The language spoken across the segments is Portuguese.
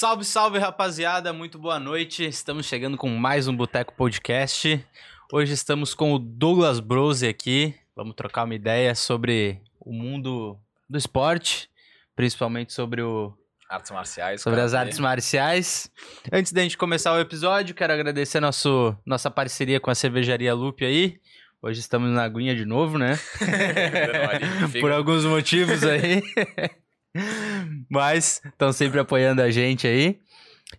Salve, salve, rapaziada. Muito boa noite. Estamos chegando com mais um Boteco Podcast. Hoje estamos com o Douglas Brose aqui. Vamos trocar uma ideia sobre o mundo do esporte, principalmente sobre o Artes marciais. sobre as karatê. artes marciais. Antes da gente começar o episódio, quero agradecer nosso, nossa parceria com a cervejaria Lupe aí. Hoje estamos na aguinha de novo, né? Por alguns motivos aí. Mas estão sempre apoiando a gente aí.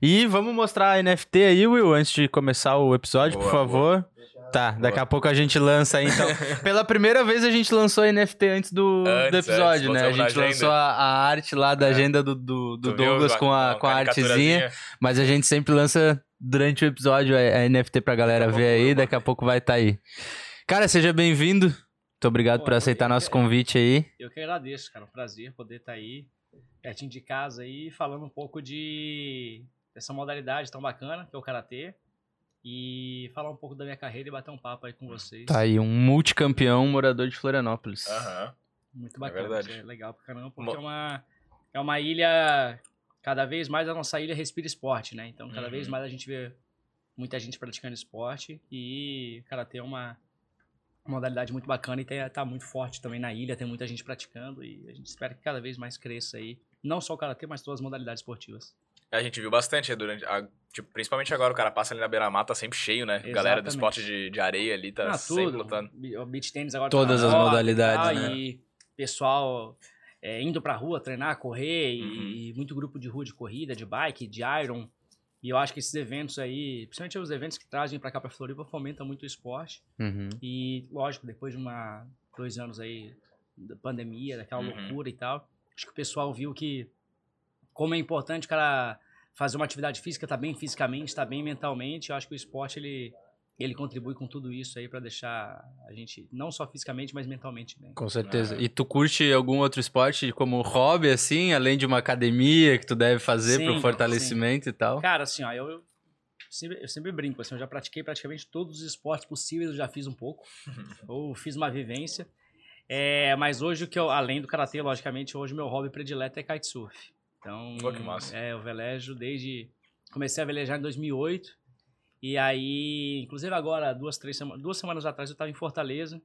E vamos mostrar a NFT aí, Will, antes de começar o episódio, por Boa, favor. Tá, daqui Boa. a pouco a gente lança aí, então. Pela primeira vez a gente lançou a NFT antes do, do Antes, episódio, antes, né? A gente lançou a, a arte lá da É. agenda do, do, do Tu viu? Douglas com a, com a artezinha. Mas a gente sempre lança durante o episódio a, a NFT pra galera Daqui ver aí, daqui a pouco vai estar aí. Cara, seja bem-vindo. Muito obrigado Pô, por aceitar nosso convite aí. Eu que agradeço, cara. Um prazer poder estar aí, pertinho de casa aí, falando um pouco de dessa modalidade tão bacana, que é o Karatê. E falar um pouco da minha carreira e bater um papo aí com vocês. Tá aí, um multicampeão morador de Florianópolis. Aham. Muito bacana. verdade. isso é legal pra caramba, porque Mo- é uma, é uma ilha. Cada vez mais a nossa ilha respira esporte, né? Então, cada Uhum. vez mais a gente vê muita gente praticando esporte. E o Karatê é uma modalidade muito bacana e tem, tá muito forte também na ilha, tem muita gente praticando e a gente espera que cada vez mais cresça aí. Não só o Karatê, mas todas as modalidades esportivas. A gente viu bastante durante. a- tipo, principalmente agora, o cara passa ali na beira-mar, tá sempre cheio, né? Galera do Exatamente. esporte de, de areia ali tá Ah, sempre lutando. O beach tênis agora Todas tá as modalidades, e tal, né? E pessoal é, indo pra rua treinar, correr, e- Uhum. e, muito grupo de rua de corrida, de bike, de iron. E eu acho que esses eventos aí, principalmente os eventos que trazem pra cá pra Floripa, fomentam muito o esporte. Uhum. E, lógico, depois de uma, dois anos aí da pandemia, daquela Uhum. loucura e tal, acho que o pessoal viu que como é importante o cara fazer uma atividade física, tá bem fisicamente, tá bem mentalmente. Eu acho que o esporte, ele, ele contribui com tudo isso aí pra deixar a gente, não só fisicamente, mas mentalmente bem. Com certeza. Ah. E tu curte algum outro esporte como hobby, assim, além de uma academia que tu deve fazer Sim, pro fortalecimento e tal? Cara, assim, ó, eu, eu sempre, eu sempre brinco, assim, eu já pratiquei praticamente todos os esportes possíveis, eu já fiz um pouco, ou fiz uma vivência. É, mas hoje o que eu, além do karatê, logicamente, hoje o meu hobby predileto é kitesurf. Então, Pô, que massa. é, eu velejo desde comecei a velejar em 2008. E aí, inclusive agora, duas, três semanas, duas semanas atrás eu estava em Fortaleza.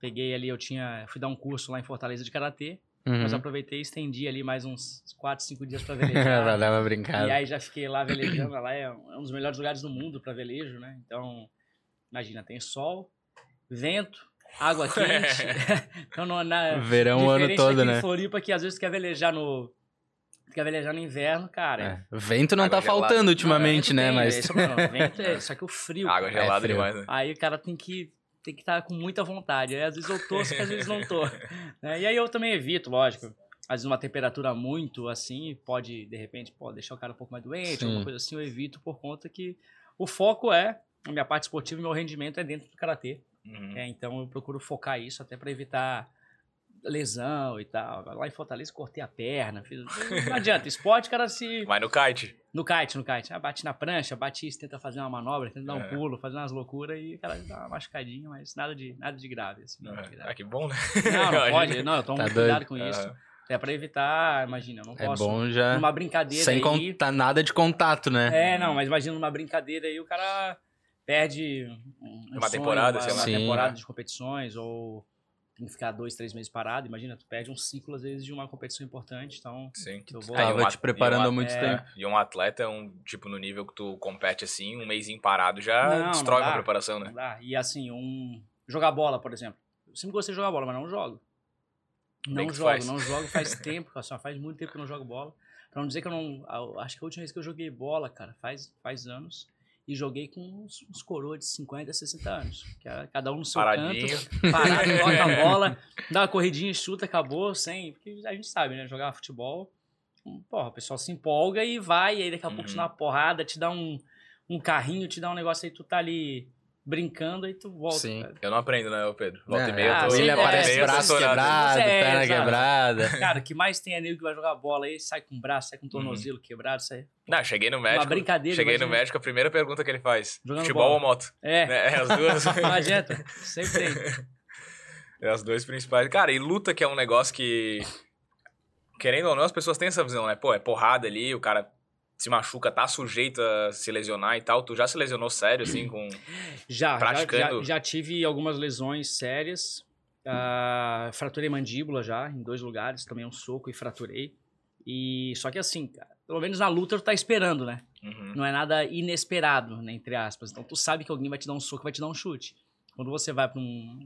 Peguei ali, eu tinha, fui dar um curso lá em Fortaleza de karatê, Uhum. mas aproveitei e estendi ali mais uns 4, 5 dias para velejar. dar uma E brincada. aí já fiquei lá velejando, lá é um é dos melhores lugares do mundo para velejo, né? Então, imagina, tem sol, vento, água quente. então, não, na, Verão o ano todo, né? Floripa, que às vezes quer velejar no... Quer velejar no inverno, cara. É. Vento não Água tá gelada. faltando Não, ultimamente, vento né? tem, Mas. esse é o problema, vento é, só que o frio. Água cara. gelada frio. demais, né? Aí o cara tem que tem que estar com muita vontade. Aí às vezes eu torço, às vezes não tô. né? E aí eu também evito, lógico. Às vezes uma temperatura muito assim pode, de repente, pode deixar o cara um pouco mais doente, Sim. alguma coisa assim, eu evito por conta que o foco é, a minha parte esportiva e meu rendimento é dentro do karatê. Uhum. É, então eu procuro focar isso até para evitar lesão e tal. Lá em Fortaleza cortei a perna, fiz... não adianta, esporte, o cara se Vai no kite. no kite, no kite. Ah, bate na prancha, bate isso, tenta fazer uma manobra, tenta dar um É. pulo, fazer umas loucuras e o cara dá uma machucadinha, mas nada de, nada de grave. Assim, nada de Ah, grave. que bom, né? Não, não pode. Não, eu tomo Tá muito doido. cuidado com isso. Aham. É pra evitar, imagina, eu não É posso. bom já. Numa brincadeira Sem aí. contar nada de contato, né? É, não, mas imagina numa brincadeira aí o cara perde um, um Uma sonho, temporada, uma, sei lá. uma temporada de competições, ou tem que ficar dois, três meses parado. Imagina, tu perde um ciclo, às vezes, de uma competição importante. Então, Sim. eu vou. É, Tava um te at- preparando um há muito é, tempo. E um atleta, um, tipo, no nível que tu compete assim, um mêsinho parado já Não, não destrói uma dá. preparação, né? Não dá. E assim, um. Jogar bola, por exemplo. Eu sempre gostei de jogar bola, mas não jogo. É Não tu jogo, faz? não jogo faz tempo, cara. Só faz muito tempo que eu não jogo bola. Pra não dizer que eu não. Acho que a última vez que eu joguei bola, cara, faz, faz anos. E joguei com uns, uns coroas de 50, 60 anos. Que é cada um no seu Paradinho. canto, parado, toca a bola, dá uma corridinha, chuta, acabou, sem. Porque a gente sabe, né? Jogar futebol. hum, Porra, o pessoal se empolga e vai, e aí daqui a pouco te Uhum. dá uma porrada, te dá um, um carrinho, te dá um negócio aí, tu tá ali brincando e tu volta. Sim. cara. Eu não aprendo, né, ô Pedro? Volta e É, meia, ah, eu tô, sim, Ele é, e aparece meia tô braço quebrado, É, perna exato. quebrada. Cara, o que mais tem é nego que vai jogar bola aí, sai com o braço, sai com o tornozelo quebrado, sai. Não, cheguei no médico. brincadeira, Cheguei no imagina. médico, a primeira pergunta que ele faz: Jogando futebol bola. ou moto? É, Né, É, as duas. não adianta. Sempre tem. É as duas principais. Cara, e luta que é um negócio que. Querendo ou não, as pessoas têm essa visão, né? Pô, é porrada ali, o cara se machuca, tá sujeito a se lesionar e tal. Tu já se lesionou sério, assim, com. Já, já, Praticando. já, já tive algumas lesões sérias. Ah, fraturei mandíbula já, em dois lugares, tomei um soco e fraturei. E só que assim, cara, pelo menos na luta tu tá esperando, né? Uhum. Não é nada inesperado, né, entre aspas. Então tu sabe que alguém vai te dar um soco, vai te dar um chute. Quando você vai para um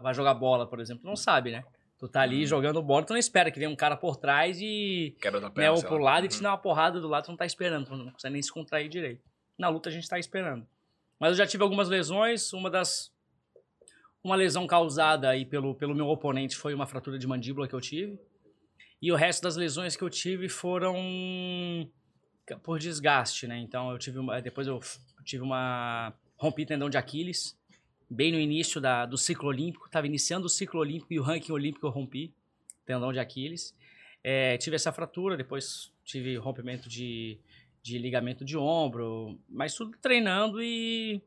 vai jogar bola, por exemplo, tu não sabe, né? Tu tá ali Uhum. jogando bola, tu não espera que venha um cara por trás e Quebra da né, perna. ou pro lado e te Uhum. dá uma porrada do lado, tu não tá esperando, tu não consegue nem se contrair direito. Na luta a gente tá esperando. Mas eu já tive algumas lesões, uma das uma lesão causada aí pelo, pelo meu oponente foi uma fratura de mandíbula que eu tive. E o resto das lesões que eu tive foram por desgaste, né? Então eu tive uma, depois eu tive uma rompi tendão de Aquiles bem no início da, do ciclo olímpico, estava iniciando o ciclo olímpico e o ranking olímpico eu rompi tendão de Aquiles. É, tive essa fratura, depois tive rompimento de, de ligamento de ombro, mas tudo treinando e,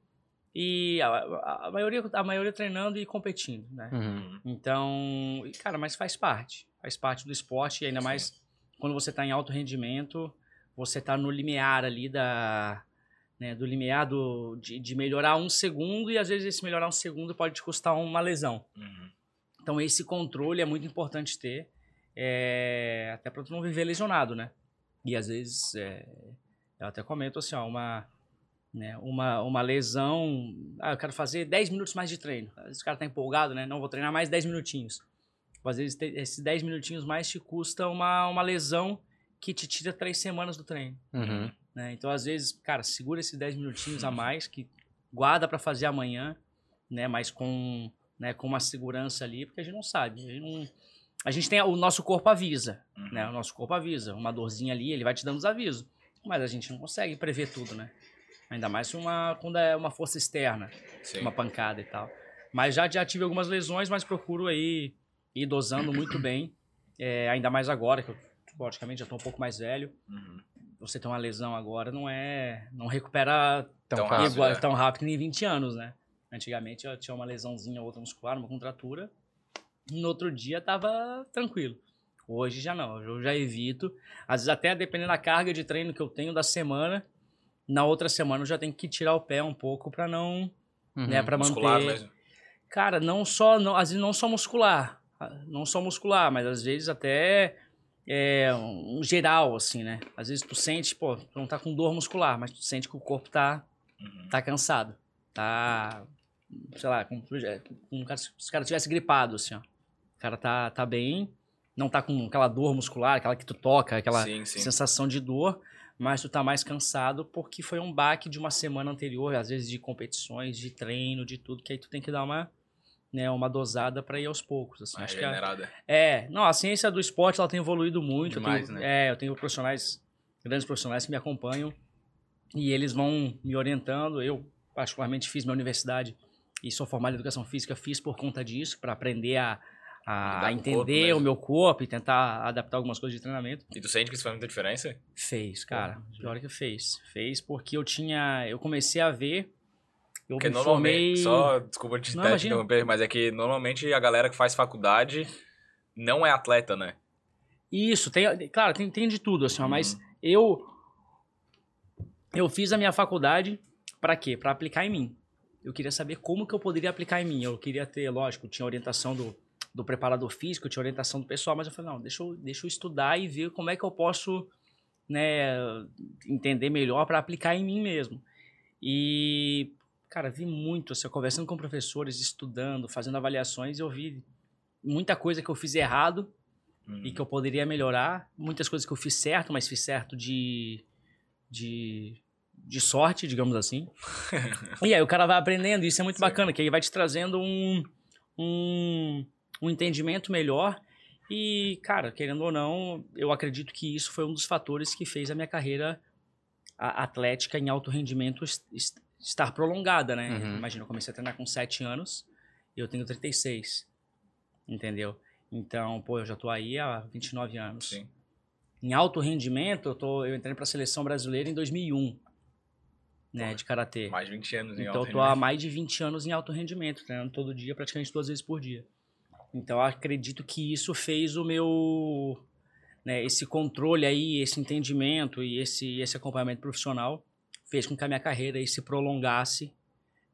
e a, a- a maioria, a maioria treinando e competindo, né? Uhum. Então, cara, mas faz parte. Faz parte do esporte, e ainda Sim. mais quando você está em alto rendimento, você está no limiar ali da. Né, do limiar do, de, de melhorar um segundo, e às vezes esse melhorar um segundo pode te custar uma lesão. Uhum. Então, esse controle é muito importante ter, é, até para tu não viver lesionado, né? E às vezes, é, eu até comento assim, ó, uma, né, uma, uma lesão. Ah, eu quero fazer 10 minutos mais de treino. Às vezes o cara tá empolgado, né? Não, vou treinar mais 10 minutinhos. Às vezes esses 10 minutinhos mais te custa uma, uma lesão que te tira 3 semanas do treino. Uhum. Né? Então, às vezes, cara, segura esses 10 minutinhos a mais, que guarda para fazer amanhã, né? Mas com, né, com uma segurança ali, porque a gente não sabe. A gente, não- a gente tem. O nosso corpo avisa, Uhum. né? O nosso corpo avisa. Uma dorzinha ali, ele vai te dando os avisos. Mas a gente não consegue prever tudo, né? Ainda mais uma, quando é uma força externa, Sim. uma pancada e tal. Mas já, já tive algumas lesões, mas procuro aí ir dosando muito bem. É, ainda mais agora, que eu, logicamente, já tô um pouco mais velho Uhum. Você ter uma lesão agora não é. não recupera Tão Tão rápido, igual, é. tão rápido que nem 20 anos, né? Antigamente eu tinha uma lesãozinha ou outra muscular, uma contratura. No outro dia tava tranquilo. Hoje já não, eu já evito. Às vezes, até dependendo da carga de treino que eu tenho da semana, na outra semana eu já tenho que tirar o pé um pouco pra não. Uhum. Né, pra Muscular manter. mesmo. Cara, não só. Não, às vezes não só muscular. Não só muscular, mas às vezes até é, um geral, assim, né? Às vezes tu sente, pô, tu não tá com dor muscular, mas tu sente que o corpo tá, Uhum. tá cansado. Tá. Sei lá, como, como cara- se o cara tivesse gripado, assim, ó. O cara tá, tá bem, não tá com aquela dor muscular, aquela que tu toca, aquela Sim, sim. sensação de dor, mas tu tá mais cansado porque foi um baque de uma semana anterior, às vezes de competições, de treino, de tudo, que aí tu tem que dar uma, né, uma dosada pra ir aos poucos, assim. Acho que a, é, não, a ciência do esporte ela tem evoluído muito. eu Demais, tenho- né? É, eu tenho profissionais, grandes profissionais que me acompanham e eles vão me orientando. Eu, particularmente, fiz minha universidade e sou formado em educação física, fiz por conta disso, para aprender a, a o entender corpo o, meu corpo e tentar adaptar algumas coisas de treinamento. E tu sente que isso faz muita diferença? Fez, cara. Pior que fez. Fez porque eu tinha. Eu comecei a ver. Eu Porque me normalmente, formei. só, desculpa te Não, te interromper, mas é que normalmente a galera que faz faculdade não é atleta, né? Isso, tem, claro, tem, tem de tudo, assim, ó, mas Uhum. eu eu fiz a minha faculdade para quê? Para aplicar em mim. Eu queria saber como que eu poderia aplicar em mim. Eu queria ter, lógico, tinha orientação do, do preparador físico, tinha orientação do pessoal, mas eu falei, não, deixa eu, deixa eu estudar e ver como é que eu posso, né, entender melhor para aplicar em mim mesmo. E, cara, vi muito, assim, conversando com professores, estudando, fazendo avaliações, eu vi muita coisa que eu fiz errado Uhum. e que eu poderia melhorar. Muitas coisas que eu fiz certo, mas fiz certo de, de, de sorte, digamos assim. e aí o cara vai aprendendo, isso é muito Sim. bacana, que aí vai te trazendo um, um, um entendimento melhor. E, cara, querendo ou não, eu acredito que isso foi um dos fatores que fez a minha carreira a- atlética em alto rendimento estar prolongada, né? Uhum. Imagina, eu comecei a treinar com 7 anos e eu tenho 36. Entendeu? Então, pô, eu já tô aí há 29 anos. Sim. Em alto rendimento, eu, tô, eu entrei pra seleção brasileira em 2001, né, de karatê. Mais de 20 anos em Então, alto eu tô há rendimento. mais de 20 anos em alto rendimento, treinando todo dia, praticamente duas vezes por dia. Então, eu acredito que isso fez o meu né, esse controle aí, esse entendimento e esse, esse acompanhamento profissional fez com que a minha carreira aí se prolongasse,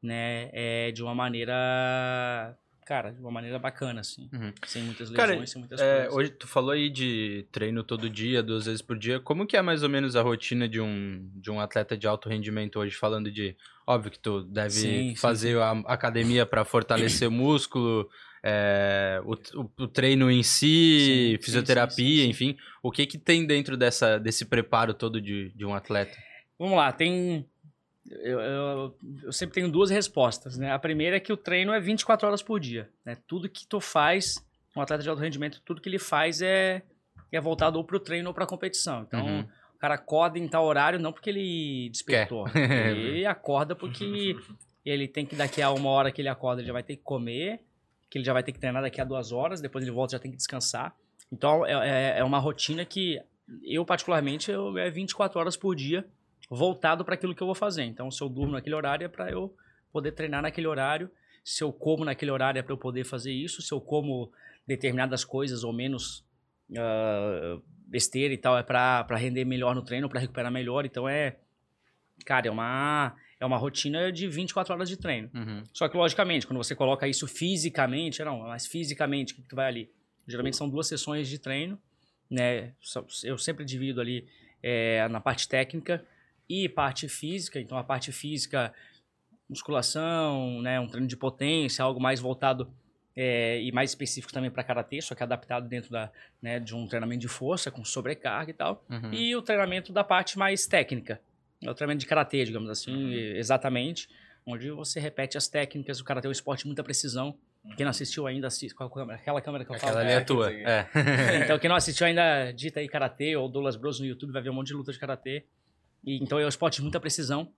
né, é, de uma maneira, cara, de uma maneira bacana, assim, Uhum. sem muitas Cara, lesões, sem muitas É, coisas. hoje tu falou aí de treino todo dia, duas vezes por dia. Como que é mais ou menos a rotina de um, de um atleta de alto rendimento hoje, falando de. Óbvio que tu deve Sim, sim, fazer a academia para fortalecer o músculo, é, o, o- treino em si, Sim, sim, fisioterapia, sim, sim, sim. enfim. O que que tem dentro dessa, desse preparo todo de, de um atleta? Vamos lá, tem. Eu, eu- eu sempre tenho duas respostas, né? A primeira é que o treino é 24 horas por dia, né? Tudo que tu faz, um atleta de alto rendimento, tudo que ele faz é, é voltado ou pro treino ou pra competição. Então, Uhum. o cara acorda em tal horário não porque ele despertou, ele acorda porque ele tem que, daqui a uma hora que ele acorda, ele já vai ter que comer, que ele já vai ter que treinar daqui a duas horas, depois ele volta já tem que descansar. Então, é, é, é uma rotina que eu, particularmente, eu, é 24 horas por dia voltado para aquilo que eu vou fazer. Então, se eu durmo naquele horário é para eu poder treinar naquele horário. Se eu como naquele horário é para eu poder fazer isso. Se eu como determinadas coisas ou menos ah, besteira e tal é para render melhor no treino, para recuperar melhor. Então é, cara, é uma é uma rotina de 24 horas de treino. Uhum. Só que, logicamente, quando você coloca isso fisicamente, não, mas fisicamente, o que que tu vai ali? Geralmente são duas sessões de treino, né? Eu sempre divido ali é, na parte técnica e parte física. Então, a parte física, musculação, né? Um treino de potência, algo mais voltado é, e mais específico também para karatê, só que adaptado dentro da, né, de um treinamento de força, com sobrecarga e tal. Uhum. E o treinamento da parte mais técnica. É o treinamento de karatê, digamos assim, exatamente. Onde você repete as técnicas. O karatê é um esporte de muita precisão. Quem não assistiu ainda, assiste. Qual câmera? Aquela câmera que eu falo. Aquela ali é É, tua. É. Então, quem não assistiu ainda, digita aí karatê ou Douglas Bros no YouTube, vai ver um monte de luta de karatê. E, então, é um esporte de muita precisão.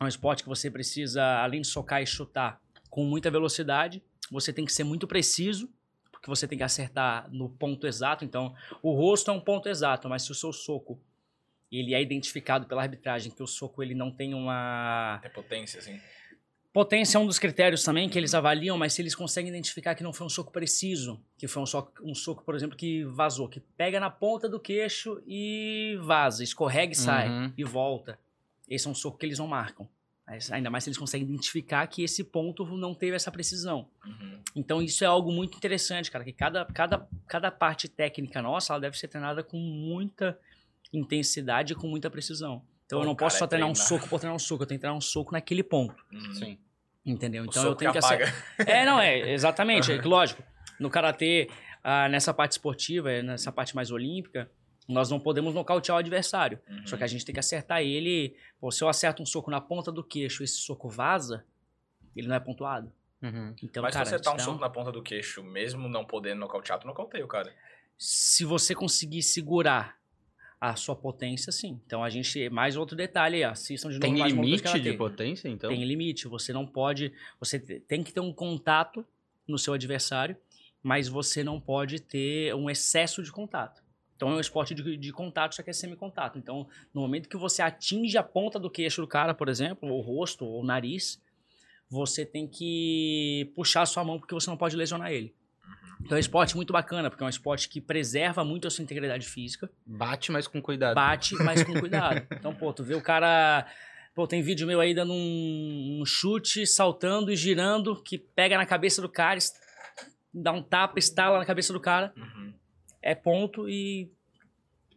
É um esporte que você precisa, além de socar e chutar com muita velocidade, você tem que ser muito preciso, porque você tem que acertar no ponto exato. Então, o rosto é um ponto exato, mas se o seu soco ele é identificado pela arbitragem que o soco ele não tem uma Tem potência, assim. Potência é um dos critérios também que eles avaliam, mas se eles conseguem identificar que não foi um soco preciso, que foi um soco, um soco, por exemplo, que vazou, que pega na ponta do queixo e vaza, escorrega e sai, Uhum. e volta. Esse é um soco que eles não marcam. Mas Ainda mais se eles conseguem identificar que esse ponto não teve essa precisão. Uhum. Então isso é algo muito interessante, cara, que cada, cada, cada parte técnica nossa, ela deve ser treinada com muita intensidade e com muita precisão. Então Pô, eu não posso só é treinar um treinar. soco por treinar um soco, eu tenho que treinar um soco naquele ponto. Uhum. Sim. Entendeu? Então eu tenho que apaga. acertar. É, não, é, exatamente. É que, lógico, no karatê, ah, nessa parte esportiva, eh, nessa parte mais olímpica, nós não podemos nocautear o adversário. Uhum. Só que a gente tem que acertar ele. Pô, se eu acerto um soco na ponta do queixo e esse soco vaza, ele não é pontuado. Uhum. Então, Mas cara, se você tá um então, soco na ponta do queixo, mesmo não podendo nocautear, tu nocauteia o cara. se você conseguir segurar a sua potência, sim. Então a gente. Mais outro detalhe aí, assistam de novo Tem limite de potência, então? Tem limite. Você não pode. Você te- tem que ter um contato no seu adversário, mas você não pode ter um excesso de contato. Então é um esporte de, de contato, só que é semi-contato. Então, no momento que você atinge a ponta do queixo do cara, por exemplo, ou o rosto, ou o nariz, você tem que puxar a sua mão porque você não pode lesionar ele. Então é um esporte muito bacana, porque é um esporte que preserva muito a sua integridade física Bate, mas com cuidado. bate, mas com cuidado. Então, pô, tu vê o cara. Pô, tem vídeo meu aí dando um, um chute, saltando e girando, que pega na cabeça do cara, dá um tapa, estala na cabeça do cara, Uhum. é ponto e.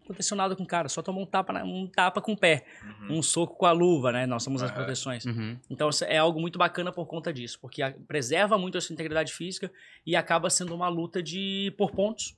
Aconteceu nada com o cara, só tomou um tapa, na- um tapa com o pé, Uhum. um soco com a luva, né? Nós somos as proteções. Uhum. Então isso é algo muito bacana por conta disso, porque a- preserva muito a sua integridade física e acaba sendo uma luta de por pontos,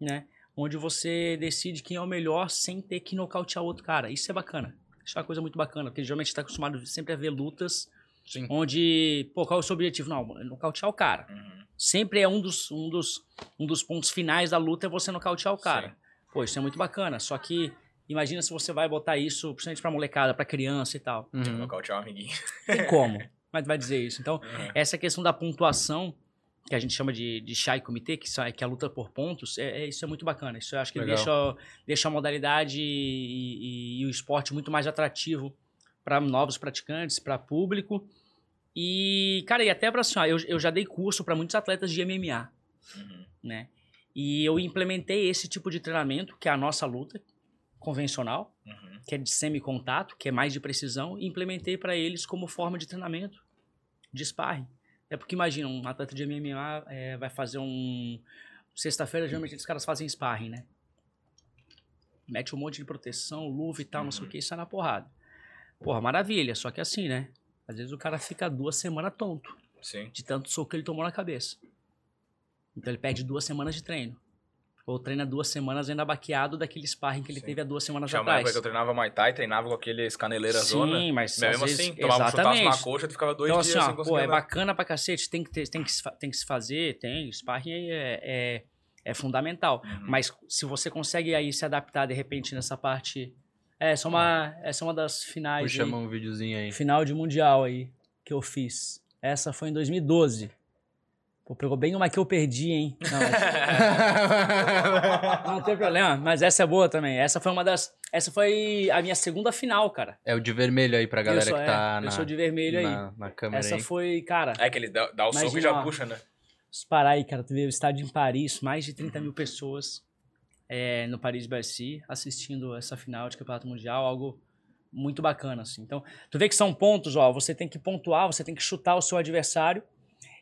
né? Onde você decide quem é o melhor sem ter que nocautear outro cara. Isso é bacana. Isso é uma coisa muito bacana, porque geralmente está acostumado sempre a ver lutas Sim. onde, pô, qual é o seu objetivo? Não, é nocautear o cara. Uhum. Sempre é um dos, um dos, um dos pontos finais da luta é você nocautear o cara. Sim. Pô, isso é muito bacana. Só que imagina se você vai botar isso, principalmente pra molecada, pra criança e tal. Tipo, Uhum. nocautear um amiguinho. Tem como, mas vai dizer isso. Então, Uhum. essa questão da pontuação, que a gente chama de, de chai comitê, que, só- que é a luta por pontos, é, é- isso é muito bacana. Isso eu acho que Legal. deixa, deixa a modalidade e, e- e o esporte muito mais atrativo para novos praticantes, para público. E, cara, e até para assim, ó, eu, eu já dei curso para muitos atletas de MMA, Uhum. né? E eu implementei esse tipo de treinamento, que é a nossa luta convencional, Uhum. que é de semi-contato, que é mais de precisão, e implementei para eles como forma de treinamento, de sparring. É porque imagina, um atleta de MMA é, vai fazer um. Sexta-feira, geralmente os caras fazem sparring, né? Mete um monte de proteção, luva e tal, não sei o que, e sai na porrada. Porra, maravilha, só que assim, né? Às vezes o cara fica duas semanas tonto, Sim. de tanto soco que ele tomou na cabeça. Então ele perde duas semanas de treino. Ou treina duas semanas ainda baqueado daquele sparring que ele Sim. teve há duas semanas Tinha atrás. que eu treinava Muay Thai, treinava com aqueles caneleira zona. Sim, mas Mesmo às vezes, assim, tomava um chutaço exatamente. na coxa, tu ficava dois Então, dias assim, sem ó, conseguir pô, é andar. bacana pra cacete, tem que, ter, tem que, tem que se fazer, tem, sparring aí é, é, é fundamental. Uhum. Mas se você consegue aí se adaptar, de repente, nessa parte... É, essa é uma, essa é uma das finais Puxa aí, um videozinho aí. final de Mundial aí, que eu fiz. Essa foi em 2012. Pô, pegou bem uma que eu perdi, hein? Não, mas- não tem problema, mas essa é boa também. Essa foi uma das... Essa foi a minha segunda final, cara. É o de vermelho aí pra galera sou, que tá é, na, eu sou de vermelho aí. na, na câmera Essa aí. foi, cara... É que ele dá, dá o soco e já ó. puxa, né? Se parar aí, cara, tu vê o estádio em Paris, mais de 30 mil pessoas é, no Paris Bercy assistindo essa final de campeonato mundial, algo muito bacana, assim. Então, tu vê que são pontos, ó, você tem que pontuar, você tem que chutar o seu adversário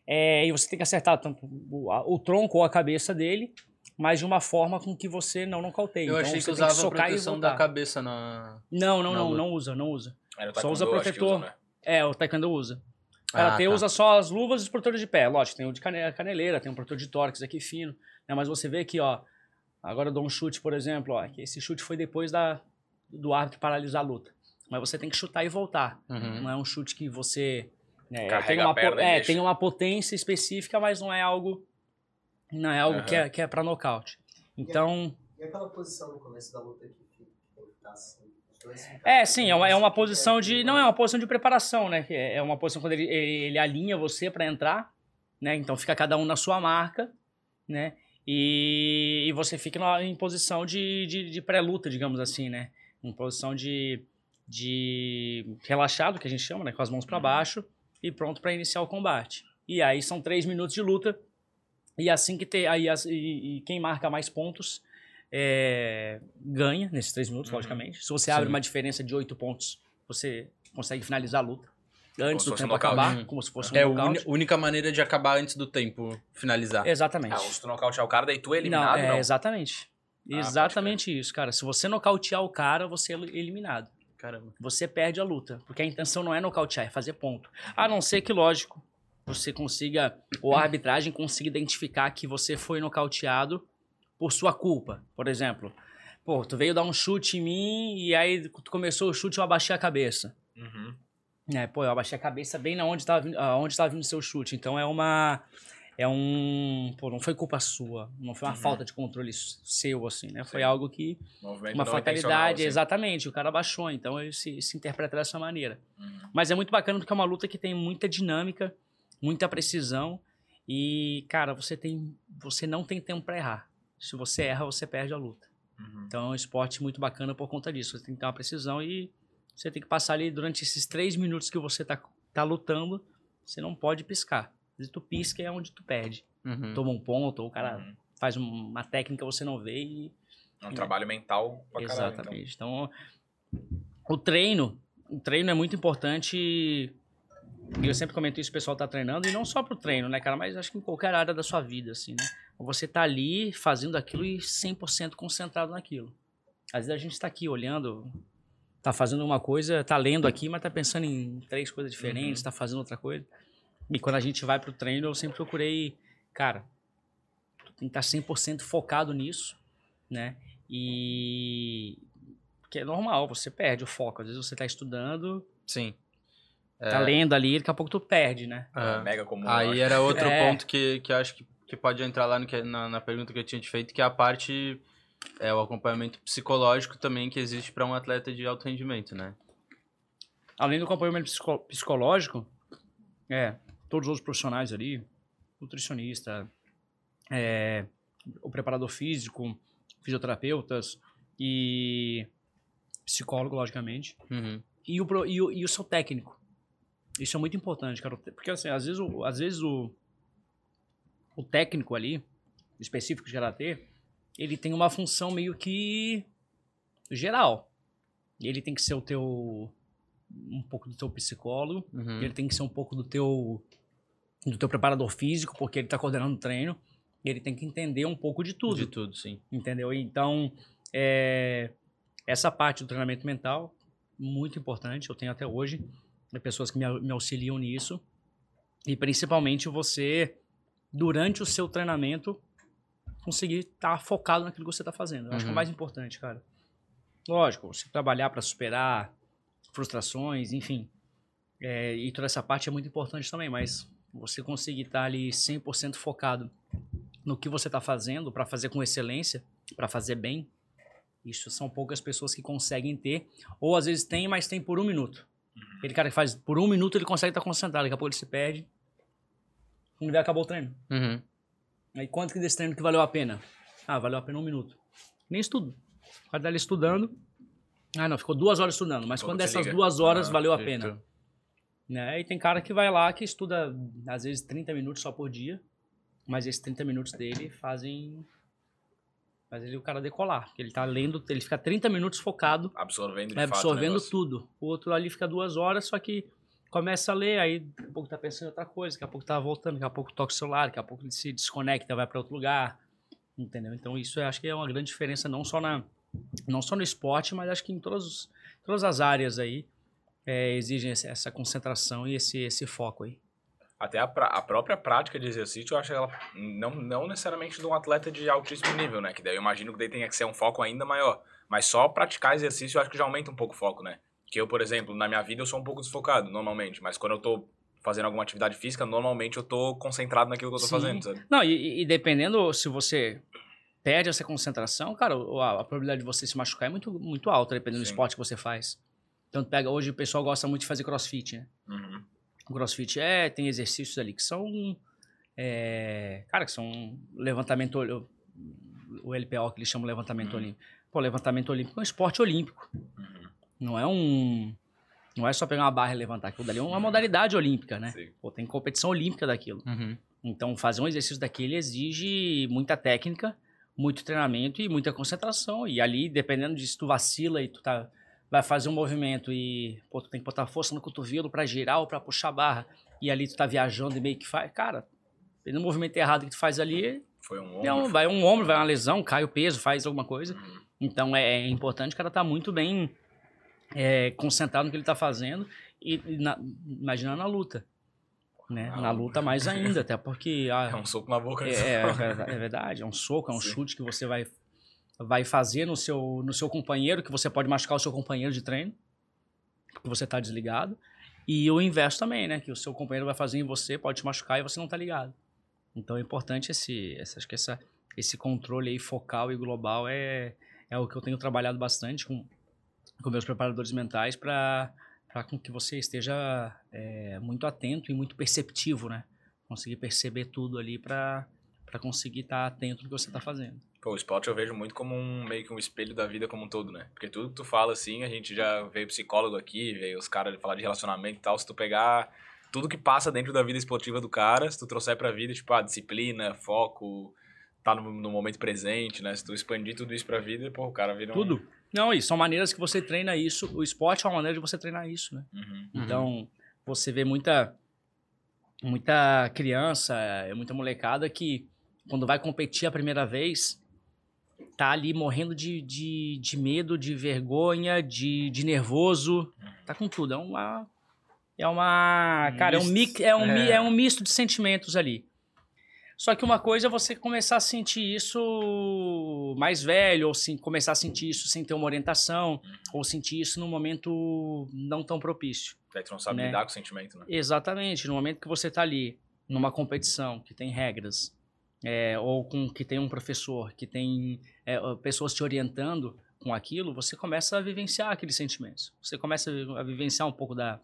é, e você tem que acertar tanto o, a- o tronco ou a cabeça dele, mas de uma forma com que você não nocauteie. Eu então, achei que usava a socar e proteção da cabeça na... Não, não, na não, luta. não usa, não usa. Só usa que protetor. né? É, o taekwondo usa. Ela Ah, tá. usa só as luvas e os protetores de pé. Lógico, tem o de cane- caneleira, tem um protetor de tórax aqui fino. Né? Mas você vê aqui, ó. Agora eu dou um chute, por exemplo, ó. Que esse chute foi depois da, do árbitro paralisar a luta. Mas você tem que chutar e voltar. Uhum. Não é um chute que você. Carrega tem uma, e é, tem uma potência específica, mas não é algo. Não é algo que, é, que é pra nocaute. Então. E aquela posição no começo da luta que ficar assim? É, assim, sim, é uma, é uma que posição de. Não, é uma posição de preparação, né? É é uma posição quando ele, ele, ele alinha você para entrar, né? Então fica cada um na sua marca, né? E, e você fica na- em posição de, de, de pré-luta, digamos assim, né? Em posição de, de relaxado, que a gente chama, né? Com as mãos para baixo e pronto para iniciar o combate. E aí são três minutos de luta. E assim que ter. Aí e, e quem marca mais pontos é, ganha nesses três minutos, Uhum. logicamente. Se você abre Sim. uma diferença de oito pontos, você consegue finalizar a luta. Antes se do tempo um acabar, Uhum. como se fosse um É a nocaute. única maneira de acabar antes do tempo finalizar. Exatamente. Ah, se tu nocautear o cara, daí tu é não, eliminado, é não? exatamente. Ah, Exatamente isso, cara. Se você nocautear o cara, você é eliminado. Caramba. Você perde a luta. Porque a intenção não é nocautear, é fazer ponto. A não ser que, lógico, você consiga, ou a arbitragem consiga identificar que você foi nocauteado por sua culpa. Por exemplo, pô, tu veio dar um chute em mim e aí tu começou o chute e eu abaixei a cabeça. Uhum. É, pô, eu abaixei a cabeça bem na onde estava estava vindo o seu chute. Então é uma é um, pô, não foi culpa sua, não foi uma Uhum. falta de controle seu assim, né? Foi Sim. algo que Movimento uma fatalidade, assim. exatamente, o cara baixou, então ele se, se interpreta dessa maneira. Uhum. Mas é muito bacana porque é uma luta que tem muita dinâmica, muita precisão e, cara, você tem você não tem tempo para errar. Se você erra, você perde a luta. Uhum. Então é um esporte muito bacana por conta disso. Você tem que ter uma precisão e você tem que passar ali durante esses três minutos que você tá, tá lutando, você não pode piscar. Se tu pisca é onde tu perde. Uhum. Toma um ponto, ou o cara Uhum. faz um- uma técnica que você não vê e. É um trabalho mental pra caralho, então. Exatamente. Então, o treino, o treino é muito importante. E eu sempre comento isso, o pessoal tá treinando, e não só pro treino, né, cara? Mas acho que em qualquer área da sua vida, assim, né? Você tá ali fazendo aquilo e 100% concentrado naquilo. Às vezes a gente tá aqui olhando, tá fazendo uma coisa, tá lendo aqui, mas tá pensando em três coisas diferentes, Uhum. tá fazendo outra coisa. E quando a gente vai pro treino, eu sempre procurei, cara, tu tem que estar 100% focado nisso, né? E que é normal, você perde o foco. Às vezes você tá estudando, Sim. tá lendo ali, daqui a pouco tu perde, né? É Ah. mega comum. eu Aí era outro É. ponto que, que eu acho que, que pode entrar lá no que- na, na pergunta que eu tinha te feito, que é a parte, é o acompanhamento psicológico também que existe para um atleta de alto rendimento, né? Além do acompanhamento psico- psicológico, é, todos os outros profissionais ali, nutricionista, é, o preparador físico, fisioterapeutas e psicólogo, logicamente, Uhum. e o, e o, e o seu técnico. Isso é muito importante, cara. Porque, assim, às vezes, o, às vezes o, o técnico ali, específico de karatê, ele tem uma função meio que geral. Ele tem que ser o teu um pouco do teu psicólogo, Uhum. ele tem que ser um pouco do teu do teu preparador físico, porque ele tá coordenando o treino, e ele tem que entender um pouco de tudo, De tudo, sim. entendeu? Então, é, essa parte do treinamento mental muito importante, eu tenho até hoje né, pessoas que me, me auxiliam nisso, e principalmente você durante o seu treinamento conseguir estar focado naquilo que você está fazendo. Eu acho que é o Uhum. mais importante, cara. Lógico, você trabalhar para superar frustrações, enfim. É, e toda essa parte é muito importante também, mas você conseguir estar ali 100% focado no que você está fazendo, para fazer com excelência, para fazer bem, isso são poucas pessoas que conseguem ter, ou às vezes tem, mas tem por um minuto. Aquele cara que faz por um minuto, ele consegue estar concentrado, daqui a pouco ele se perde, quando vê, acabou o treino. Uhum. Aí quanto que desse treino que valeu a pena? Ah, valeu a pena um minuto. Nem estudo. O cara tá ali estudando. Ah, não, ficou duas horas estudando. Mas Quando dessas liga. duas horas Ah, valeu a pena? Né? E tem cara que vai lá que estuda, às vezes, 30 minutos só por dia. Mas esses 30 minutos dele fazem. Faz ele o cara decolar. Porque ele tá lendo, ele fica 30 minutos focado Absorvendo de é fato o absorvendo negócio. tudo. O outro ali fica duas horas, só que começa a ler, aí daqui a pouco tá pensando em outra coisa, daqui a pouco tá voltando, daqui a pouco toca o celular, daqui a pouco ele se desconecta, vai para outro lugar. Entendeu? Então isso eu acho que é uma grande diferença não só na não só no esporte, mas acho que em todas as áreas aí é, exigem essa concentração e esse, esse foco aí. Até a, pra- a própria prática de exercício, eu acho ela não, não necessariamente de um atleta de altíssimo nível, né? Que daí eu imagino que daí tenha que ser um foco ainda maior. Mas só praticar exercício eu acho que já aumenta um pouco o foco, né? Que eu, por exemplo, na minha vida eu sou um pouco desfocado, normalmente. Mas quando eu tô fazendo alguma atividade física, normalmente eu tô concentrado naquilo que eu tô Sim. fazendo, sabe? Não, e- e, dependendo se você perde essa concentração, cara, a, a probabilidade de você se machucar é muito, muito alta, dependendo do Sim. esporte que você faz. Então, tu pega hoje o pessoal gosta muito de fazer crossfit, né? Uhum. O crossfit é, tem exercícios ali que são. é, cara, que são levantamento. O LPO que eles chamam de levantamento Uhum. olímpico. Pô, levantamento olímpico é um esporte olímpico. Uhum. Não é um. Não é só pegar uma barra e levantar. Aquilo dali é uma modalidade olímpica, né? Sim. Pô, tem competição olímpica daquilo. Uhum. Então, fazer um exercício daquele exige muita técnica, muito treinamento e muita concentração. E ali, dependendo de se tu vacila e tu tá, vai fazer um movimento e pô, tu tem que botar força no cotovelo para girar ou para puxar a barra, e ali tu tá viajando e meio que faz. Cara, do movimento errado que tu faz ali, Foi um é um- ombro. vai um ombro, vai uma lesão, cai o peso, faz alguma coisa. Uhum. Então é, é importante o cara estar muito bem é, concentrado no que ele está fazendo e, e na, imaginando a luta. Né? Ah, Na luta mais ainda, até porque a, É um soco na boca. é, é verdade, é verdade, é um soco, é um Sim. chute que você vai, vai fazer no seu, no seu companheiro, que você pode machucar o seu companheiro de treino, porque você está desligado. E o inverso também, né? Que o seu companheiro vai fazer em você, pode te machucar e você não tá ligado. Então é importante esse, essa, acho que essa, esse controle aí focal e global é, é o que eu tenho trabalhado bastante com, com meus preparadores mentais para com que você esteja é, muito atento e muito perceptivo, né? Conseguir perceber tudo ali para conseguir estar atento no que você está fazendo. Pô, o esporte eu vejo muito como um meio que um espelho da vida como um todo, né? Porque tudo que tu fala assim, a gente já veio psicólogo aqui, veio os caras falar de relacionamento e tal, se tu pegar tudo que passa dentro da vida esportiva do cara, se tu trouxer pra vida, tipo, a disciplina, foco, tá no, no momento presente, né? Se tu expandir tudo isso pra vida, pô, o cara vira um... Tudo. Não, e são maneiras que você treina isso. O esporte é uma maneira de você treinar isso, né? Uhum. Uhum. Então, você vê muita muita criança, é, muita molecada que quando vai competir a primeira vez, tá ali morrendo de, de, de medo, de vergonha, de, de nervoso. Tá com tudo. É uma. É uma. Cara, é um, Misto. mix, é, um, É. é um misto de sentimentos ali. Só que uma coisa é você começar a sentir isso mais velho, ou sim, começar a sentir isso sem ter uma orientação, ou sentir isso num momento não tão propício. Daí tu não sabe Né? lidar com o sentimento, né? Exatamente, no momento que você está ali numa competição que tem regras, é, ou com que tem um professor, que tem é, pessoas te orientando com aquilo, você começa a vivenciar aqueles sentimentos. Você começa a vivenciar um pouco da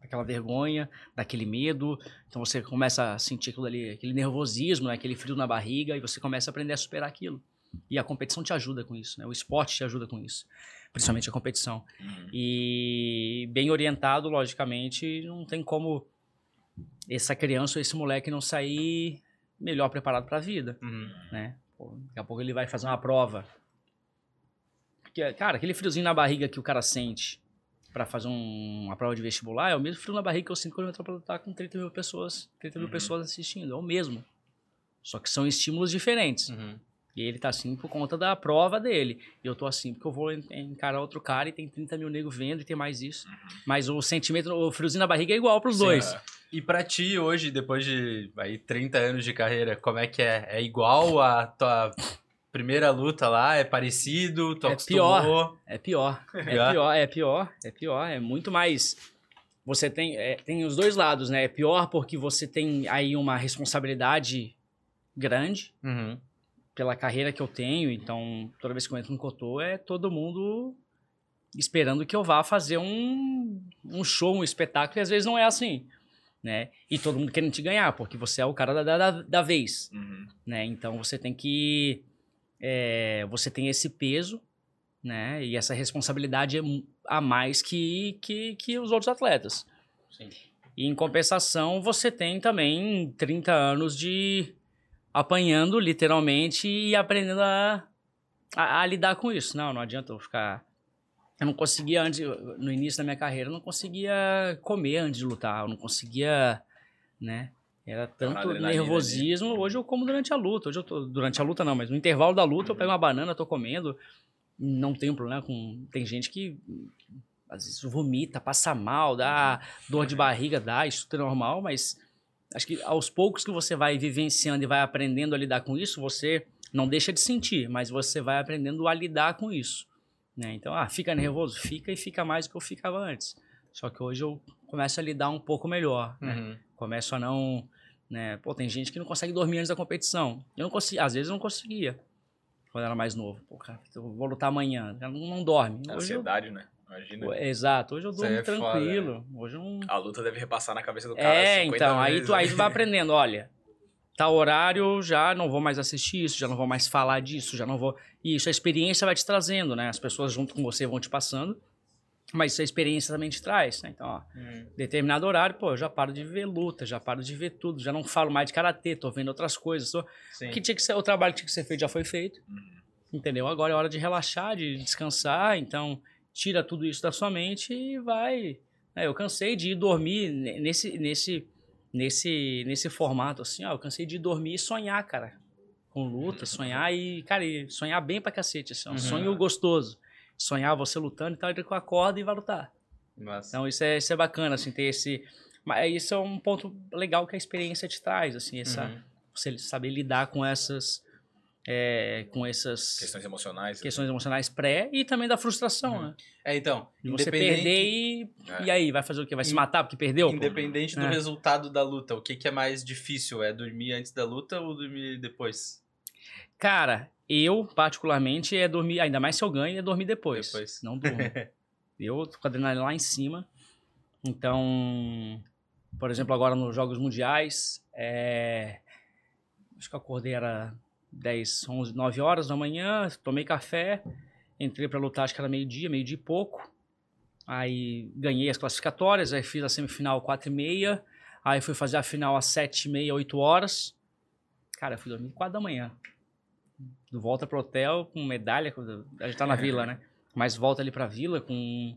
daquela vergonha, daquele medo. Então você começa a sentir aquilo ali, aquele nervosismo, né, aquele frio na barriga, e você começa a aprender a superar aquilo. E a competição te ajuda com isso, né? O esporte te ajuda com isso, principalmente a competição. Uhum. E bem orientado, logicamente, não tem como essa criança ou esse moleque não sair melhor preparado para a vida, Uhum. né? Pô, daqui a pouco ele vai fazer uma prova. Porque, cara, aquele friozinho na barriga que o cara sente para fazer um- uma prova de vestibular é o mesmo frio na barriga que eu sinto quando eu entro pra lutar com 30 mil pessoas, 30 mil Uhum. pessoas assistindo, é o mesmo. Só que são estímulos diferentes. Uhum. E ele tá assim por conta da prova dele. E eu tô assim porque eu vou en- encarar outro cara e tem 30 mil negros vendo e tem mais isso. Mas o sentimento, o friozinho na barriga é igual pros dois. É. E pra ti, hoje, depois de aí, 30 anos de carreira, como é que é? É igual a tua primeira luta lá? É parecido? Tu É acostumou? É pior. É É? pior, é pior, é pior. É muito mais. Você tem, é, tem os dois lados, né? É pior porque você tem aí uma responsabilidade grande Uhum. pela carreira que eu tenho. Então, toda vez que eu entro no Cotô, é todo mundo esperando que eu vá fazer um, um show, um espetáculo, e às vezes não é assim. Né? E todo mundo querendo te ganhar, porque você é o cara da, da, da vez Uhum. né? Então você tem que é, você tem esse peso, né? E essa responsabilidade é a mais que, que, que os outros atletas. Sim. E em compensação, você tem também 30 anos de apanhando, literalmente, e aprendendo a, a, a lidar com isso. Não, não adianta eu ficar. Eu não conseguia antes, no início da minha carreira, eu não conseguia comer antes de lutar, eu não conseguia, né? Era tanto adrenalina nervosismo. Hoje eu como durante a luta. Hoje eu tô durante a luta não, mas no intervalo da luta eu pego uma banana, tô comendo. Não tenho problema com. Tem gente que às vezes vomita, passa mal, dá dor de barriga, dá, isso é normal, mas acho que aos poucos que você vai vivenciando e vai aprendendo a lidar com isso, você não deixa de sentir, mas você vai aprendendo a lidar com isso. Né? Então, ah, fica nervoso? Fica e fica mais do que eu ficava antes. Só que hoje eu começo a lidar um pouco melhor, né? Uhum. Começo a não, né? Pô, tem gente que não consegue dormir antes da competição. Eu não consigo, às vezes eu não conseguia. Quando era mais novo. Pô, cara, eu vou lutar amanhã. Ela não, não dorme. Hoje eu, Ansiedade, né? Imagina. Exato, hoje eu durmo é foda, tranquilo. Hoje eu não. A luta deve repassar na cabeça do cara. É, 50 então, aí tu, aí né? tu vai aprendendo, olha, tá horário, já não vou mais assistir isso, já não vou mais falar disso, já não vou. E isso a experiência vai te trazendo, né? As pessoas junto com você vão te passando, mas isso a experiência também te traz, né? Então, ó, Uhum. determinado horário, pô, eu já paro de ver luta, já paro de ver tudo, já não falo mais de karatê, tô vendo outras coisas. Tô... Que tinha que ser, o trabalho que tinha que ser feito já foi feito. Uhum. Entendeu? Agora é hora de relaxar, de descansar, então tira tudo isso da sua mente e vai. É, eu cansei de ir dormir ne- nesse nesse nesse nesse formato assim, ó, eu cansei de ir dormir e sonhar, cara. Com luta, sonhar e, cara, e sonhar bem pra cacete, assim, um Uhum. sonho gostoso. Sonhar você lutando e tal, e com a corda e vai lutar. Massa. Então isso é, isso é bacana, assim, ter esse. Mas isso é um ponto legal que a experiência te traz, assim, essa, Uhum. você saber lidar com essas. É, com essas Questões emocionais. questões emocionais pré e também da frustração, Uhum. né? É, então, De você perder e. É. E aí, vai fazer o quê? Vai se matar porque perdeu? pô? Independente do É. resultado da luta, o que, que é mais difícil? É dormir antes da luta ou dormir depois? Cara, eu, particularmente, é dormir, ainda mais se eu ganho, é dormir depois. Depois. Não durmo. eu tô com a adrenalina lá em cima. Então, por exemplo, agora nos Jogos Mundiais, é, acho que eu acordei era 10, 11, 9 horas da manhã, tomei café, entrei pra lutar, acho que era meio-dia, meio-dia e pouco. Aí ganhei as classificatórias, aí fiz a semifinal 4 e meia, aí fui fazer a final às 7 e meia, 8 horas. Cara, fui dormir 4 da manhã. Volta pro hotel com medalha, a gente tá na vila, né? Mas volta ali pra vila com,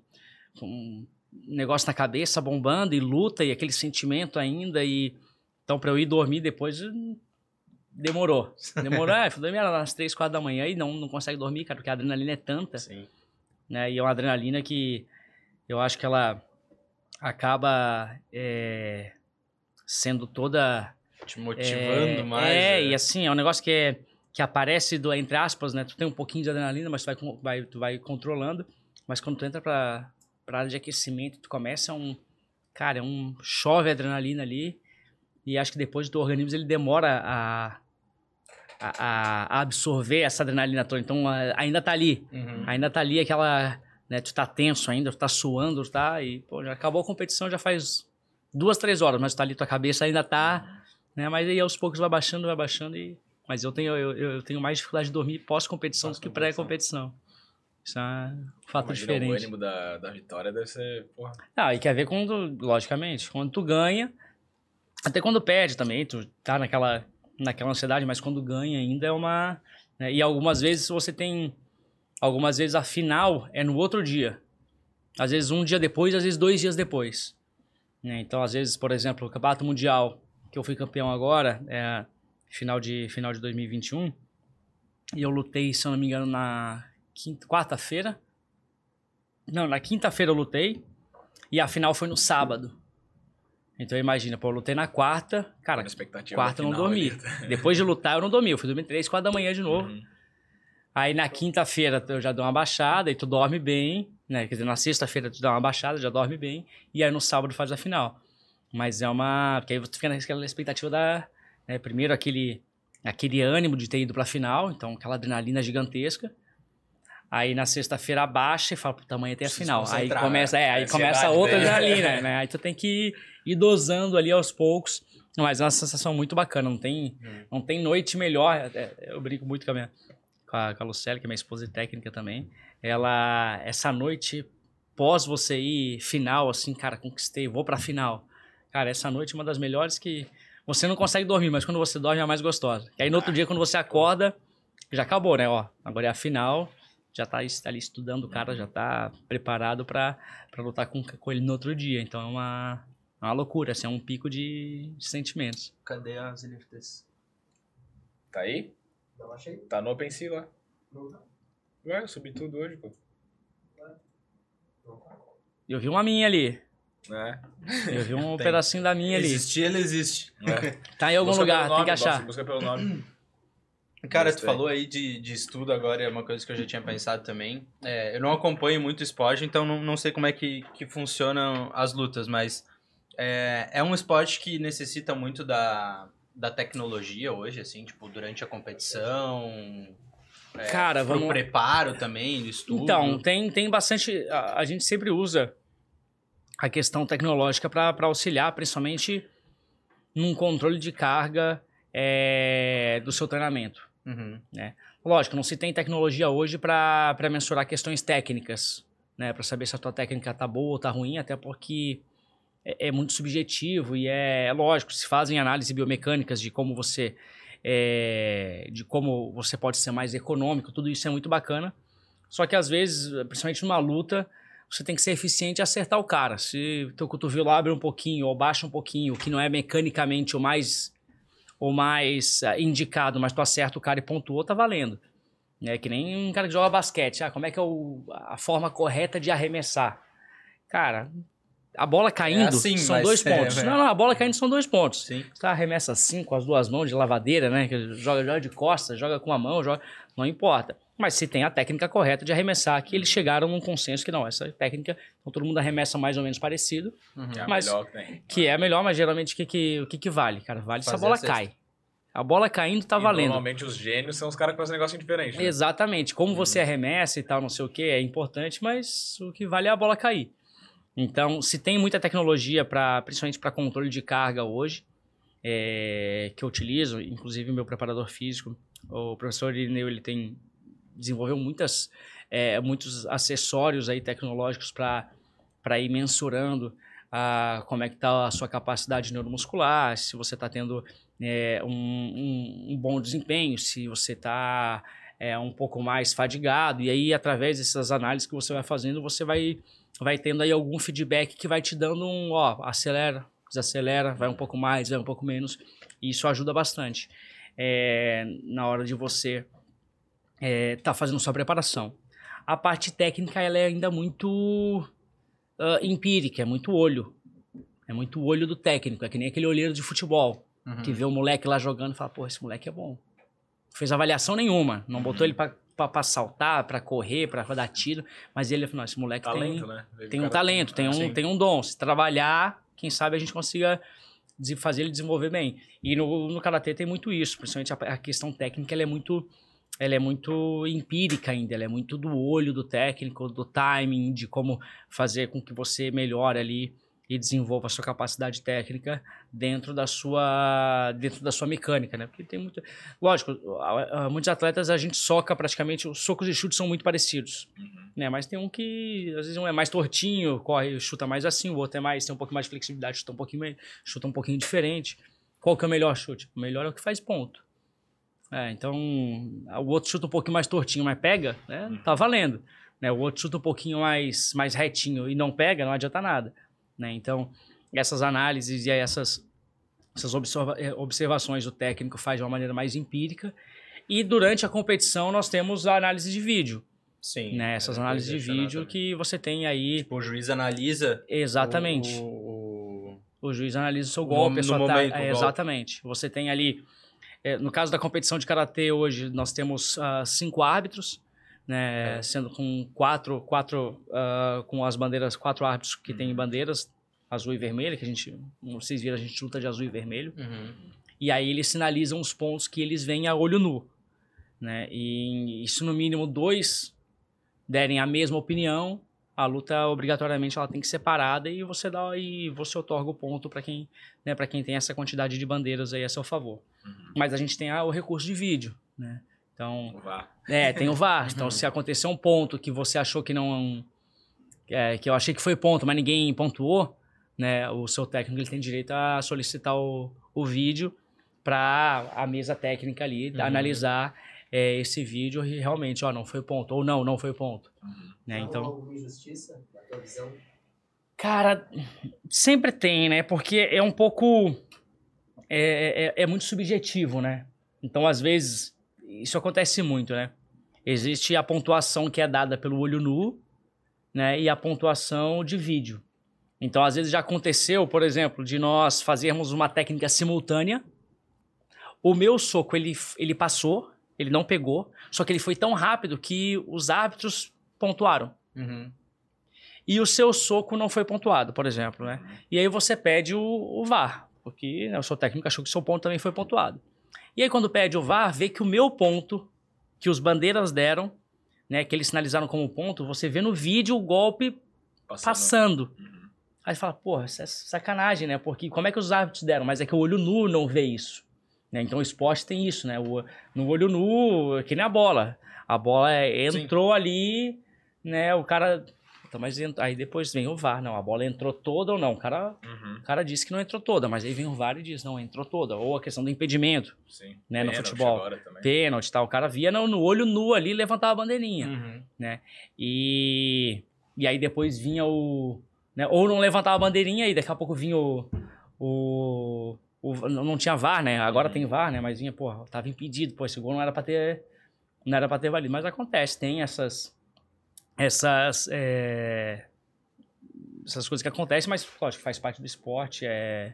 com um negócio na cabeça bombando e luta e aquele sentimento ainda e então pra eu ir dormir depois demorou. Demorou, é, fui dormir às 3, 4 da manhã e não, não consegue dormir, cara, porque a adrenalina é tanta Sim. né? E é uma adrenalina que eu acho que ela acaba é, sendo toda Te motivando é, mais. É, né? e assim, é um negócio que é que aparece do entre aspas, né? Tu tem um pouquinho de adrenalina, mas tu vai, vai, tu vai controlando. Mas quando tu entra pra, pra área de aquecimento, tu começa um. Cara, é um chove adrenalina ali. E acho que depois do organismo ele demora a, a, a absorver essa adrenalina toda. Então a- ainda tá ali. Uhum. Ainda tá ali aquela. Né, tu tá tenso ainda, tu tá suando, tá. E, pô, já acabou a competição, já faz duas, três horas, mas tu tá ali, tua cabeça ainda tá. Né, mas aí aos poucos vai baixando, vai baixando e. Mas eu tenho, eu, eu tenho mais dificuldade de dormir pós-competição do que pré-competição. Isso é um fato Imagina o diferente. ânimo da, da vitória deve ser, porra. Ah, e quer ver quando, logicamente, quando tu ganha, até quando perde também, tu tá naquela, naquela ansiedade, mas quando ganha ainda é uma. né, E algumas vezes você tem. Algumas vezes a final é no outro dia. Às vezes um dia depois, às vezes dois dias depois. né? Então, às vezes, por exemplo, o Campeonato Mundial, que eu fui campeão agora, é final de, final de 2021. E eu lutei, se eu não me engano, na quarta-feira. Não, na quinta-feira eu lutei. E a final foi no sábado. Então imagina, pô, eu lutei na quarta. Cara, quarta eu não dormi. ali. Depois de lutar, eu não dormi. Eu fui dormir três, quatro da manhã de novo. Uhum. Aí na quinta-feira eu já dou uma baixada e tu dorme bem, né? Quer dizer, na sexta-feira tu dá uma baixada, já dorme bem. E aí no sábado faz a final. Mas é uma. Porque aí você fica naquela expectativa da. né, primeiro aquele, aquele ânimo de ter ido pra final, então aquela adrenalina gigantesca. Aí na sexta-feira abaixa e fala, puta, amanhã tem a final. Aí começa, né? é, aí A começa outra adrenalina, né? Aí tu tem que ir dosando ali aos poucos. Mas é uma sensação muito bacana, não tem, não tem noite melhor. É, Eu brinco muito com a minha, com a, com a Lucélia, que é minha esposa e técnica também. Ela, essa noite pós você ir final, assim, cara, conquistei, vou pra final. Cara, essa noite é uma das melhores que você não consegue dormir, mas quando você dorme é a mais gostosa. E aí no outro dia, quando você acorda, já acabou, né? Ó, agora é a final, já tá es- ali estudando o cara, já tá preparado pra, pra lutar com, com ele no outro dia. Então é uma, é uma loucura, assim, é um pico de, de sentimentos. Cadê as NFTs? Tá aí? Não achei. Tá no OpenSea lá. Não tá. Ué, eu subi tudo hoje, pô. Não tá. Eu vi uma minha ali. É. Eu vi um Tem. pedacinho da minha ali. Existir, ele existe. é. Tá em algum Busca lugar, pelo tem que nome, achar. Busca pelo nome. Cara, tu Gostei. falou aí de, de estudo agora, é uma coisa que eu já tinha pensado também. É, eu não acompanho muito esporte, então não, não sei como é que, que funcionam as lutas, mas é, é um esporte que necessita muito da, da tecnologia hoje, assim, tipo, durante a competição. É, Cara, vamos- preparo também, do estudo. Então, tem, tem bastante. A, a gente sempre usa a questão tecnológica para auxiliar, principalmente num controle de carga é, do seu treinamento. Uhum. Lógico, não se tem tecnologia hoje para mensurar questões técnicas, né? Para saber se a tua técnica tá boa ou tá ruim, até porque é, é muito subjetivo e é, é lógico, se fazem análises biomecânicas de como você é, de como você pode ser mais econômico, tudo isso é muito bacana. Só que às vezes, principalmente numa luta, você tem que ser eficiente e acertar o cara. Se teu cotovelo abre um pouquinho ou baixa um pouquinho, que não é mecanicamente o mais o mais ah, indicado, mas tu acerta o cara e pontuou, tá valendo. É que nem um cara que joga basquete. Ah, como é que é o- a forma correta de arremessar? Cara, a bola caindo assim, são dois é, pontos. é. não, não, a bola caindo são dois pontos. Sim. Você arremessa assim, com as duas mãos de lavadeira, né? Que joga, joga de costas, joga com a mão, joga... não importa. Mas se tem a técnica correta de arremessar, que eles chegaram num consenso que não, essa técnica, então todo mundo arremessa mais ou menos parecido, Uhum. É a Mas- melhor que tem. que é melhor, mas geralmente o que, que, que, que vale, cara? Vale se a Fazer bola a cai. A bola caindo tá E valendo. Normalmente os gênios são os caras que fazem um negócio diferente. né? Exatamente. Como você arremessa e tal, não sei o que, é importante, mas o que vale é a bola cair. Então, se tem muita tecnologia, pra, principalmente para controle de carga hoje, é, que eu utilizo, inclusive meu preparador físico, o professor Irineu, ele tem desenvolveu muitas, é, muitos acessórios aí tecnológicos para ir mensurando a, como é que está a sua capacidade neuromuscular, se você está tendo é, um, um- um bom desempenho, se você está é, um pouco mais fadigado, e aí através dessas análises que você vai fazendo, você vai, vai tendo aí algum feedback que vai te dando um, ó, acelera, desacelera, vai um pouco mais, vai um pouco menos, e isso ajuda bastante é, na hora de você estar fazendo sua preparação. A parte técnica, ela é ainda muito ah, empírica, é muito olho. É muito olho do técnico, é que nem aquele olheiro de futebol Uhum. que vê o moleque lá jogando e fala, pô, esse moleque é bom. Não fez avaliação nenhuma, não botou ele pra saltar, pra correr, pra dar tiro, mas ele falou, esse moleque Talento, tem, né? Vê que tem o um talento, tem um, Sim. tem um dom. Se trabalhar, quem sabe a gente consiga dese- fazer ele desenvolver bem. E no, no Karatê tem muito isso, principalmente a, a questão técnica, ela é muito ela é muito empírica ainda, ela é muito do olho do técnico, do timing, de como fazer com que você melhore ali e desenvolva a sua capacidade técnica dentro da sua dentro da sua mecânica, né? Porque tem muito, lógico, muitos atletas a gente soca praticamente, os socos e chutes são muito parecidos, né? Mas tem um que às vezes um é mais tortinho, corre, chuta mais assim, o outro é mais tem um pouquinho mais de flexibilidade, chuta um pouquinho chuta um pouquinho diferente. qual que é o melhor chute? O melhor é o que faz ponto. É, então, o outro chuta um pouquinho mais tortinho, mas pega, né? Tá valendo. Né? O outro chuta um pouquinho mais, mais retinho e não pega, não adianta nada. Né? Então, essas análises e essas, essas observa eh, observações o técnico faz de uma maneira mais empírica. E durante a competição nós temos a análise de vídeo. Sim. Né? Essas é, análises de vídeo nada. que você tem aí. Tipo, o juiz analisa Exatamente. o, o- O juiz analisa o seu No golpe, mom- a sua no momento, é. Exatamente. Você tem ali, é, no caso da competição de karatê hoje, nós temos ah, cinco árbitros, né, É. sendo com quatro, quatro ah, com as bandeiras, quatro árbitros que Uhum. têm bandeiras azul e vermelha, que a gente, como vocês viram, a gente luta de azul e vermelho. Uhum. E aí eles sinalizam os pontos que eles veem a olho nu, né? E, e se no mínimo dois derem a mesma opinião, a luta obrigatoriamente ela tem que ser parada e você dá e você otorga o ponto para quem, né, para quem tem essa quantidade de bandeiras aí a seu favor. Mas a gente tem ah, o recurso de vídeo, né? Então, Vá. é, tem o VAR. Então, se acontecer um ponto que você achou que não. é, que eu achei que foi ponto, mas ninguém pontuou, né? O seu técnico ele tem direito a solicitar o, o vídeo para a mesa técnica ali Uhum. analisar é, esse vídeo e realmente, ó, não foi ponto. Ou não, não foi ponto. Né? Há Então. alguma injustiça na tua visão? Cara, sempre tem, né? Porque é um pouco. É, é, é muito subjetivo, né? Então, às vezes, isso acontece muito, né? Existe a pontuação que é dada pelo olho nu, né? E a pontuação de vídeo. Então, às vezes já aconteceu, por exemplo, de nós fazermos uma técnica simultânea. O meu soco, ele, ele passou, ele não pegou, só que ele foi tão rápido que os árbitros pontuaram Uhum. e o seu soco não foi pontuado, por exemplo, né? E aí você pede o, o VAR, porque né, o seu técnico achou que o seu ponto também foi pontuado. E aí quando pede o VAR, vê que o meu ponto, que os bandeiras deram, né, que eles sinalizaram como ponto, você vê no vídeo o golpe Passando. passando. Uhum. Aí fala, porra, isso é sacanagem, né? Porque como é que os árbitros deram? Mas é que o olho nu não vê isso. Né? Então o esporte tem isso, né? O, no olho nu, é que nem a bola. A bola é- entrou ali, né? O cara. Puta, mas aí depois vem o VAR. Não, a bola entrou toda ou não. O cara, Uhum. o cara disse que não entrou toda, mas aí vem o VAR e diz, não, entrou toda. Ou a questão do impedimento, Sim. Né, no futebol. pênalti e tal. O cara via no, no olho nu ali levantava a bandeirinha. Uhum. E, e aí depois vinha o. Né, ou não levantava a bandeirinha e daqui a pouco vinha o. o, o- não tinha VAR, né? Agora Uhum. tem VAR, né? Mas vinha, porra, tava impedido, pô, esse gol não era pra ter. Não era pra ter valido. Mas acontece, tem essas. Essas. é, essas coisas que acontecem, mas lógico, faz parte do esporte. É,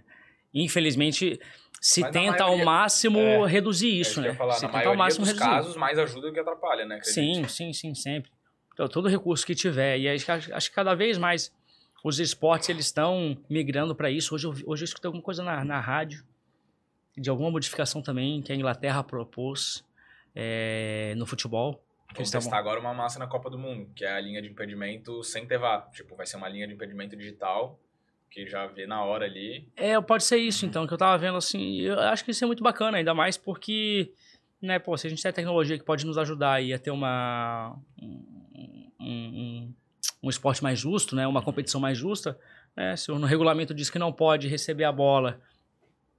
infelizmente, se Mas tenta ao maioria- máximo é, reduzir É isso, né? falar, se na tentar ao máximo dos reduzir. casos, mais ajuda do que atrapalha, né? acredito. Sim, sim, sim, sempre. Então, todo recurso que tiver. E acho, que- acho que cada vez mais os esportes eles estão migrando para isso. Hoje eu, hoje eu escutei alguma coisa na, na rádio, de alguma modificação também que a Inglaterra propôs é, no futebol. Vamos testar agora uma massa na Copa do Mundo, que é a linha de impedimento sem ter VAR. Tipo, vai ser uma linha de impedimento digital, que já vê na hora ali. É, pode ser isso, então, que eu tava vendo assim. Eu acho que isso é muito bacana, ainda mais porque, né, pô, se a gente tem a tecnologia que pode nos ajudar aí a ter uma. um, um, um esporte mais justo, né? Uma competição mais justa, né? Se o regulamento diz que não pode receber a bola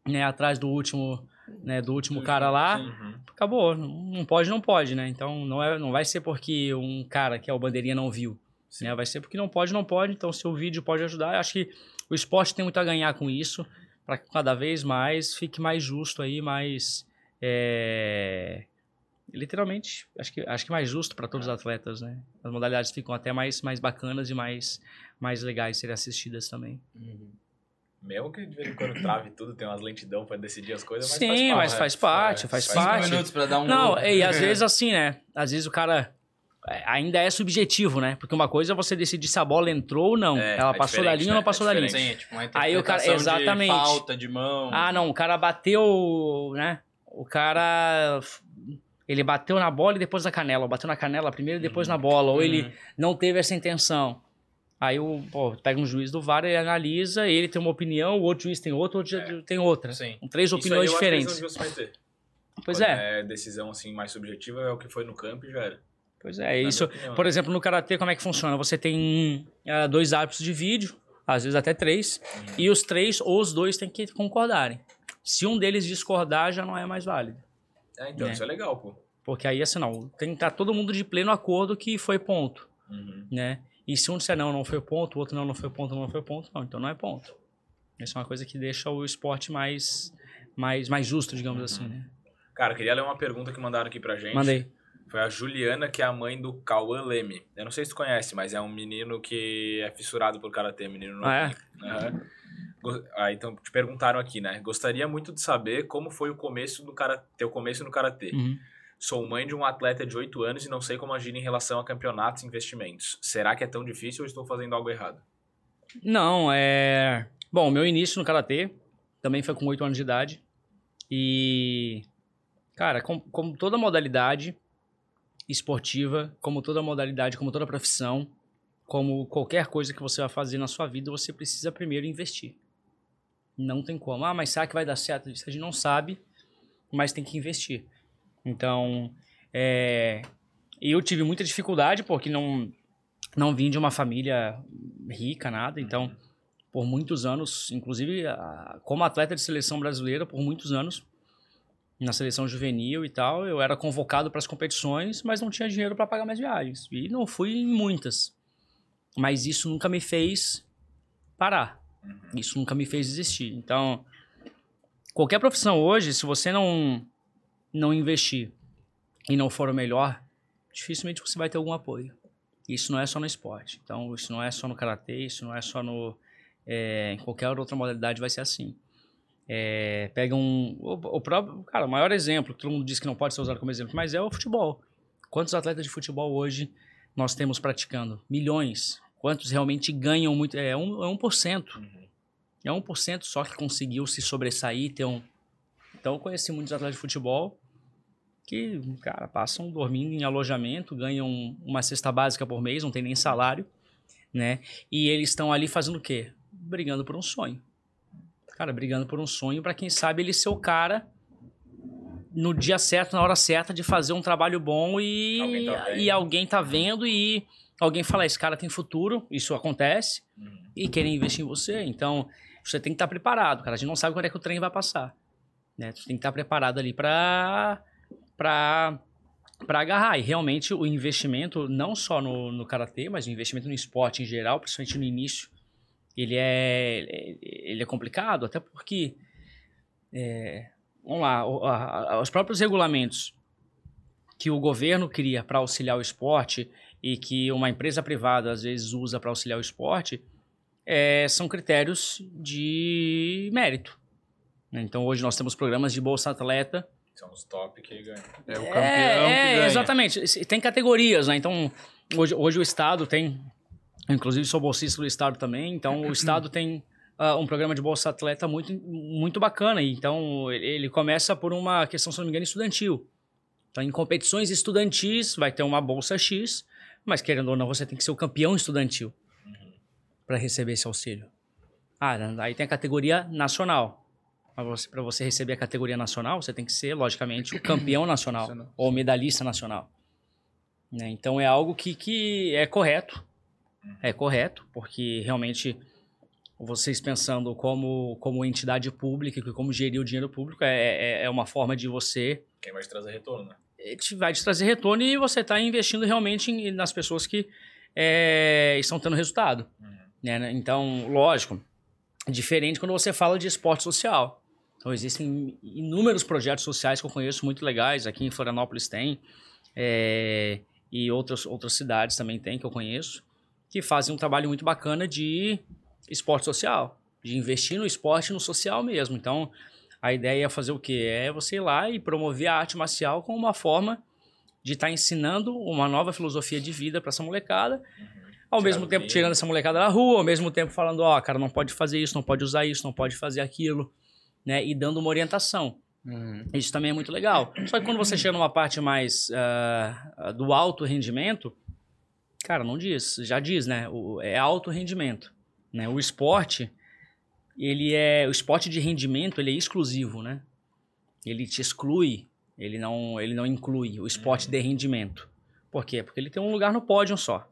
né, atrás do último, né, do último cara lá, Uhum. acabou. Não pode, não pode, né? Então não, é, não vai ser porque um cara que é o bandeirinha não viu. Sim. Né? Vai ser porque não pode, não pode. Então, se o vídeo pode ajudar, eu acho que o esporte tem muito a ganhar com isso, para que cada vez mais fique mais justo aí, mais. é, Literalmente, acho que, acho que mais justo para todos os atletas, né? As modalidades ficam até mais, mais bacanas e mais, mais legais de serem assistidas também. Uhum. Mesmo que de vez em quando trave tudo, tem umas lentidão pra decidir as coisas, mas Sim, faz parte. mas faz parte, É, faz Cinco parte. minutos pra dar um Não, gol. e às vezes assim, né? Às vezes o cara é, ainda é subjetivo, né? Porque uma coisa é você decidir se a bola entrou ou não. É, Ela é passou da linha ou não né? passou É da linha. Sim, tipo, uma Aí o cara- interpretação de exatamente. falta de mão. Ah, não, o cara bateu, né? O cara. Ele bateu na bola e depois na canela. Ou bateu na canela primeiro e depois na bola. Ou ele Uhum. não teve essa intenção. Aí o, pô, pega um juiz do VAR, ele analisa, ele tem uma opinião, o outro juiz tem outra, o outro juiz tem outra. Sim. Com três Isso aí opiniões eu acho que eles diferentes. deviam se meter. Pois Quando é, é decisão assim mais subjetiva, é o que foi no campo e já era. pois é. Na Isso, por exemplo, no Karatê, como é que funciona? Você tem ah, dois árbitros de vídeo, às vezes até três, Uhum. e os três ou os dois têm que concordarem. Se um deles discordar, já não é mais válido. É, então, É. isso é legal, pô. Porque aí, assim, não, tem que estar todo mundo de pleno acordo que foi ponto, Uhum. né? E se um disser não, não foi ponto, o outro não, não foi ponto, não foi ponto, não, então não é ponto. Isso é uma coisa que deixa o esporte mais, mais, mais justo, digamos assim, né? Cara, queria ler uma pergunta que mandaram aqui pra gente. Mandei. Foi a Juliana, que é a mãe do Cauã Leme. Eu não sei se tu conhece, mas é um menino que é fissurado por karatê, menino Ah, é? Go- Ah, então te perguntaram aqui, né? Gostaria muito de saber como foi o começo do karatê, teu começo no karatê. Uhum. Sou mãe de um atleta de 8 anos e não sei como agir em relação a campeonatos e investimentos. Será que é tão difícil ou estou fazendo algo errado? Não, é. Bom, meu início no karatê também foi com 8 anos de idade. E. Cara, com- como toda modalidade esportiva, como toda modalidade, como toda profissão, como qualquer coisa que você vai fazer na sua vida, você precisa primeiro investir. Não tem como. Ah, mas será que vai dar certo? A gente não sabe, mas tem que investir. Então, é, eu tive muita dificuldade porque não, não vim de uma família rica, nada. Então, por muitos anos, inclusive como atleta de seleção brasileira, por muitos anos, na seleção juvenil e tal, eu era convocado para as competições, mas não tinha dinheiro para pagar minhas viagens. E não fui em muitas. Mas isso nunca me fez parar. Isso nunca me fez desistir. Então, qualquer profissão hoje, se você não não investir e não for o melhor, dificilmente você vai ter algum apoio. Isso não é só no esporte. Então, isso não é só no karatê, isso não é só no é, em qualquer outra modalidade vai ser assim. É, pega um o, o próprio cara, o maior exemplo que todo mundo diz que não pode ser usado como exemplo, mas é o futebol. Quantos atletas de futebol hoje nós temos praticando? Milhões. Quantos realmente ganham muito? É um, é 1%. É 1% só que conseguiu se sobressair, ter um. Então eu conheci muitos atletas de futebol que, cara, passam dormindo em alojamento, ganham uma cesta básica por mês, não tem nem salário, né? E eles estão ali fazendo o quê? Brigando por um sonho. Cara, brigando por um sonho para quem sabe ele ser o cara no dia certo, na hora certa de fazer um trabalho bom e Alguém tá vendo. e alguém tá vendo e alguém fala esse cara tem futuro, isso acontece e querem investir em você. Então, você tem que estar preparado, cara. A gente não sabe quando é que o trem vai passar. Né? Tu tem que estar preparado ali para para para agarrar. E realmente o investimento, não só no, no karatê, mas o investimento no esporte em geral, principalmente no início, ele é, ele é complicado, até porque, é, vamos lá, os próprios regulamentos que o governo cria para auxiliar o esporte e que uma empresa privada às vezes usa para auxiliar o esporte, é, são critérios de mérito. Né? Então hoje nós temos programas de bolsa atleta São os top que ganham. É o campeão é, que ganha. Exatamente. Tem categorias, né? Então, hoje, hoje o Estado tem. eu, Inclusive, sou bolsista do Estado também. Então, o Estado tem ah, um programa de Bolsa Atleta muito, muito bacana. e Então, ele, ele começa por uma questão, se não me engano, estudantil. Então, em competições estudantis, vai ter uma Bolsa X, mas querendo ou não, você tem que ser o campeão estudantil para receber esse auxílio. Ah, aí tem a categoria nacional. Para você, receber a categoria nacional, você tem que ser, logicamente, o campeão nacional ou medalhista nacional. Né? Então é algo que, que é correto. É correto, porque realmente vocês pensando como, como entidade pública, e como gerir o dinheiro público, é, é, é uma forma de você Quem vai te trazer retorno, né? eh, te- vai te trazer retorno e você está investindo realmente em- nas pessoas que eh, estão tendo resultado. né, né? Então, lógico, diferente quando você fala de esporte social. Então, existem inúmeros projetos sociais que eu conheço muito legais. Aqui em Florianópolis tem, eh, e outras, outras cidades também tem que eu conheço, que fazem um trabalho muito bacana de esporte social, de investir no esporte e no social mesmo. Então, a ideia é fazer o quê? É você ir lá e promover a arte marcial como uma forma de estar ensinando uma nova filosofia de vida para essa molecada, ao Tirar mesmo tempo tirando essa molecada da rua, ao mesmo tempo falando, ó, cara, não pode fazer isso, não pode usar isso, não pode fazer aquilo, né? E dando uma orientação. Uhum. Isso também é muito legal. Só que quando você chega numa parte mais ah, do alto rendimento, cara, não diz, já diz, né? O, é alto rendimento, né? O esporte, ele é o esporte de rendimento, ele é exclusivo, né? Ele te exclui, ele não, ele não inclui o esporte de rendimento. Por quê? Porque ele tem um lugar no pódio só.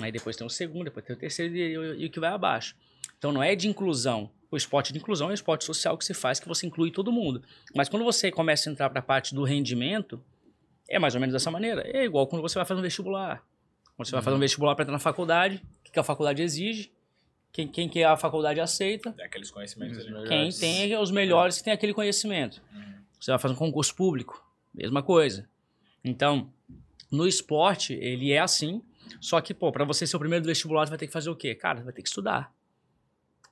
Aí depois tem o segundo, depois tem o terceiro e, e- e o que vai abaixo. Então não é de inclusão, O esporte de inclusão é o esporte social que se faz, que você inclui todo mundo. Mas quando você começa a entrar para a parte do rendimento, é mais ou menos dessa maneira. É igual quando você vai fazer um vestibular. Quando você vai fazer um vestibular para entrar na faculdade, o que a faculdade exige? Quem, quem que a faculdade aceita? É aqueles conhecimentos ali. Quem tem os melhores que tem aquele conhecimento. Você vai fazer um concurso público, mesma coisa. Então, no esporte, ele é assim, só que, pô, para você ser o primeiro do vestibular, você vai ter que fazer o quê? Cara, você vai ter que estudar.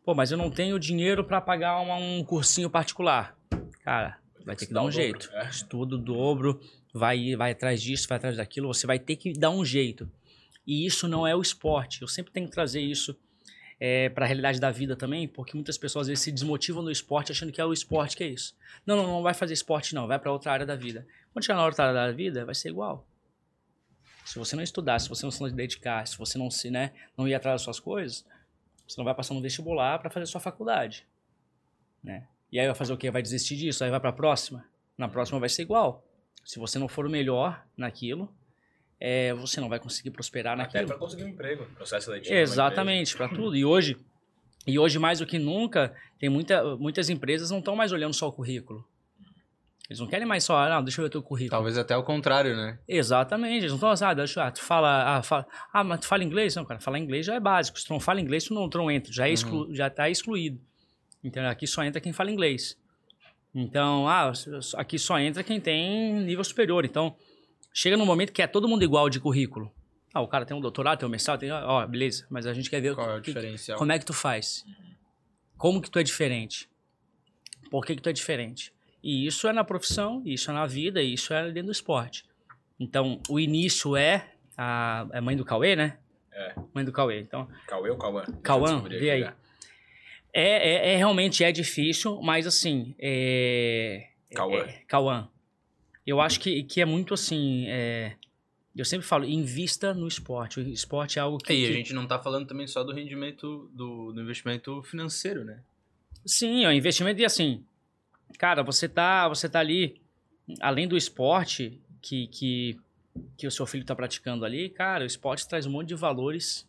Pô, mas eu não tenho dinheiro para pagar uma- um cursinho particular. Cara, vai ter que dar um jeito. é. Estuda o dobro, vai, vai atrás disso, vai atrás daquilo, você vai ter que dar um jeito. E isso não é o esporte. Eu sempre tenho que trazer isso para a realidade da vida também, porque muitas pessoas às vezes se desmotivam no esporte achando que é o esporte que é isso. Não, não, não vai fazer esporte não, vai para outra área da vida. Quando chegar na outra área da vida, vai ser igual. Se você não estudar, se você não se dedicar, se você não se, né, não ir atrás das suas coisas, você não vai passar no vestibular para fazer sua faculdade, né? E aí vai fazer o quê? Vai desistir disso, aí vai para a próxima. Na próxima vai ser igual. Se você não for o melhor naquilo, é, você não vai conseguir prosperar Até naquilo. para conseguir um emprego, processo seletivo. Exatamente, para tudo. E hoje, e hoje mais do que nunca, tem muita, muitas empresas não estão mais olhando só o currículo. Eles não querem mais só, ah, não, deixa eu ver teu currículo. Talvez até o contrário, né? Exatamente, eles não estão assim, ah, deixa, ah, tu fala, ah, fala, ah, mas tu fala inglês? Não, cara, falar inglês já é básico. Se tu não fala inglês, tu não, tu não entra, já, é exclu, já tá excluído. Então, aqui só entra quem fala inglês. Então, ah, aqui só entra quem tem nível superior. Então, chega num momento que é todo mundo igual de currículo. Ah, o cara tem um doutorado, tem um mestrado, tem, ó, beleza, mas a gente quer ver Qual é o que- diferencial? como é que tu faz? Como que tu é diferente? Por que que tu é diferente? E isso é na profissão, isso é na vida, e isso é dentro do esporte. Então, o início é a, é mãe do Cauê, né? É. Mãe do Cauê. Então, Cauê ou Cauã? Cauã, vê aí. é, é, é realmente é difícil, mas assim, é... Cauã. é- Cauã. Eu acho que, que é muito assim, é, eu sempre falo, invista no esporte. O esporte é algo que... E a que- gente não tá falando também só do rendimento do, do investimento financeiro, né? Sim, é um investimento e assim, cara, você tá, você tá ali, além do esporte que, que, que o seu filho tá praticando ali, cara, o esporte traz um monte de valores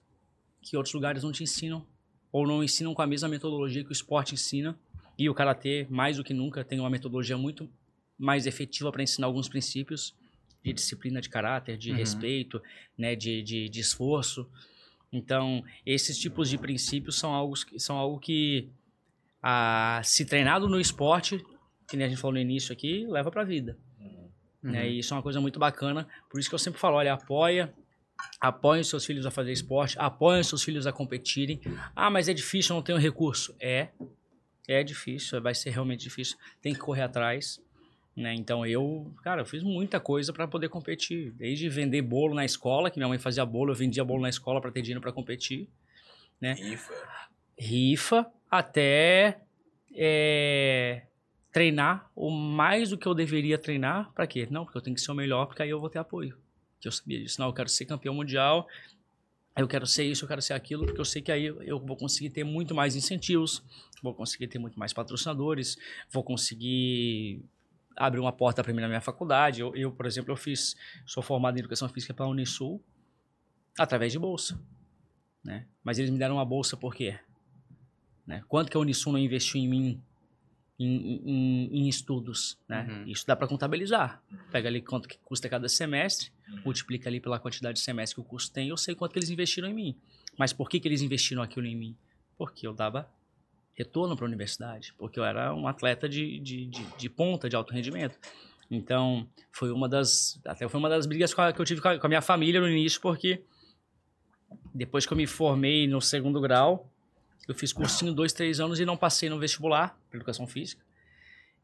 que outros lugares não te ensinam, ou não ensinam com a mesma metodologia que o esporte ensina. E o karatê, mais do que nunca, tem uma metodologia muito mais efetiva para ensinar alguns princípios de disciplina de caráter, de Uhum. respeito, né, de, de, de esforço. Então, esses tipos de princípios são algo, são algo que a, se treinado no esporte, que nem a gente falou no início aqui, leva pra vida. Né? E isso é uma coisa muito bacana. Por isso que eu sempre falo, olha, apoia, apoiem os seus filhos a fazer esporte, apoiem os seus filhos a competirem. Ah, mas é difícil, eu não tenho recurso. É, é difícil, vai ser realmente difícil. Tem que correr atrás. Né? Então eu, cara, eu fiz muita coisa para poder competir. Desde vender bolo na escola, que minha mãe fazia bolo, eu vendia bolo na escola para ter dinheiro para competir Rifa. rifa até é, treinar o mais do que eu deveria treinar. Pra quê? Não, porque eu tenho que ser o melhor, porque aí eu vou ter apoio. Que eu sabia disso. Não, eu quero ser campeão mundial, eu quero ser isso, eu quero ser aquilo, porque eu sei que aí eu vou conseguir ter muito mais incentivos, vou conseguir ter muito mais patrocinadores, vou conseguir abrir uma porta para mim na minha faculdade. Eu, eu, por exemplo, eu fiz, sou formado em educação física pela Unisul através de bolsa né? Mas eles me deram uma bolsa por quê? Né? Quanto que a Unisul não investiu em mim em, em- em estudos, né? Uhum. Isso dá para contabilizar. Pega ali quanto que custa cada semestre, Uhum. multiplica ali pela quantidade de semestre que o curso tem, eu sei quanto que eles investiram em mim. Mas por que que eles investiram aquilo em mim? Porque eu dava retorno para a universidade, porque eu era um atleta de, de, de, de ponta, de alto rendimento. Então, foi uma das, até foi uma das brigas que eu tive com a minha família no início, porque depois que eu me formei no segundo grau, eu fiz cursinho dois, três anos e não passei no vestibular para educação física.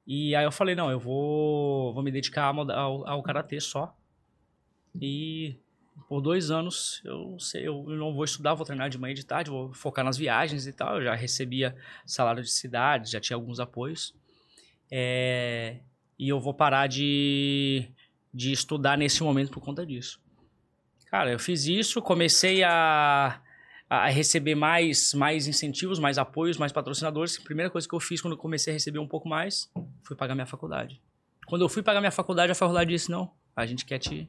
E aí eu falei, não, eu vou, vou me dedicar ao, ao, ao karatê só. E por dois anos eu, sei, eu não vou estudar, vou treinar de manhã e de tarde, vou focar nas viagens e tal. Eu já recebia salário de cidade, já tinha alguns apoios. É, e eu vou parar de, de estudar nesse momento por conta disso. Cara, eu fiz isso, comecei a, a receber mais, mais incentivos, mais apoios, mais patrocinadores. A primeira coisa que eu fiz quando eu comecei a receber um pouco mais foi pagar minha faculdade. Quando eu fui pagar minha faculdade, a faculdade disse: não, a gente quer te.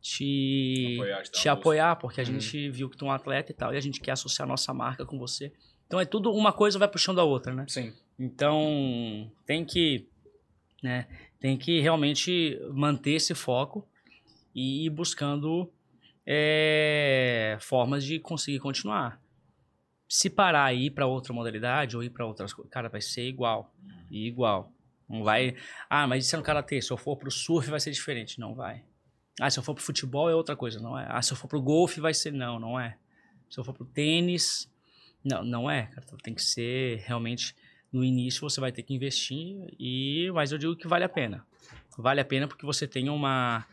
te Apoiar, te apoiar, porque a Uhum. gente viu que tu é um atleta e tal, e a gente quer associar nossa marca com você. Então é tudo uma coisa vai puxando a outra, né? Sim. Então tem que, né, tem que realmente manter esse foco e ir buscando é, formas de conseguir continuar. Se parar e ir para outra modalidade ou ir para outras coisas, cara, vai ser igual, igual. Não vai. Ah, mas isso é no karatê. Se eu for pro surf vai ser diferente. Não vai. Ah, se eu for pro futebol é outra coisa. Não é. Ah, se eu for pro golfe vai ser. Não, não é. Se eu for pro tênis. Não, não é, cara. Então, tem que ser realmente. No início você vai ter que investir. e Mas eu digo que vale a pena. Vale a pena porque você tem uma.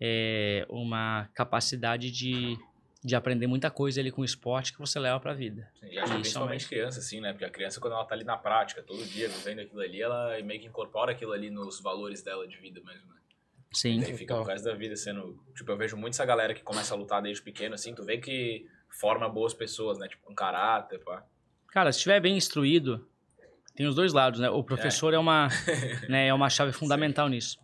É, uma capacidade de de aprender muita coisa ali com o esporte que você leva pra vida. Sim, e acho que principalmente criança, assim, né? Porque a criança, quando ela tá ali na prática, todo dia, vivendo aquilo ali, ela meio que incorpora aquilo ali nos valores dela de vida mesmo, né? Sim. E fica o resto da vida sendo... Tipo, eu vejo muito essa galera que começa a lutar desde pequeno, assim, tu vê que forma boas pessoas, né? Tipo, com caráter, pá. Cara, se estiver bem instruído, tem os dois lados, né? O professor é, é uma, né, é uma chave fundamental Sim. nisso.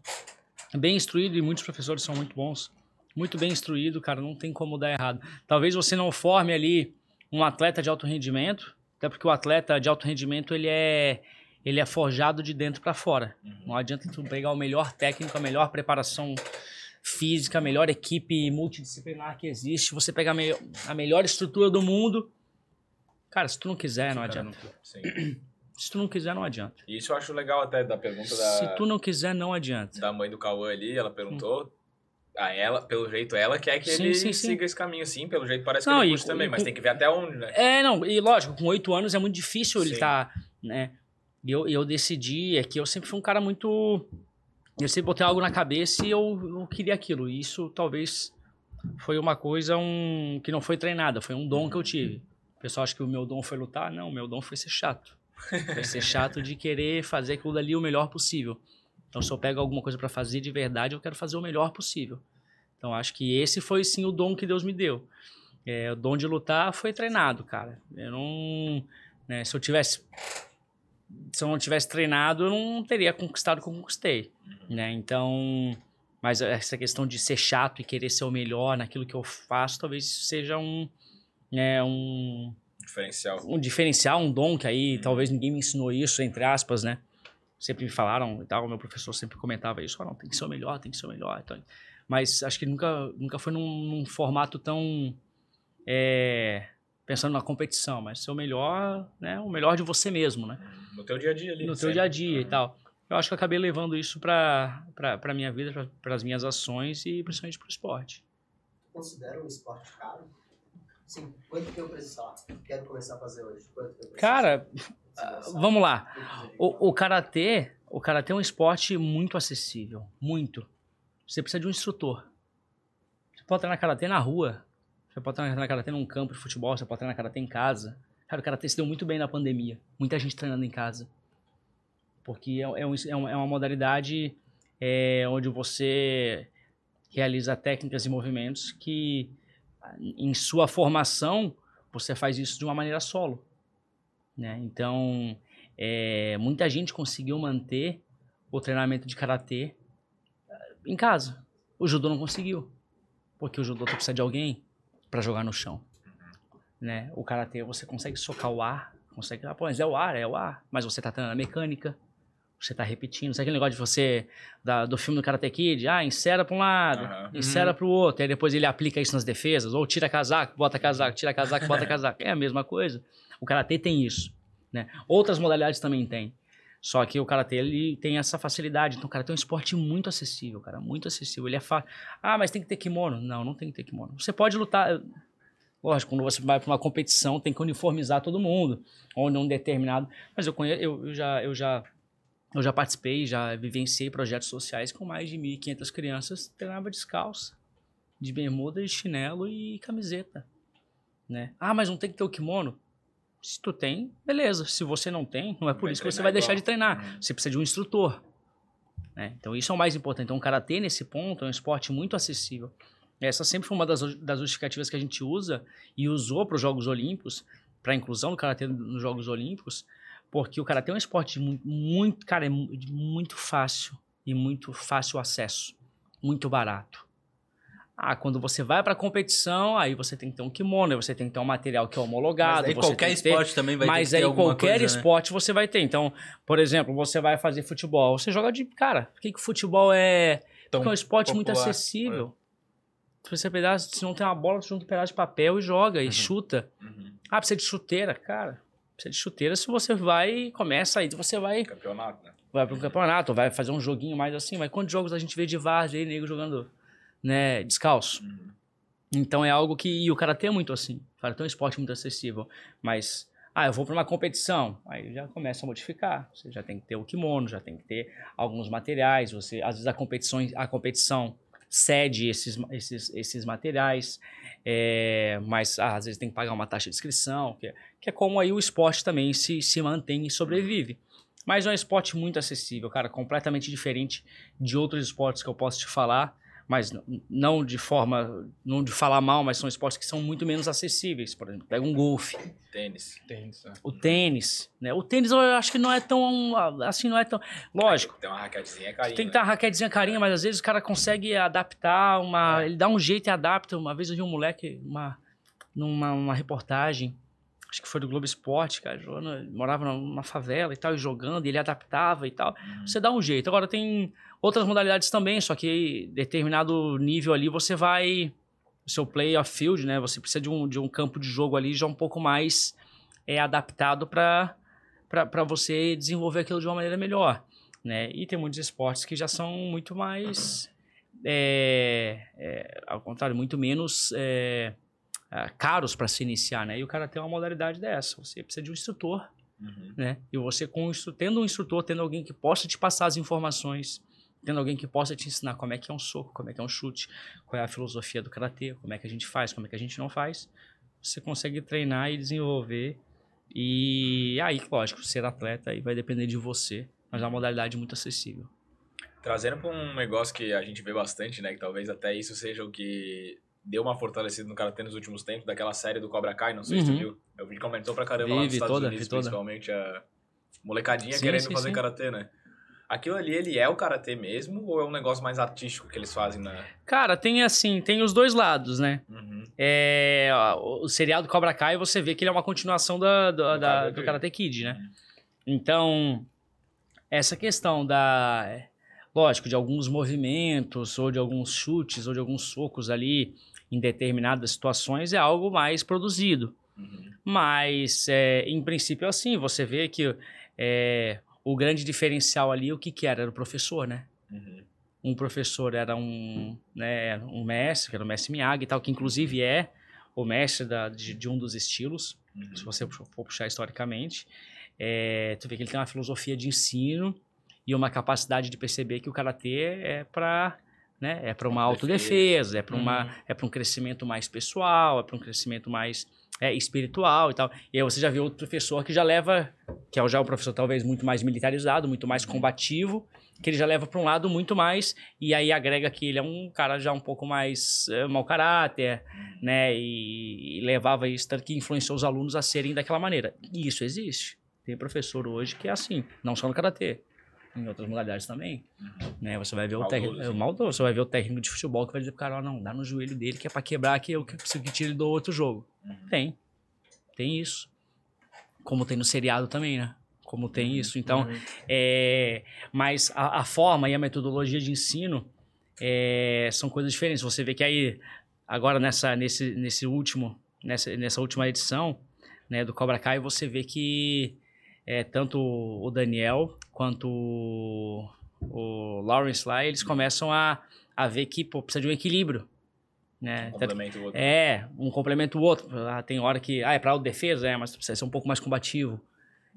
Bem instruído e muitos professores são muito bons muito bem instruído, cara, não tem como dar errado. Talvez você não forme ali um atleta de alto rendimento, até porque o atleta de alto rendimento ele é ele é forjado de dentro para fora. Uhum. Não adianta tu pegar o melhor técnico, a melhor preparação física, a melhor equipe multidisciplinar que existe, você pegar a, me a melhor estrutura do mundo. Cara, se tu não quiser, não adianta. Se tu não quiser, não adianta. Isso eu acho legal até da pergunta da. Se tu não quiser, não adianta. Da mãe do Cauã ali, ela perguntou a ela, pelo jeito, ela quer que sim, ele sim, sim. siga esse caminho, sim. Pelo jeito, parece não, que ele curte também, mas tem que ver até onde, né? É, não, e lógico, com oito anos é muito difícil ele estar, tá, né? E eu, eu decidi, é que eu sempre fui um cara muito... Eu sempre botei algo na cabeça e eu, eu queria aquilo. E isso, talvez, foi uma coisa um, que não foi treinada, foi um dom que eu tive. O pessoal acha que o meu dom foi lutar. Não, o meu dom foi ser chato. Foi ser chato de querer fazer aquilo dali o melhor possível. Então, se eu pego alguma coisa para fazer de verdade, eu quero fazer o melhor possível. Então, acho que esse foi sim o dom que Deus me deu. É, o dom de lutar foi treinado, cara. Eu não. Né, se eu tivesse. Se eu não tivesse treinado, eu não teria conquistado o que eu conquistei. Né? Então. Mas essa questão de ser chato e querer ser o melhor naquilo que eu faço, talvez seja um. Né, um diferencial. Um diferencial, um dom que aí uhum. talvez ninguém me ensinou isso, entre aspas, né? Sempre me falaram e tal, meu professor sempre comentava isso, oh, não, tem que ser o melhor, tem que ser o melhor. Então, mas acho que nunca, nunca foi num, num formato tão é, pensando na competição, mas ser o melhor, né, o melhor de você mesmo, né? No teu dia a dia ali. No teu dia a dia uhum. e tal. Eu acho que eu acabei levando isso para para minha vida, para as minhas ações e principalmente para o esporte. Considera um esporte caro? Sim, quanto que eu precisar? Quero começar a fazer hoje. Quanto que eu Cara, vamos lá. O, o karatê, o karatê é um esporte muito acessível, muito. Você precisa de um instrutor. Você pode treinar karatê na rua. Você pode treinar karatê num campo de futebol, você pode treinar karatê em casa. Cara, o karatê se deu muito bem na pandemia. Muita gente treinando em casa. Porque é, é, um, é uma é modalidade é, onde você realiza técnicas e movimentos que, em sua formação, você faz isso de uma maneira solo. Né? Então, é, muita gente conseguiu manter o treinamento de karatê eh, em casa. O judô não conseguiu, porque o judô precisa de alguém para jogar no chão. Né? O karatê você consegue socar o ar, consegue, ah, pô, mas é o ar, é o ar, mas você tá treinando a mecânica, você tá repetindo. Sabe aquele negócio de você, da, do filme do Karate Kid? Ah, insera pra um lado, uhum. insera pro outro. Aí depois ele aplica isso nas defesas. Ou tira casaco, bota casaco, tira casaco, bota casaco. É a mesma coisa. O Karatê tem isso. Né? Outras modalidades também tem. Só que o Karatê, ele tem essa facilidade. Então, o Karatê é um esporte muito acessível, cara. Muito acessível. Ele é fácil. Ah, mas tem que ter kimono. Não, não tem que ter kimono. Você pode lutar... Lógico, quando você vai para uma competição, tem que uniformizar todo mundo. Ou num determinado... Mas eu, conheço, eu, eu já... Eu já eu já participei, já vivenciei projetos sociais com mais de 1.500 crianças, treinava descalça, de bermuda, de chinelo e camiseta, né? Ah, mas não tem que ter o kimono? Se tu tem, beleza. Se você não tem, não é por vai isso que você vai igual. deixar de treinar. Uhum. Você precisa de um instrutor. Né? Então, isso é o mais importante. Então, o karatê, nesse ponto, é um esporte muito acessível. Essa sempre foi uma das, das justificativas que a gente usa e usou para os Jogos Olímpicos, para a inclusão do karatê nos Jogos Olímpicos, porque o karatê é um esporte muito, muito, cara, é muito fácil e muito fácil acesso, muito barato. Ah, quando você vai pra competição, aí você tem que ter um kimono, você tem que ter um material que é homologado. Mas aí qualquer tem que ter- esporte também vai mas ter que aí qualquer coisa, né? esporte você vai ter. Então, por exemplo, você vai fazer futebol, você joga de. Cara, por que, que o futebol é. Tão Porque é um esporte muito popular. acessível. Se você pegar, se não tem uma bola, você junta um pedaço de papel e joga e Uhum. chuta. Uhum. Ah, precisa de chuteira, cara. Precisa de chuteira se você vai e começa aí, você vai, Campeonato, né? vai para um campeonato, vai fazer um joguinho mais assim. Mas quantos jogos a gente vê de várzea aí, nego jogando né, descalço? Uhum. Então é algo que. E o karatê é muito assim. O karatê é um esporte muito acessível. Mas. Ah, eu vou para uma competição. Aí já começa a modificar. Você já tem que ter o kimono, já tem que ter alguns materiais. Você, às vezes a competição, a competição cede esses, esses, esses materiais. É, mas ah, às vezes tem que pagar uma taxa de inscrição, que é, que é como aí o esporte também se, se mantém e sobrevive. Mas é um esporte muito acessível, cara, completamente diferente de outros esportes que eu posso te falar mas não de forma, não de falar mal, mas são esportes que são muito menos acessíveis. Por exemplo, pega um golfe, Tênis. o tênis, né? O tênis eu acho que não é tão, assim, não é tão... Lógico, Tem uma raquetezinha carinha. tem que ter uma raquetezinha carinha, mas às vezes o cara consegue adaptar uma... Ele dá um jeito e adapta. Uma vez eu vi um moleque uma, numa uma reportagem, acho que foi do Globo Esporte, cara, jogando, morava numa favela e tal, e jogando, e ele adaptava e tal. Uhum. Você dá um jeito. Agora tem outras modalidades também, só que determinado nível ali você vai. O seu play of field, né? Você precisa de um, de um campo de jogo ali já um pouco mais é, adaptado para você desenvolver aquilo de uma maneira melhor. Né? E tem muitos esportes que já são muito mais. é, é, ao contrário, muito menos é, caros para se iniciar, né? E o cara tem uma modalidade dessa. Você precisa de um instrutor Uhum. né? E você com tendo um instrutor, tendo alguém que possa te passar as informações, tendo alguém que possa te ensinar como é que é um soco, como é que é um chute, qual é a filosofia do karatê, como é que a gente faz, como é que a gente não faz, você consegue treinar e desenvolver. E aí, lógico, ser atleta aí vai depender de você, mas é uma modalidade muito acessível. Trazendo para um negócio que a gente vê bastante, né? Que talvez até isso seja o que deu uma fortalecida no Karatê nos últimos tempos, daquela série do Cobra Kai, não sei se tu Uhum. viu. Eu vi que comentou pra caramba Vi, lá nos Estados toda, Unidos, principalmente a molecadinha Sim, querendo sim, fazer sim. Karatê, né? Aquilo ali, ele é o Karatê mesmo ou é um negócio mais artístico que eles fazem na... Cara, tem assim, tem os dois lados, né? Uhum. É, o o seriado Cobra Kai, você vê que ele é uma continuação da, do, Do da- Karate do Kid. Karate Kid, né? Uhum. Então, essa questão da. É, Lógico, de alguns movimentos, ou de alguns chutes, ou de alguns socos ali em determinadas situações é algo mais produzido. Uhum. Mas, é, em princípio, assim, você vê que é, o grande diferencial ali, o que, que era? Era o professor, né? Uhum. um professor era um, né, um mestre, que era o mestre Miyagi e tal, que inclusive é o mestre da, de, de um dos estilos, Uhum. se você for puxar historicamente. É, tu vê que ele tem uma filosofia de ensino e uma capacidade de perceber que o karatê é para né, é para uma Autodefesa. é para uma Uhum. é para um crescimento mais pessoal, é para um crescimento mais é, espiritual e tal. E aí você já vê outro professor que já leva, que é já o professor talvez muito mais militarizado, muito mais Uhum. combativo, que ele já leva para um lado muito mais e aí agrega que ele é um cara já um pouco mais é, mau caráter, Uhum. né? E, e levava isso tanto que influenciou os alunos a serem daquela maneira. E isso existe. Tem professor hoje que é assim, não só no karatê, em outras modalidades também, Uhum. né? Você vai ver o técnico, é, maldoso, você vai ver o técnico de futebol que vai dizer pro cara, ó, não, dá no joelho dele que é para quebrar que eu preciso que tire do outro jogo. Uhum. Tem. Tem isso. Como tem no seriado também, né? Como tem isso. Então, Uhum. é, mas a, a forma e a metodologia de ensino é, são coisas diferentes. Você vê que aí, agora nessa, nesse, nesse último, nessa, nessa última edição né, do Cobra Kai, você vê que é, tanto o Daniel quanto o, o Lawrence lá, eles começam a, a ver que pô, precisa de um equilíbrio. Né? Um Tanto complementa o outro. é, um complementa o outro. Ah, tem hora que. Ah, é pra autodefesa, é, mas precisa ser um pouco mais combativo.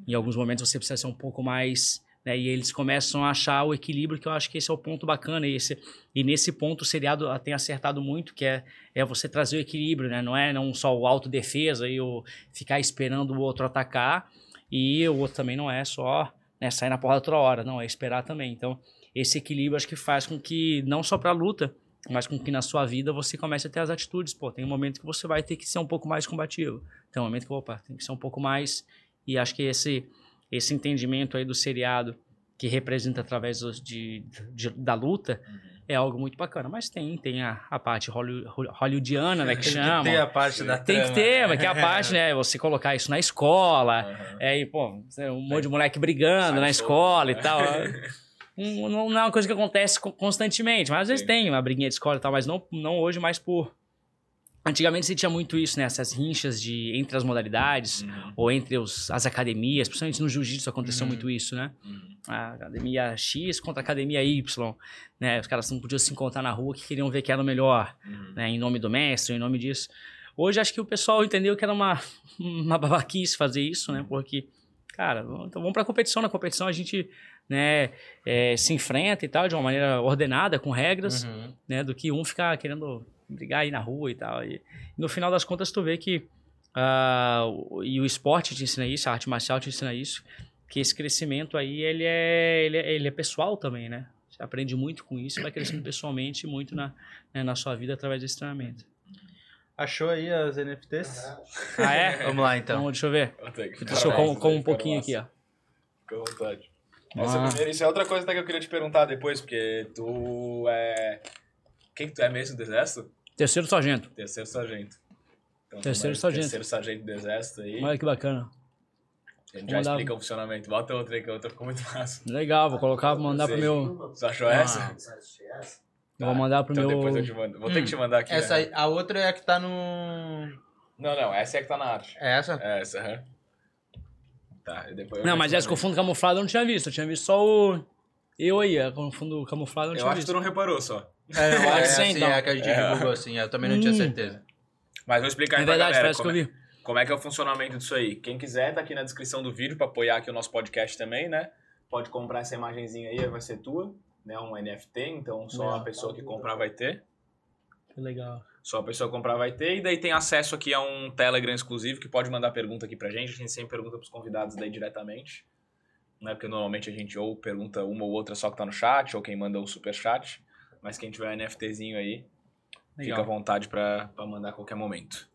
Em alguns momentos você precisa ser um pouco mais. Né, e eles começam a achar o equilíbrio, que eu acho que esse é o ponto bacana. E, esse, e nesse ponto o seriado tem acertado muito, que é, é você trazer o equilíbrio, né? Não é não só o autodefesa e o ficar esperando o outro atacar. E o outro também não é só né, sair na porrada toda hora, não, é esperar também. Então, esse equilíbrio acho que faz com que, não só pra luta, mas com que na sua vida você comece a ter as atitudes. Pô, tem um momento que você vai ter que ser um pouco mais combativo. Tem um momento que, opa, tem que ser um pouco mais. E acho que esse, esse entendimento aí do seriado, que representa através de, de- da luta, é algo muito bacana. Mas tem, tem a, a parte holly- hollywoodiana, né, que Tem chama. que ter a parte da Tem que trama. ter, mas que é a parte, né? Você colocar isso na escola, Aham. é, e, pô, um monte de moleque brigando na escola né? e tal. Um- Não não é uma coisa que acontece co- constantemente, mas às vezes Sim. tem uma briguinha de escola e tal, mas não, não hoje mais por. Antigamente você tinha muito isso, né? Essas rinchas de, entre as modalidades Uhum. ou entre os, as academias, principalmente no jiu-jitsu aconteceu Uhum. muito isso, né? Uhum. A academia X contra a academia Y, né? Os caras não podiam se encontrar na rua que queriam ver que era o melhor Uhum. né, em nome do mestre, em nome disso. Hoje acho que o pessoal entendeu que era uma, uma babaquice fazer isso, né? Porque, cara, vamos- então vamos pra competição. Na competição a gente né, é, se enfrenta e tal, de uma maneira ordenada, com regras, Uhum. né? Do que um ficar querendo brigar aí na rua e tal. E, no final das contas tu vê que o- e o esporte te ensina isso, a arte marcial te ensina isso, que esse crescimento aí, ele é, ele é, ele é pessoal também, né? Você aprende muito com isso e vai crescendo pessoalmente muito na, né, na sua vida através desse treinamento. Achou aí as NFTs? Ah, é? Vamos lá, então. Então, deixa eu ver. Que Deixa eu como, como um pouquinho aqui, ó. Fica à vontade. Essa Ah. primeira, isso é outra coisa até que eu queria te perguntar depois, porque tu é. Quem que tu é mesmo do exército? Terceiro sargento. Terceiro sargento. Então, Terceiro é sargento. Terceiro sargento do exército aí. Olha que bacana. A gente Vou já mandar- explica o funcionamento. Bota outra aí que a outra ficou muito massa. Legal, vou colocar, vou mandar pro meu. Você achou Ah. essa? eu Vou mandar pro então meu. depois eu te mando. Vou ter Hum, que te mandar aqui. Essa né? aí, a outra é a que tá no. Não, não, essa é a que tá na arte. É essa? É essa, aham. Tá, e depois eu Não, mas essa com mandar. fundo camuflado eu não tinha visto. Eu tinha visto só o. Eu aí, a com fundo camuflado eu não Eu tinha acho que visto. tu não reparou só. É, não, é, Pode ser, assim, então. é a que a gente É. divulgou assim. Eu também não tinha Hum. certeza. Mas vou explicar aí É pra verdade, galera parece que como, eu é, vi. como é que é o funcionamento disso aí. Quem quiser, tá aqui na descrição do vídeo pra apoiar aqui o nosso podcast também, né? Pode comprar essa imagenzinha aí, vai ser tua, né? Um NFT, então só a pessoa que comprar vai ter. Que legal. Só a pessoa que comprar vai ter. E daí tem acesso aqui a um Telegram exclusivo que pode mandar pergunta aqui pra gente. A gente sempre pergunta pros convidados daí diretamente. Né? Porque normalmente a gente ou pergunta uma ou outra só que tá no chat, ou quem manda o super chat. Mas quem tiver NFTzinho aí, fica à Legal. vontade pra mandar a qualquer momento.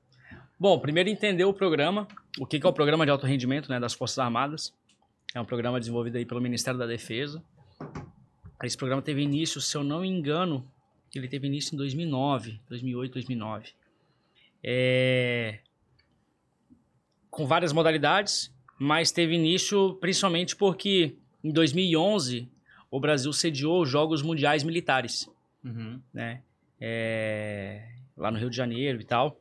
Bom, primeiro entender o programa, o que que é o programa de alto rendimento né, das Forças Armadas. É um programa desenvolvido aí pelo Ministério da Defesa. Esse programa teve início, se eu não me engano, ele teve início em 2009, 2008, 2009. É... Com várias modalidades, mas teve início principalmente porque em 2011 o Brasil sediou os Jogos Mundiais Militares Uhum. né? É, lá no Rio de Janeiro e tal.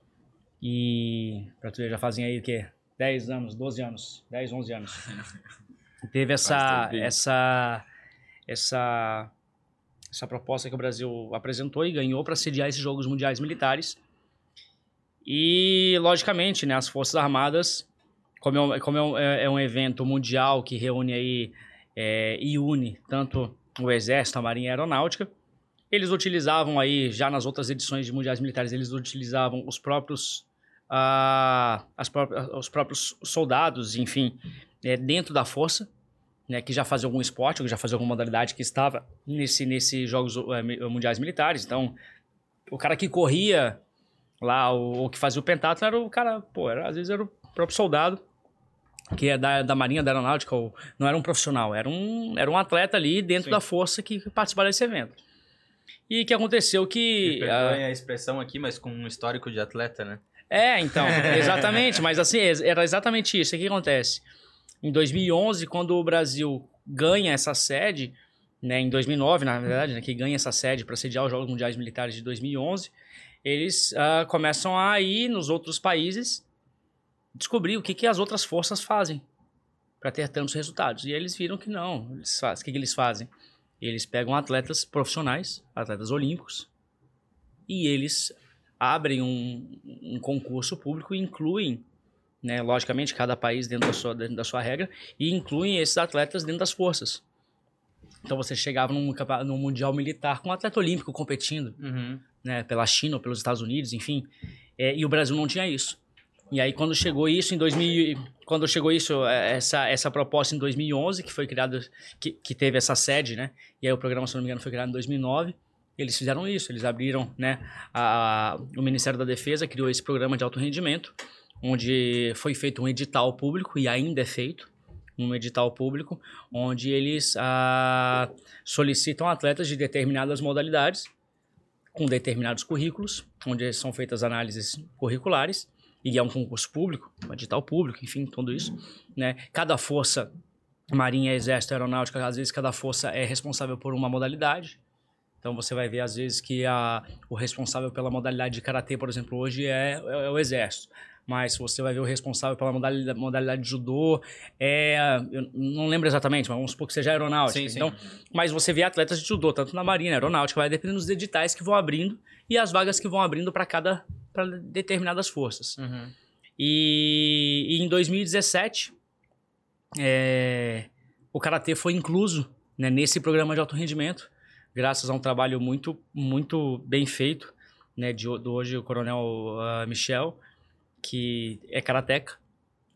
E pra tu ver, já fazem aí o quê? 10 anos, 12 anos, 10, 11 anos. Teve essa essa essa essa proposta que o Brasil apresentou e ganhou para sediar esses Jogos Mundiais Militares. E, logicamente, né, as Forças Armadas, como é um, como é é- é um evento mundial que reúne aí é, e une tanto o Exército, a Marinha e a Aeronáutica, eles utilizavam aí, já nas outras edições de Mundiais Militares, eles utilizavam os próprios, ah, as próprias, os próprios soldados, enfim, é, dentro da força, né, que já fazia algum esporte, ou que já fazia alguma modalidade que estava nesse, nesse Jogos mi- Mundiais Militares. Então, o cara que corria lá, o, ou que fazia o pentatlo, era o cara, pô, era, às vezes era o próprio soldado, que é da, da Marinha, da Aeronáutica, não era um profissional, era um, era um atleta ali dentro Sim. da força que participava desse evento. E que aconteceu que... ah, perdoem a expressão aqui, mas com um histórico de atleta, né? é, então, exatamente, mas assim, era exatamente isso. O que acontece? Em 2011, quando o Brasil ganha essa sede, né, em 2009, na verdade, né, que ganha essa sede para sediar os Jogos Mundiais Militares de 2011, eles ah, começam a ir nos outros países descobrir o que, que as outras forças fazem para ter tantos resultados. E eles viram que não. Eles fazem, o que, que eles fazem? Eles pegam atletas profissionais, atletas olímpicos, e eles abrem um, um concurso público e incluem, né, logicamente, cada país dentro da, sua, dentro da sua regra, e incluem esses atletas dentro das forças. Então você chegava num, num mundial militar com um atleta olímpico competindo, Uhum. né, pela China ou pelos Estados Unidos, enfim, é, e o Brasil não tinha isso. E aí quando chegou isso em 2000, quando chegou isso é, essa essa proposta em 2011 que foi criado que, que teve essa sede, né? E aí o programa, se não me engano, foi criado em 2009. Eles fizeram isso, eles abriram, né, a, o Ministério da Defesa criou esse programa de alto rendimento, onde foi feito um edital público e ainda é feito num edital público, onde eles ah, solicitam atletas de determinadas modalidades, com determinados currículos, onde são feitas análises curriculares, e é um concurso público, um edital público, enfim, tudo isso. Né? Cada força, marinha, exército, aeronáutica, às vezes cada força é responsável por uma modalidade. Então você vai ver às vezes que a, o responsável pela modalidade de karatê, por exemplo, hoje é, é, é o exército mas você vai ver o responsável pela modalidade, modalidade de judô, é, eu não lembro exatamente, mas vamos supor que seja aeronáutica. Sim, sim. Então, mas você vê atletas de judô, tanto na marinha, aeronáutica, vai dependendo dos editais que vão abrindo e as vagas que vão abrindo para cada para determinadas forças. Uhum. E, e, em 2017, é, o karatê foi incluso né, nesse programa de alto rendimento, graças a um trabalho muito muito bem feito, né, de, de hoje o coronel uh, Michel que é karateca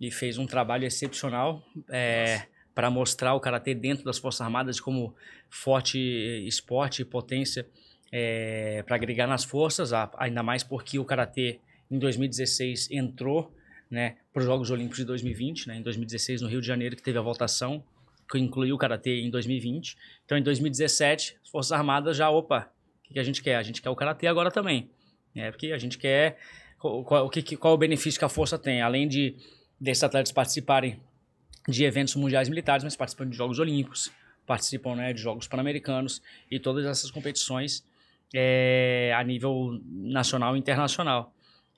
e fez um trabalho excepcional é, para mostrar o karatê dentro das Forças Armadas como forte esporte e potência é, para agregar nas forças, ainda mais porque o karatê em 2016 entrou né, para os Jogos Olímpicos de 2020, né, em 2016 no Rio de Janeiro que teve a votação que incluiu o karatê em 2020. Então em 2017 as Forças Armadas já opa, o que a gente quer? A gente quer o karatê agora também, é porque a gente quer qual, o que, qual o benefício que a força tem, além de desses atletas participarem de eventos mundiais militares, mas participam de Jogos Olímpicos, participam né, de Jogos Pan-Americanos e todas essas competições é, a nível nacional e internacional.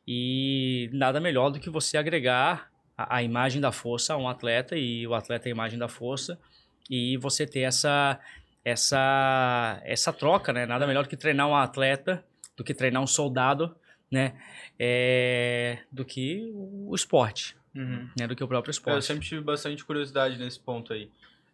E nada melhor do que você agregar a, a, imagem da força a um atleta e o atleta a imagem da força e você ter essa essa essa troca, né? Nada melhor do que treinar um atleta do que treinar um soldado né? É, do que o esporte, uhum. né? Do que o próprio esporte. Eu sempre tive bastante curiosidade nesse ponto aí.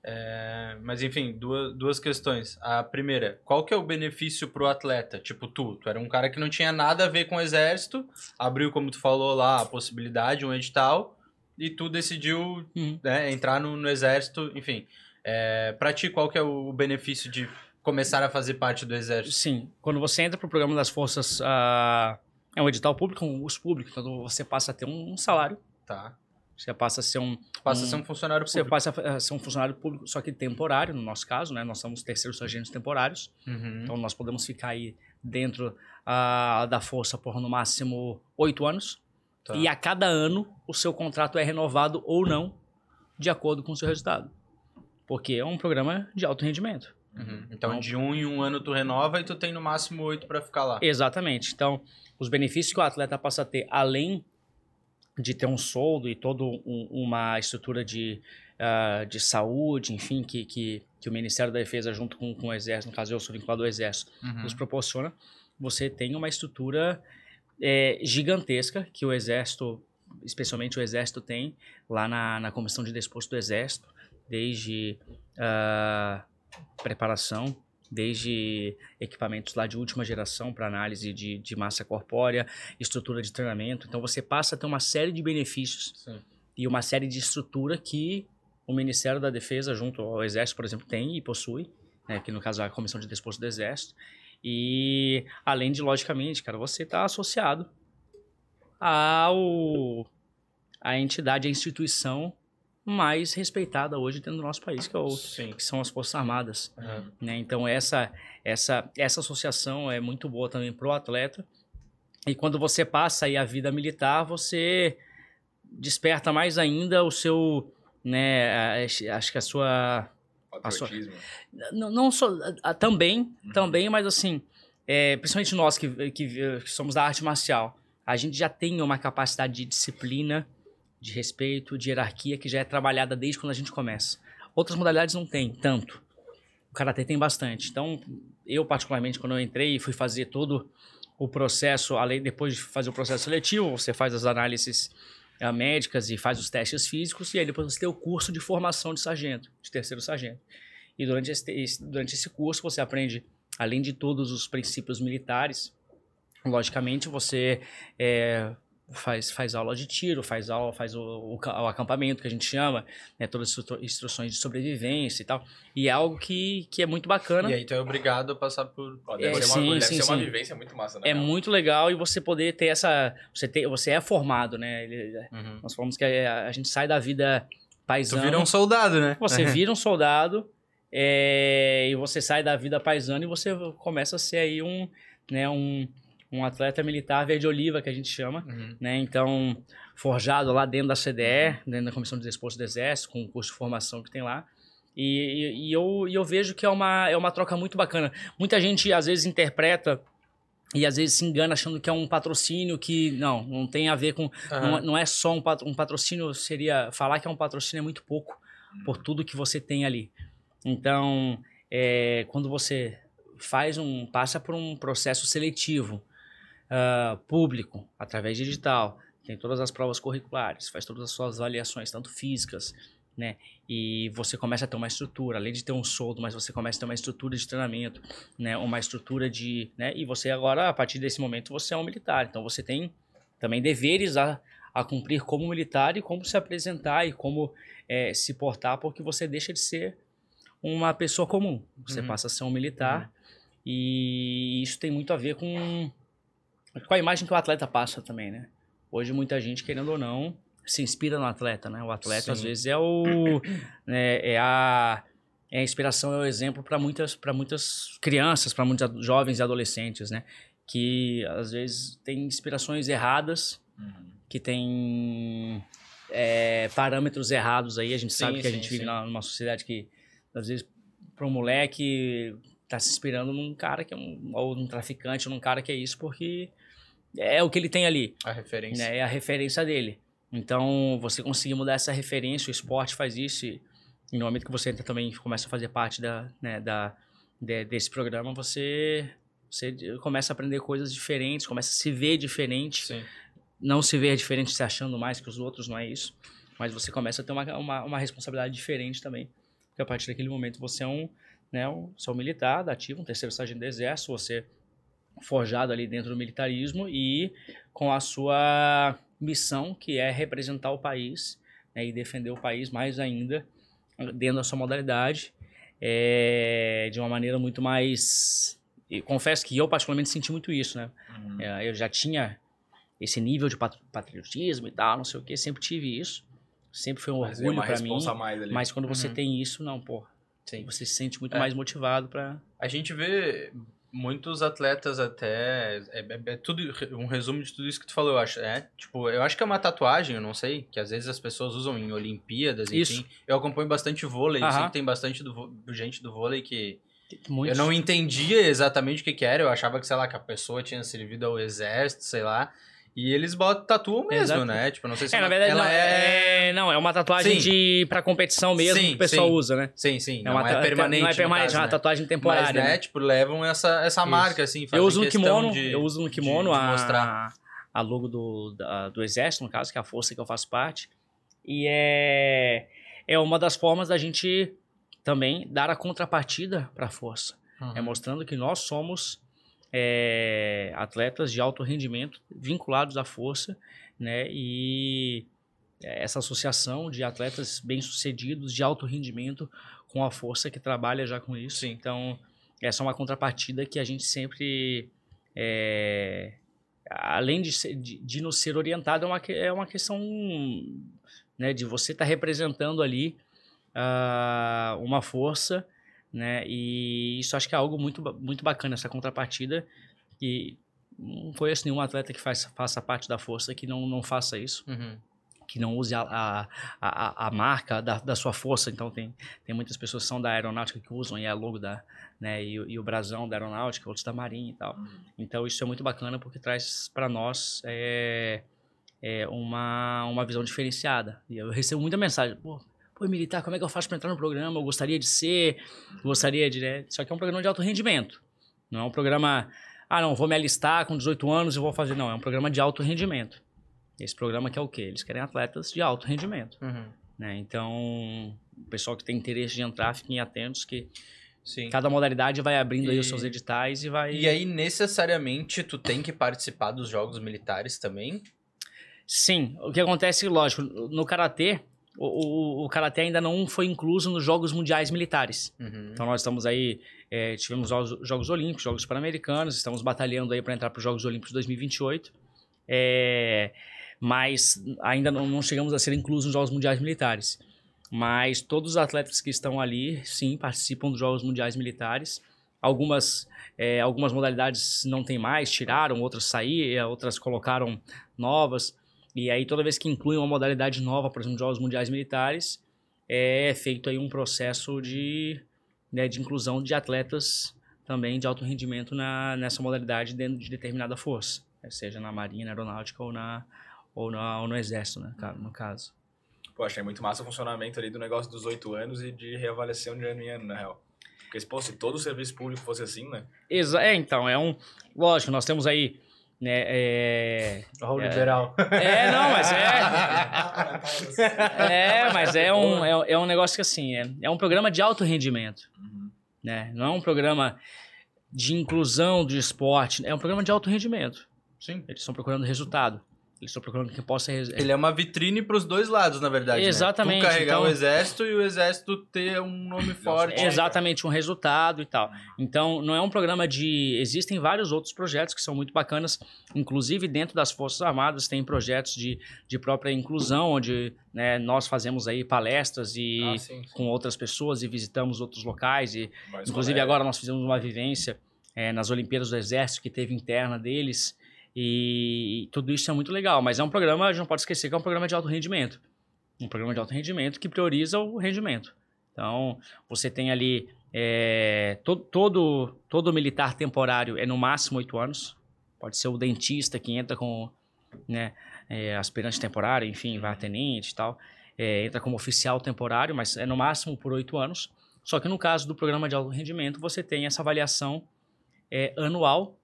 É, mas enfim, duas, duas questões. A primeira, qual que é o benefício pro atleta? Tipo, tu, tu era um cara que não tinha nada a ver com o exército, abriu, como tu falou lá, a possibilidade, um edital, e tu decidiu uhum. né, entrar no, no, exército, enfim. É, pra ti, qual que é o benefício de começar a fazer parte do exército? Sim, quando você entra pro programa das forças... Uh é um edital público, um curso público, então você passa a ter um salário. Tá. Você passa a ser um. Passa um, a ser um funcionário público. Você passa a ser um funcionário público, só que temporário, no nosso caso, né? Nós somos terceiros agentes temporários. Uhum. Então nós podemos ficar aí dentro uh, da força por no máximo oito anos. Tá. E a cada ano o seu contrato é renovado ou não, de acordo com o seu resultado. Porque é um programa de alto rendimento. Uhum. Então, então, de um em um ano tu renova e tu tem no máximo oito para ficar lá. Exatamente. Então, os benefícios que o atleta passa a ter, além de ter um soldo e toda um, uma estrutura de, uh, de saúde, enfim, que, que, que, o Ministério da Defesa, junto com, com o Exército, no caso eu sou vinculado ao Exército, uhum. nos proporciona, você tem uma estrutura é, gigantesca que o Exército, especialmente o Exército, tem lá na, na Comissão de Disposto do Exército, desde uh, preparação, desde equipamentos lá de última geração para análise de, de massa corpórea, estrutura de treinamento. Então você passa a ter uma série de benefícios Sim. e uma série de estrutura que o Ministério da Defesa, junto ao Exército, por exemplo, tem e possui, né, que no caso é a Comissão de Disposto do Exército. E além de, logicamente, cara, você está associado ao a entidade, a instituição mais respeitada hoje dentro do nosso país, que, é o, que são as Forças Armadas. Uhum. Né? Então, essa, essa, essa associação é muito boa também para o atleta. E quando você passa aí a vida militar, você desperta mais ainda o seu, né, acho que a sua... A sua não, não só, a, também, uhum. também, mas assim, é, principalmente nós que, que, que somos da arte marcial, a gente já tem uma capacidade de disciplina, de respeito, de hierarquia que já é trabalhada desde quando a gente começa. Outras modalidades não tem tanto. O karatê tem bastante. Então, eu particularmente quando eu entrei e fui fazer todo o processo, além depois de fazer o processo seletivo, você faz as análises uh, médicas e faz os testes físicos e aí depois você tem o curso de formação de sargento, de terceiro sargento. E durante esse durante esse curso você aprende, além de todos os princípios militares, logicamente você é, faz, faz aula de tiro, faz aula, faz o, o, o acampamento que a gente chama, né, todas as instruções de sobrevivência e tal. E é algo que, que é muito bacana. E aí tu é obrigado a passar por. Deve é, ser, uma, sim, deve sim, ser sim. uma vivência muito massa, né? É muito legal e você poder ter essa. Você, ter, você é formado, né? Ele, uhum. Nós falamos que a, a, gente sai da vida paisano. Tu vira um soldado, né? Você vira um soldado é, e você sai da vida paisana e você começa a ser aí um, né, um, um atleta militar verde-oliva, que a gente chama. Uhum. Né? Então, forjado lá dentro da CDE, dentro da Comissão de Desporto do Exército, com o curso de formação que tem lá. E, e, e eu, e eu vejo que é uma, é uma troca muito bacana. Muita gente, às vezes, interpreta e às vezes se engana achando que é um patrocínio que não, não tem a ver com. Não, não é só um, pat- um patrocínio, seria. Falar que é um patrocínio é muito pouco por tudo que você tem ali. Então, é, quando você faz um. passa por um processo seletivo ah, público, através digital, tem todas as provas curriculares, faz todas as suas avaliações, tanto físicas, né? E você começa a ter uma estrutura, além de ter um soldo, mas você começa a ter uma estrutura de treinamento, né? Uma estrutura de, né? E você agora, a partir desse momento, você é um militar. Então você tem também deveres a, a cumprir como militar e como se apresentar e como eh, se portar, porque você deixa de ser uma pessoa comum. Você Uhum. passa a ser um militar e isso tem muito a ver com com a imagem que o atleta passa também, né? Hoje muita gente, querendo ou não, se inspira no atleta, né? O atleta, às Sim. vezes, é o... É, é a, é a inspiração, é o exemplo para muitas, pra muitas crianças, para muitos jovens e adolescentes, né? Que, às vezes, tem inspirações erradas, Uhum. que tem é, parâmetros errados aí. A gente Sim, sabe que a sim, gente vive sim. na- numa sociedade que, às vezes, para um moleque tá se inspirando num cara que é um... Ou num traficante, ou num cara que é isso, porque é o que ele tem ali A referência. né? É a referência dele. Então, você conseguir mudar essa referência, o esporte faz isso. E, no momento que você entra também começa a fazer parte da, né, da, de- desse programa, você, você começa a aprender coisas diferentes, começa a se ver diferente. Sim. Não se ver diferente se achando mais que os outros, não é isso. Mas você começa a ter uma, uma, uma responsabilidade diferente também. Porque a partir daquele momento você é um, né, um, você é um militar da ativa, um terceiro sargento do exército, você forjado ali dentro do militarismo e com a sua missão, que é representar o país né, e defender o país mais ainda dentro da sua modalidade, é, de uma maneira muito mais... E confesso que eu particularmente senti muito isso, né? Uhum. É, eu já tinha esse nível de pat- patriotismo e tal, não sei o que, sempre tive isso. Sempre foi um Mas orgulho uma pra mim. mais ali. Mas quando você Uhum. tem isso, não, pô. Sim. Você se sente muito É. mais motivado pra. A gente vê muitos atletas até. É, é- é tudo um resumo de tudo isso que tu falou, eu acho. É, tipo, eu acho que é uma tatuagem, eu não sei, que às vezes as pessoas usam em Olimpíadas, enfim. Isso. Eu acompanho bastante vôlei, eu sei que tem bastante do, gente do vôlei que. Muitos. Eu não entendia exatamente o que, que era, eu achava que, sei lá, que a pessoa tinha servido ao exército, sei lá. E eles botam, tatuam mesmo, Exato. né? Tipo, não sei se É, na uma- verdade, ela não, é... não, é uma tatuagem Sim. de pra competição mesmo Sim, que o pessoal sim. usa, né? Sim, sim, É não uma é ta- permanente. Não é permanente, caso, é uma né? tatuagem temporária. Mas, né, né? tipo, levam essa, essa Isso. marca, assim, Eu uso no kimono, de- eu uso no de- kimono de a, mostrar. a logo do, da- do exército, no caso, que é a força que eu faço parte. E é, é uma das formas da gente também dar a contrapartida para a força. Uhum. É mostrando que nós somos é, atletas de alto rendimento vinculados à força, né? E essa associação de atletas bem-sucedidos de alto rendimento com a força que trabalha já com isso. Sim. Então, essa é uma contrapartida que a gente sempre é, além de, ser, de, de nos ser orientado, é uma, é uma questão né, de você estar representando ali ah, uma força, né? E isso acho que é algo muito, muito bacana, essa contrapartida. E não conheço nenhum atleta que faz, faça parte da força que não, não faça isso Uhum. que não use a, a, a, a marca da, da sua força. Então, tem, tem muitas pessoas que são da aeronáutica que usam e é logo da, né, e, o- e o brasão da aeronáutica, outros da marinha e tal. Uhum. Então, isso é muito bacana porque traz para nós é, é uma, uma visão diferenciada. E eu recebo muita mensagem, pô, pô, militar, como é que eu faço para entrar no programa? Eu gostaria de ser, gostaria de, né? Só que é um programa de alto rendimento. Não é um programa, ah, não, vou me alistar com 18 anos e vou fazer. Não, é um programa de alto rendimento. Esse programa que é o quê? Eles querem atletas de alto rendimento. Uhum. Né? Então, o pessoal que tem interesse de entrar, fiquem atentos que Sim. cada modalidade vai abrindo aí os E- seus editais e vai... E aí, necessariamente, tu tem que participar dos jogos militares também? Sim, o que acontece, lógico, no Karatê, o, o, o Karatê ainda não foi incluso nos Jogos Mundiais Militares. Uhum. Então nós estamos aí, é, tivemos os Jogos Olímpicos, Jogos Pan-Americanos, estamos batalhando aí para entrar para os Jogos Olímpicos 2028. É, mas ainda não, não chegamos a ser inclusos nos Jogos Mundiais Militares. Mas todos os atletas que estão ali, sim, participam dos Jogos Mundiais Militares. Algumas, é, algumas modalidades não tem mais, tiraram, outras saíram, outras colocaram novas. E aí, toda vez que inclui uma modalidade nova, por exemplo, Jogos Mundiais Militares, é feito aí um processo de, né, de inclusão de atletas também de alto rendimento na, nessa modalidade dentro de determinada força, né, seja na marinha, na aeronáutica ou, na, ou, na, ou no exército, né, no caso. Pô, achei muito massa o funcionamento ali do negócio dos oito anos e de reavaliação de ano em ano, na real. Porque, pô, se todo o serviço público fosse assim, né? Exa é, então, é um... Lógico, nós temos aí né, é... O liberal. É, não, mas é... é, mas é um, é, é, um negócio que, assim, é, é um programa de alto rendimento, uhum. né? Não é um programa de inclusão do esporte, é um programa de alto rendimento. Sim. Eles estão procurando resultado. Eles estão procurando quem possa. Ele é uma vitrine para os dois lados, na verdade. Né? Exatamente. Né? Tu carregar então... o exército e o exército ter um nome forte. Exatamente, um resultado e tal. Então, não é um programa de. Existem vários outros projetos que são muito bacanas. Inclusive, dentro das Forças Armadas, tem projetos de, de própria inclusão, onde né, nós fazemos aí palestras e ah, sim, sim. com outras pessoas e visitamos outros locais. E, inclusive, agora nós fizemos uma vivência é, nas Olimpíadas do Exército que teve interna deles. E tudo isso é muito legal, mas é um programa, a gente não pode esquecer que é um programa de alto rendimento. Um programa de alto rendimento que prioriza o rendimento. Então, você tem ali. É, todo, todo, todo militar temporário é no máximo oito anos. Pode ser o dentista que entra com né, é, aspirante temporário, enfim, a tenente e tal. É, entra como oficial temporário, mas é no máximo por oito anos. Só que no caso do programa de alto rendimento, você tem essa avaliação anual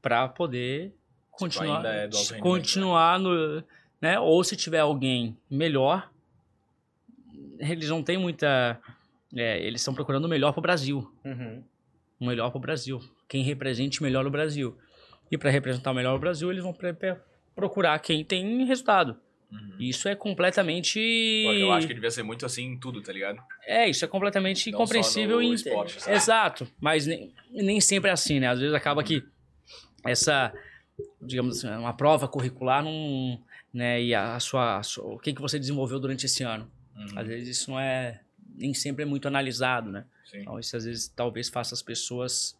para poder continuar, é continuar no, né? Ou se tiver alguém melhor, eles não têm muita, é, eles estão procurando o melhor para o Brasil, uhum. o melhor para o Brasil, quem represente melhor o Brasil. E para representar melhor o Brasil, eles vão procurar quem tem resultado. Uhum. Isso é completamente. Eu acho que devia ser muito assim em tudo, tá ligado? É, isso é completamente Não incompreensível. Em... Esporte, Exato, mas nem, nem sempre é assim, né? Às vezes acaba que essa, digamos assim, uma prova curricular não, né, e a sua, a sua, o que que você desenvolveu durante esse ano. Uhum. Às vezes isso não é nem sempre é muito analisado, né? Sim. Então isso às vezes talvez faça as pessoas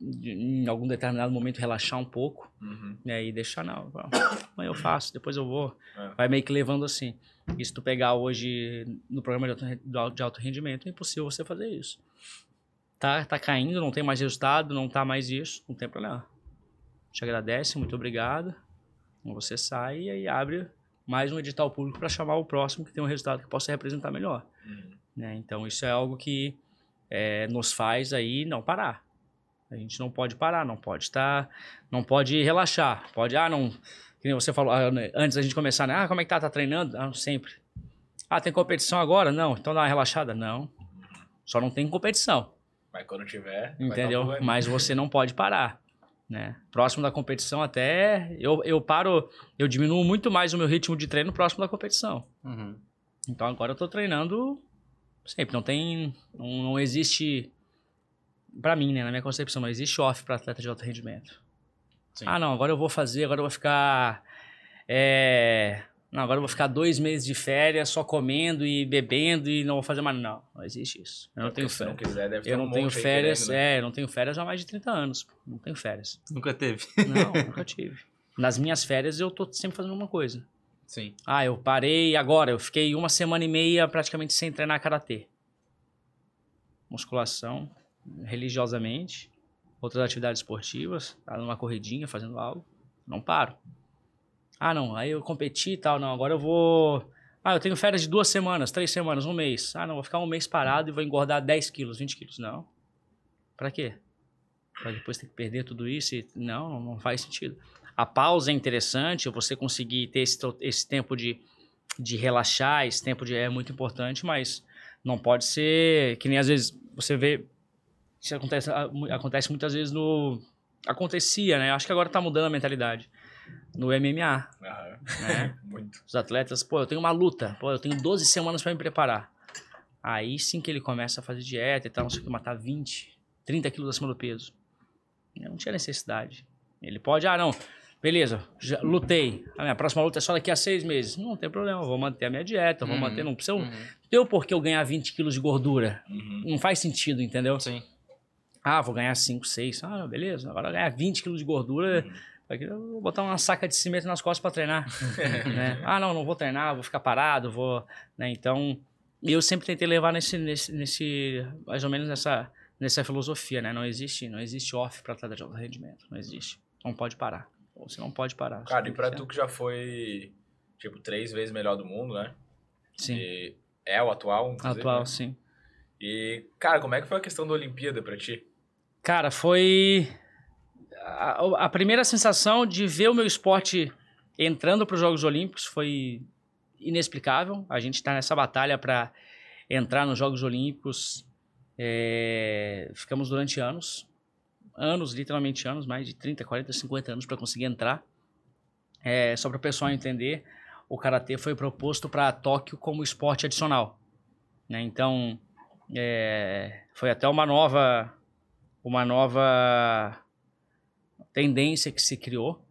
em algum determinado momento relaxar um pouco uhum. né, e deixar não, amanhã eu faço, depois eu vou, é. vai meio que levando assim. E se tu pegar hoje no programa de alto, de alto rendimento, é impossível você fazer isso tá, tá caindo, não tem mais resultado, não tá mais isso, não tem problema. Te agradece, muito obrigado. Você sai e aí abre mais um edital público para chamar o próximo que tem um resultado que possa representar melhor. Uhum. Né? Então isso é algo que é, nos faz aí não parar. A gente não pode parar, não pode estar, tá, não pode relaxar. Pode, ah, não. Que nem você falou ah, né, antes da gente começar, né? Ah, como é que tá? Tá treinando? Ah, sempre. Ah, tem competição agora? Não. Então dá uma relaxada? Não. Só não tem competição. Mas quando tiver. Entendeu? Mas você não pode parar. Né? Próximo da competição, até eu, eu paro, eu diminuo muito mais o meu ritmo de treino próximo da competição. Uhum. Então agora eu tô treinando sempre. Não tem. Não, não existe. Para mim, né? Na minha concepção, não existe off para atleta de alto rendimento. Sim. Ah, não, agora eu vou fazer, agora eu vou ficar. É, não, agora eu vou ficar dois meses de férias só comendo e bebendo e não vou fazer mais. Não, não existe isso. Eu não tenho férias. Se não quiser, deve ter eu não um tenho férias, querendo, né? é, eu não tenho férias há mais de 30 anos. Não tenho férias. Nunca teve? Não, nunca tive. Nas minhas férias eu tô sempre fazendo uma coisa. Sim. Ah, eu parei agora, eu fiquei uma semana e meia praticamente sem treinar karatê. Musculação, religiosamente, outras atividades esportivas, tá numa corridinha, fazendo algo. Não paro. Ah, não, aí eu competi e tal, não, agora eu vou. Ah, eu tenho férias de duas semanas, três semanas, um mês. Ah, não, vou ficar um mês parado e vou engordar 10 quilos, 20 quilos. Não. Pra quê? Pra depois ter que perder tudo isso? E... Não, não faz sentido. A pausa é interessante, você conseguir ter esse, esse tempo de, de relaxar, esse tempo de. É muito importante, mas não pode ser. Que nem às vezes você vê. Isso acontece, acontece muitas vezes no. Acontecia, né? Acho que agora tá mudando a mentalidade no MMA. Né? Muito. Os atletas, pô, eu tenho uma luta, pô, eu tenho 12 semanas para me preparar. Aí sim que ele começa a fazer dieta e tal, não sei o que, matar 20, 30 quilos acima do peso. Não tinha necessidade. Ele pode, ah, não, Beleza, já lutei. A minha próxima luta é só daqui a seis meses. Não tem problema, vou manter a minha dieta, vou Uhum. manter. Não precisa. Uhum. Deu porque eu ganhar 20 quilos de gordura. Uhum. Não faz sentido, entendeu? Sim. Ah, vou ganhar 5, 6. Ah, beleza. Agora ganhar 20 quilos de gordura. Aqui Eu vou botar uma saca de cimento nas costas pra treinar. né? Ah, não, não vou treinar, vou ficar parado, vou. né? Então, eu sempre tentei levar nesse, nesse, nesse. Mais ou menos nessa, nessa filosofia, né? Não existe, não existe off pra atleta de alto rendimento. Não existe. Não pode parar. Você não pode parar. Cara, e ser- tu que já foi, tipo, três vezes melhor do mundo, né? Sim. E é o atual, Atual, né? sim. E, cara, como é que foi a questão da Olimpíada pra ti? Cara, foi a, a primeira sensação de ver o meu esporte entrando para os Jogos Olímpicos foi inexplicável. A gente está nessa batalha para entrar nos Jogos Olímpicos. É, ficamos durante anos, anos, literalmente anos, mais de 30, 40, 50 anos para conseguir entrar. É, só para o pessoal entender, o karatê foi proposto para Tóquio como esporte adicional. né? Então, é, foi até uma nova uma nova tendência que se criou,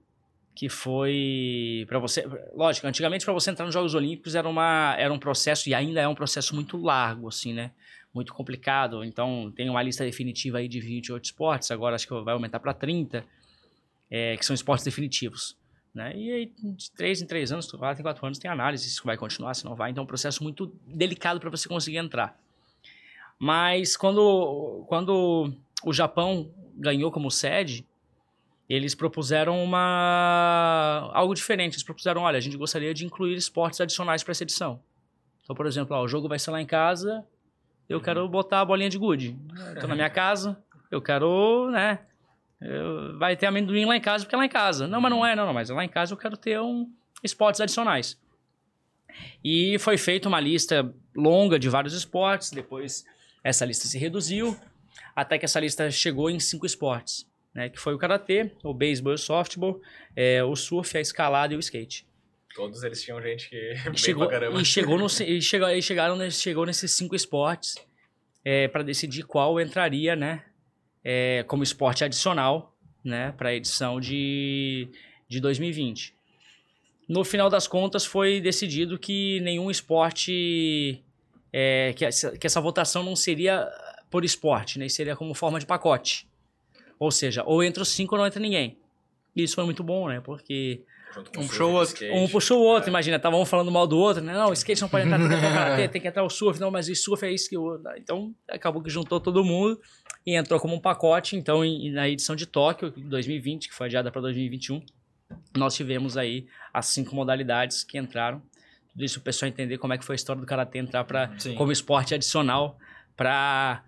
que foi para você, lógico, antigamente para você entrar nos Jogos Olímpicos era uma era um processo e ainda é um processo muito largo assim, né? Muito complicado. Então, tem uma lista definitiva aí de 28 esportes, agora acho que vai aumentar para 30, é, que são esportes definitivos. Né? E aí, de 3 em 3 anos, 4 em 4 anos, tem análise se vai continuar, se não vai. Então, é um processo muito delicado para você conseguir entrar. Mas quando, quando o Japão ganhou como sede, eles propuseram uma algo diferente. Eles propuseram, olha, a gente gostaria de incluir esportes adicionais para essa edição. Então, por exemplo, ó, o jogo vai ser lá em casa, eu quero botar a bolinha de gude. Estou na minha casa, eu quero, né? eu- vai ter amendoim lá em casa porque é lá em casa. Não, mas não é, não, não, mas lá em casa eu quero ter um esportes adicionais. E foi feita uma lista longa de vários esportes, depois essa lista se reduziu, até que essa lista chegou em cinco esportes, né? Que foi o karatê, o beisebol, o softball, é, o surf, a escalada e o skate. Todos eles tinham gente que chegou, e chegou, no, e chegou, e chegaram chegou nesses cinco esportes é, para decidir qual entraria, né? é, como esporte adicional, né? Para a edição de, de 2020. No final das contas, foi decidido que nenhum esporte. é, que, essa, que essa votação não seria por esporte, né? Seria como forma de pacote. Ou seja, ou entra os cinco ou não entra ninguém. E isso foi muito bom, né? Porque Um puxou o outro. um puxou o outro, imagina, tava um falando mal do outro, né? Não, o skate não pode entrar, tem que entrar o karatê, tem que entrar o surf, não, mas o surf é isso que o. Então, acabou que juntou todo mundo e entrou como um pacote. Então, em- na edição de Tóquio, em 2020, que foi adiada para 2021, nós tivemos aí as cinco modalidades que entraram. Tudo isso o pessoal entender como é que foi a história do karatê entrar para Sim. como esporte adicional para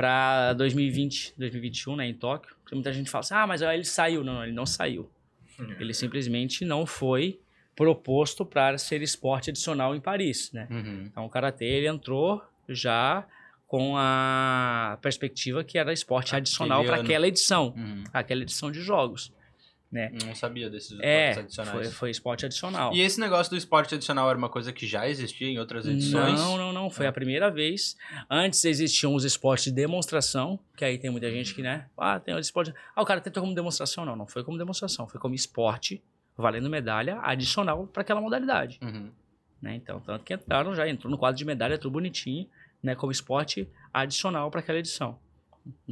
para 2020, 2021, né, em Tóquio. Porque muita gente fala assim: "Ah, mas ele saiu". Não, não, ele não saiu. Uhum. Ele simplesmente não foi proposto para ser esporte adicional em Paris, né? Uhum. Então o karatê ele entrou já com a perspectiva que era esporte adicional para aquela edição, Uhum. aquela edição de jogos. Não sabia desses esportes É, adicionais. foi, foi esporte adicional. E esse negócio do esporte adicional era uma coisa que já existia em outras edições? Não, não, não. Foi a primeira vez. Antes existiam os esportes de demonstração, que aí tem muita gente que, né? Ah, tem os esportes. Ah, o cara tentou como demonstração. Não, não foi como demonstração. Foi como esporte, valendo medalha adicional para aquela modalidade. Uhum. né? Então, tanto que entraram, já entrou no quadro de medalha, tudo bonitinho, né? Como esporte adicional para aquela edição.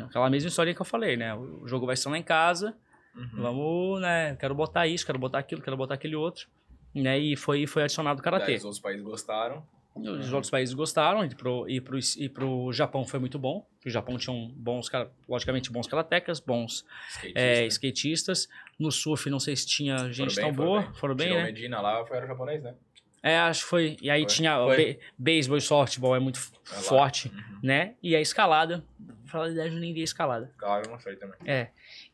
Aquela mesma história que eu falei, né? O jogo vai ser lá em casa, Uhum. vamos, né? Quero botar isso, quero botar aquilo, quero botar aquele outro. Né? E foi, foi adicionado o karatê. os outros países gostaram. Os outros países gostaram, e pro, e, pro, e pro Japão foi muito bom. O Japão tinha um bons, cara- logicamente, bons karatecas, bons Skatistas. é, skatistas. No surf, não sei se tinha gente bem, tão foram boa. bem. Foram bem, Tirou né? Medina lá, foi era o japonês, né? É, acho que foi. E aí Foi. tinha Foi. beisebol e softball é muito É forte, Uhum. né? E a escalada, pra falar a verdade, eu nem vi a escalada. Claro, eu não sei também. É.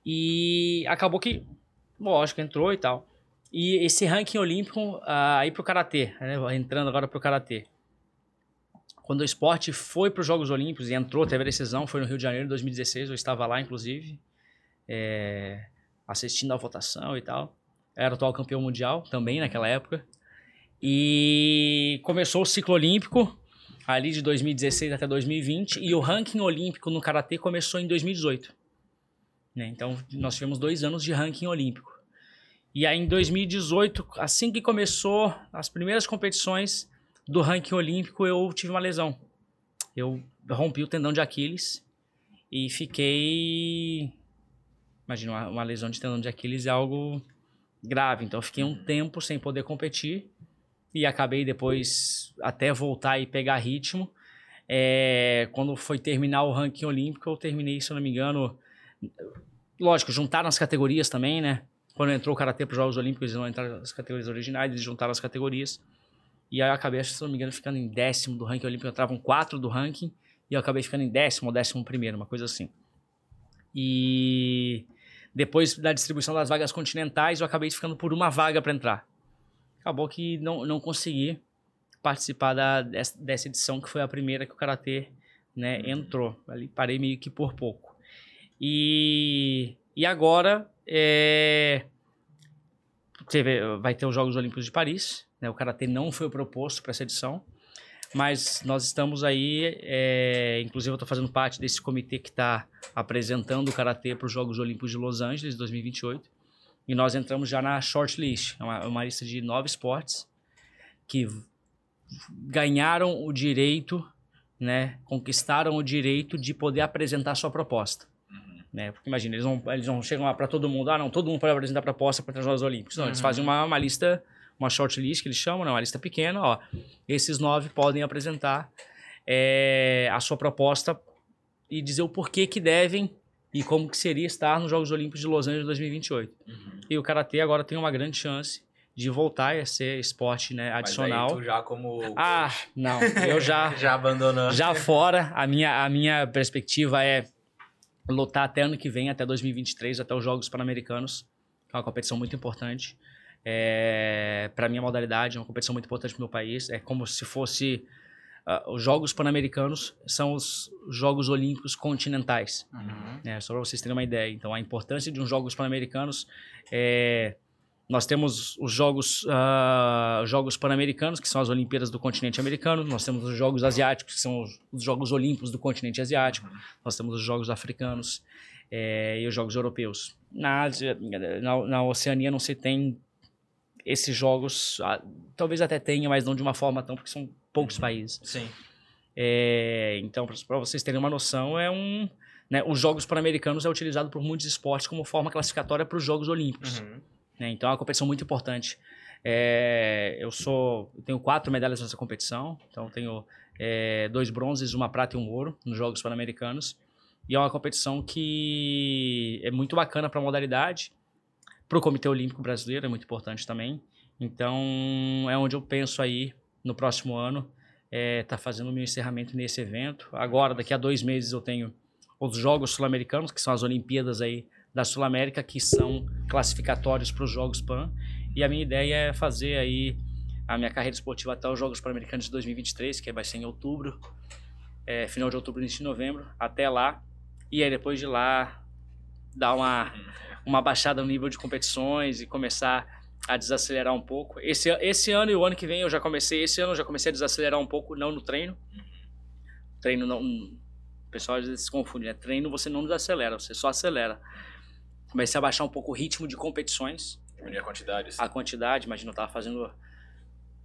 E acabou que, lógico, entrou e tal. E esse ranking olímpico, ah, aí pro karatê, né? entrando agora pro karatê. Quando o esporte foi para os Jogos Olímpicos e entrou, teve a decisão, foi no Rio de Janeiro em 2016, eu estava lá, inclusive, é, assistindo a votação e tal. Era o atual campeão mundial também naquela época. E começou o ciclo olímpico, ali de 2016 até 2020, e o ranking olímpico no Karatê começou em 2018. né? Então, nós tivemos dois anos de ranking olímpico. E aí em 2018, assim que começou as primeiras competições do ranking olímpico, eu tive uma lesão. Eu rompi o tendão de Aquiles e fiquei. Imagina, uma, lesão de tendão de Aquiles é algo grave. Então eu fiquei um tempo sem poder competir e acabei depois até voltar e pegar ritmo. É, quando foi terminar o ranking olímpico, eu terminei, se eu não me engano, lógico, juntaram as categorias também, né? Quando entrou o Karatê para os Jogos Olímpicos, eles não entraram as categorias originais, eles juntaram as categorias. E aí eu acabei, se não me engano, ficando em décimo do ranking olímpico. Entravam quatro do ranking e eu acabei ficando em décimo ou décimo primeiro, uma coisa assim. E depois da distribuição das vagas continentais, eu acabei ficando por uma vaga para entrar. Acabou que não, não consegui participar da, dessa, dessa edição, que foi a primeira que o Karatê né, entrou. Ali parei meio que por pouco. E, e agora é, teve, vai ter os Jogos Olímpicos de Paris. Né, o Karatê não foi proposto para essa edição. Mas nós estamos aí, é, inclusive eu estou fazendo parte desse comitê que está apresentando o Karatê para os Jogos Olímpicos de Los Angeles 2028. E nós entramos já na shortlist, é uma, uma lista de nove esportes que ganharam o direito, né, conquistaram o direito de poder apresentar sua proposta. Né? Porque imagina, eles não, eles não chegam lá para todo mundo, ah, não, todo mundo pode apresentar proposta para os Jogos Olímpicos. Não, uhum. eles fazem uma, uma lista uma short list que eles chamam, né? uma lista pequena, ó. Esses nove podem apresentar é, a sua proposta e dizer o porquê que devem e como que seria estar nos Jogos Olímpicos de Los Angeles 2028. Uhum. E o karatê agora tem uma grande chance de voltar a ser esporte né, adicional. Mas aí tu já como ah não eu já já abandonou já fora a minha a minha perspectiva é lutar até ano que vem até 2023 até os Jogos Pan-Americanos é uma competição muito importante é, para minha modalidade, é uma competição muito importante para o meu país. É como se fosse uh, os Jogos Pan-Americanos são os Jogos Olímpicos continentais. Uhum. É, só para vocês terem uma ideia. Então, a importância de uns Jogos Pan-Americanos é nós temos os Jogos, uh, Jogos Pan-Americanos, que são as Olimpíadas do continente americano. Nós temos os Jogos Asiáticos, que são os, os Jogos Olímpicos do continente asiático. Uhum. Nós temos os Jogos Africanos é, e os Jogos Europeus. Na Ásia, na, na Oceania não se tem esses jogos, ah, talvez até tenha, mas não de uma forma tão, porque são poucos uhum. países. Sim. É, então, para vocês terem uma noção, é um. Né, os Jogos Pan-Americanos é utilizado por muitos esportes como forma classificatória para os Jogos Olímpicos. Uhum. Né, então, é uma competição muito importante. É, eu sou, eu tenho quatro medalhas nessa competição. Então, tenho é, dois bronzes, uma prata e um ouro nos Jogos Pan-Americanos. E é uma competição que é muito bacana para a modalidade para o Comitê Olímpico Brasileiro, é muito importante também. Então, é onde eu penso aí, no próximo ano, é, tá fazendo o meu encerramento nesse evento. Agora, daqui a dois meses, eu tenho os Jogos Sul-Americanos, que são as Olimpíadas aí da Sul-América, que são classificatórios para os Jogos PAN. E a minha ideia é fazer aí a minha carreira esportiva até os Jogos Pan-Americanos de 2023, que vai ser em outubro, é, final de outubro, início de novembro, até lá. E aí, depois de lá, dar uma uma baixada no nível de competições e começar a desacelerar um pouco. Esse, esse ano e o ano que vem eu já comecei, esse ano eu já comecei a desacelerar um pouco, não no treino. Treino não. O pessoal às vezes se confunde, né? Treino você não desacelera, você só acelera. Comecei a baixar um pouco o ritmo de competições. Diminuir a quantidade. Sim. A quantidade, imagina, eu tava fazendo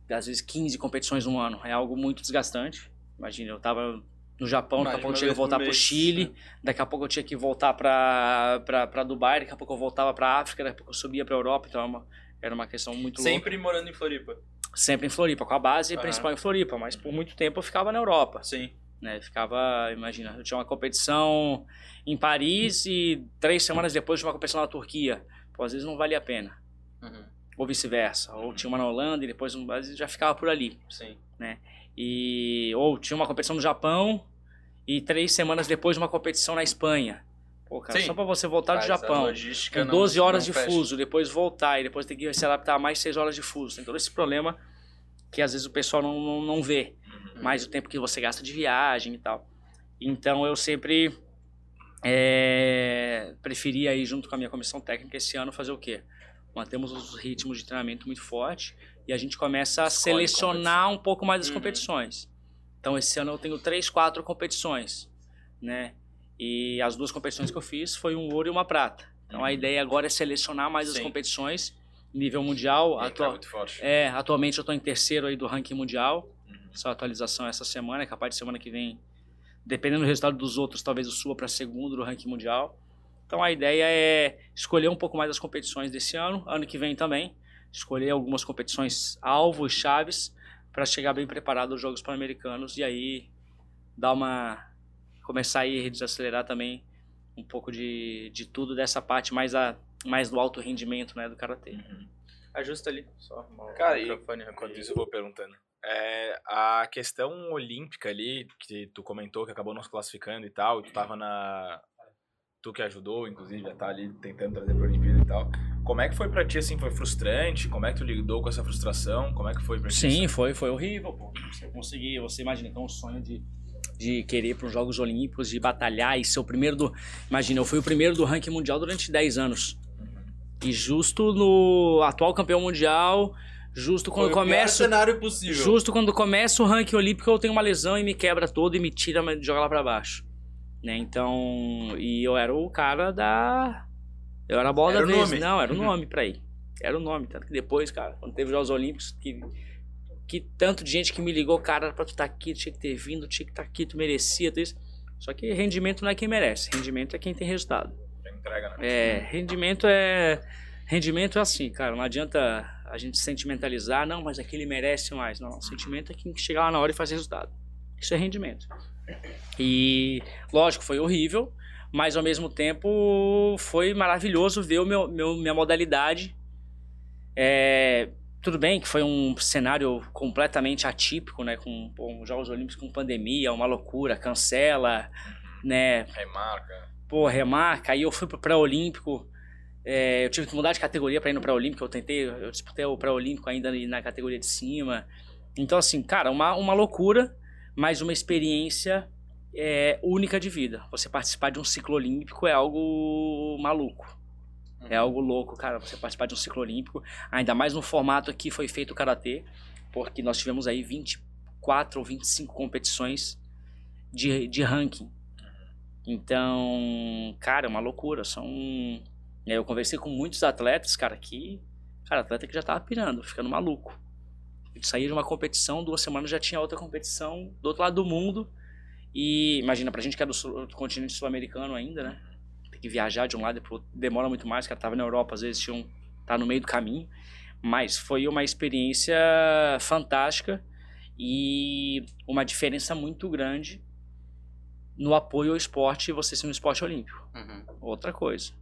às vezes 15 competições no ano. É algo muito desgastante. Imagina, eu tava no Japão, daqui a pouco eu tinha que voltar para o Chile, né? daqui a pouco eu tinha que voltar para Dubai, daqui a pouco eu voltava para África, daqui a pouco eu subia para Europa, então era uma, era uma questão muito Sempre louca. morando em Floripa? Sempre em Floripa, com a base uhum. principal em Floripa, mas por muito tempo eu ficava na Europa. Sim. Né? Ficava, imagina, eu tinha uma competição em Paris e três semanas depois tinha uma competição na Turquia. Pô, às vezes não valia a pena. Uhum. Ou vice-versa. Ou tinha uma na Holanda e depois já ficava por ali. Sim. Né? E, ou tinha uma competição no Japão e três semanas depois uma competição na Espanha. Pô, cara, Sim. só para você voltar do Japão, com 12 não, horas não de fecha. fuso, depois voltar e depois ter que se adaptar a mais 6 horas de fuso. Tem todo esse problema que às vezes o pessoal não, não, não vê. Uhum. Mais o tempo que você gasta de viagem e tal. Então eu sempre é, preferi aí junto com a minha comissão técnica esse ano fazer o quê? Mantemos os ritmos de treinamento muito forte e a gente começa a Escolhe selecionar um pouco mais as uhum. competições. Então esse ano eu tenho três, quatro competições, né? E as duas competições que eu fiz foi um ouro e uma prata. Então a uhum. ideia agora é selecionar mais Sim. as competições nível mundial. E tá muito forte. é, atualmente eu estou em terceiro aí do ranking mundial. Uhum. Só atualização essa semana, é capaz de semana que vem, dependendo do resultado dos outros, talvez o suba para segundo do ranking mundial. Então a ideia é escolher um pouco mais as competições desse ano, ano que vem também, escolher algumas competições alvo e chaves para chegar bem preparado aos Jogos Pan-Americanos e aí dar uma começar a desacelerar também um pouco de, de tudo dessa parte mais a mais do alto rendimento, né, do karatê. Ajusta ali, só o Cara, e- microfone. Enquanto isso, eu vou perguntando. É, a questão olímpica ali, que tu comentou que acabou não se classificando e tal, e tu tava na. Tu que ajudou, inclusive, a estar ali tentando trazer pra Olimpíada e tal. Como é que foi pra ti, assim? Foi frustrante? Como é que tu lidou com essa frustração? Como é que foi pra ti? Sim, assim? foi, foi horrível, pô. Você conseguir, você imagina é um sonho de, de querer para os Jogos Olímpicos, de batalhar e ser o primeiro do. Imagina, eu fui o primeiro do ranking mundial durante 10 anos. E justo no atual campeão mundial, justo quando começa. cenário possível. Justo quando começa o ranking olímpico, eu tenho uma lesão e me quebra todo e me tira, me joga lá pra baixo. Né? Então, e eu era o cara da. Eu era a bola Era da vez. nome. Não, era o Uhum. nome pra ir. Era o nome. Tanto que depois, cara, quando teve os Jogos Olímpicos, que, que tanto de gente que me ligou, cara, pra tu estar aqui, tu tinha que ter vindo, tinha que estar aqui, tu merecia, tu isso. Só que rendimento não é quem merece, rendimento é quem tem resultado. Entrega, né? É, rendimento é. Rendimento é assim, cara. Não adianta a gente sentimentalizar, não, mas aquele merece mais. Não, sentimento é quem chegar lá na hora e fazer resultado. Isso é rendimento. E, lógico, foi horrível, mas ao mesmo tempo foi maravilhoso ver o meu, meu- minha modalidade. É, tudo bem que foi um cenário completamente atípico, né? Com os Jogos Olímpicos com pandemia, uma loucura, cancela, né? Remarca. pô, remarca, aí eu fui pro pré-olímpico, é, eu tive que mudar de categoria para ir no pré-olímpico, eu tentei, eu disputei o pré-olímpico ainda na categoria de cima. Então, assim, cara, uma, uma loucura, mas uma experiência é, única de vida. Você participar de um ciclo olímpico é algo maluco. É algo louco, cara, você participar de um ciclo olímpico, ainda mais no formato que foi feito o Karatê, porque nós tivemos aí 24 ou 25 competições de, de ranking. Então, cara, é uma loucura. São. é, Eu conversei com muitos atletas, cara, que. Cara, atleta que já tava pirando, ficando maluco. Saía de uma competição, duas semanas já tinha outra competição do outro lado do mundo. E imagina, pra gente que é do, sul- do continente sul-americano ainda, né? Tem que viajar de um lado pro outro, demora muito mais. O cara tava na Europa, às vezes tinha um. tá no meio do caminho. Mas foi uma experiência fantástica e uma diferença muito grande no apoio ao esporte e você ser um esporte olímpico. Uhum. Outra coisa.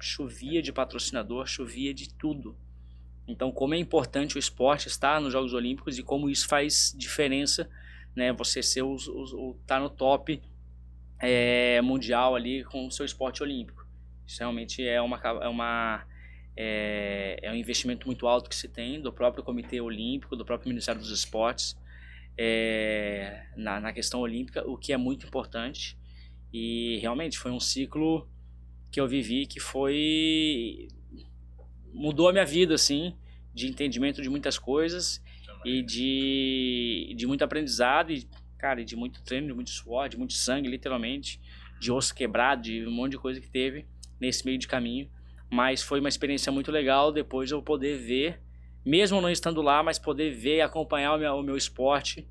Chovia de patrocinador, chovia de tudo. Então, como é importante o esporte estar nos Jogos Olímpicos e como isso faz diferença, né? Você ser os, os, o, tá no top é, mundial ali com o seu esporte olímpico. Isso realmente é uma é uma é, é um investimento muito alto que se tem do próprio Comitê Olímpico, do próprio Ministério dos Esportes é, na, na questão olímpica, o que é muito importante. E realmente foi um ciclo que eu vivi que foi mudou a minha vida assim, de entendimento de muitas coisas e de, de muito aprendizado e cara, de muito treino, de muito suor, de muito sangue, literalmente, de osso quebrado, de um monte de coisa que teve nesse meio de caminho. Mas foi uma experiência muito legal depois eu poder ver, mesmo não estando lá, mas poder ver e acompanhar o meu, o meu esporte.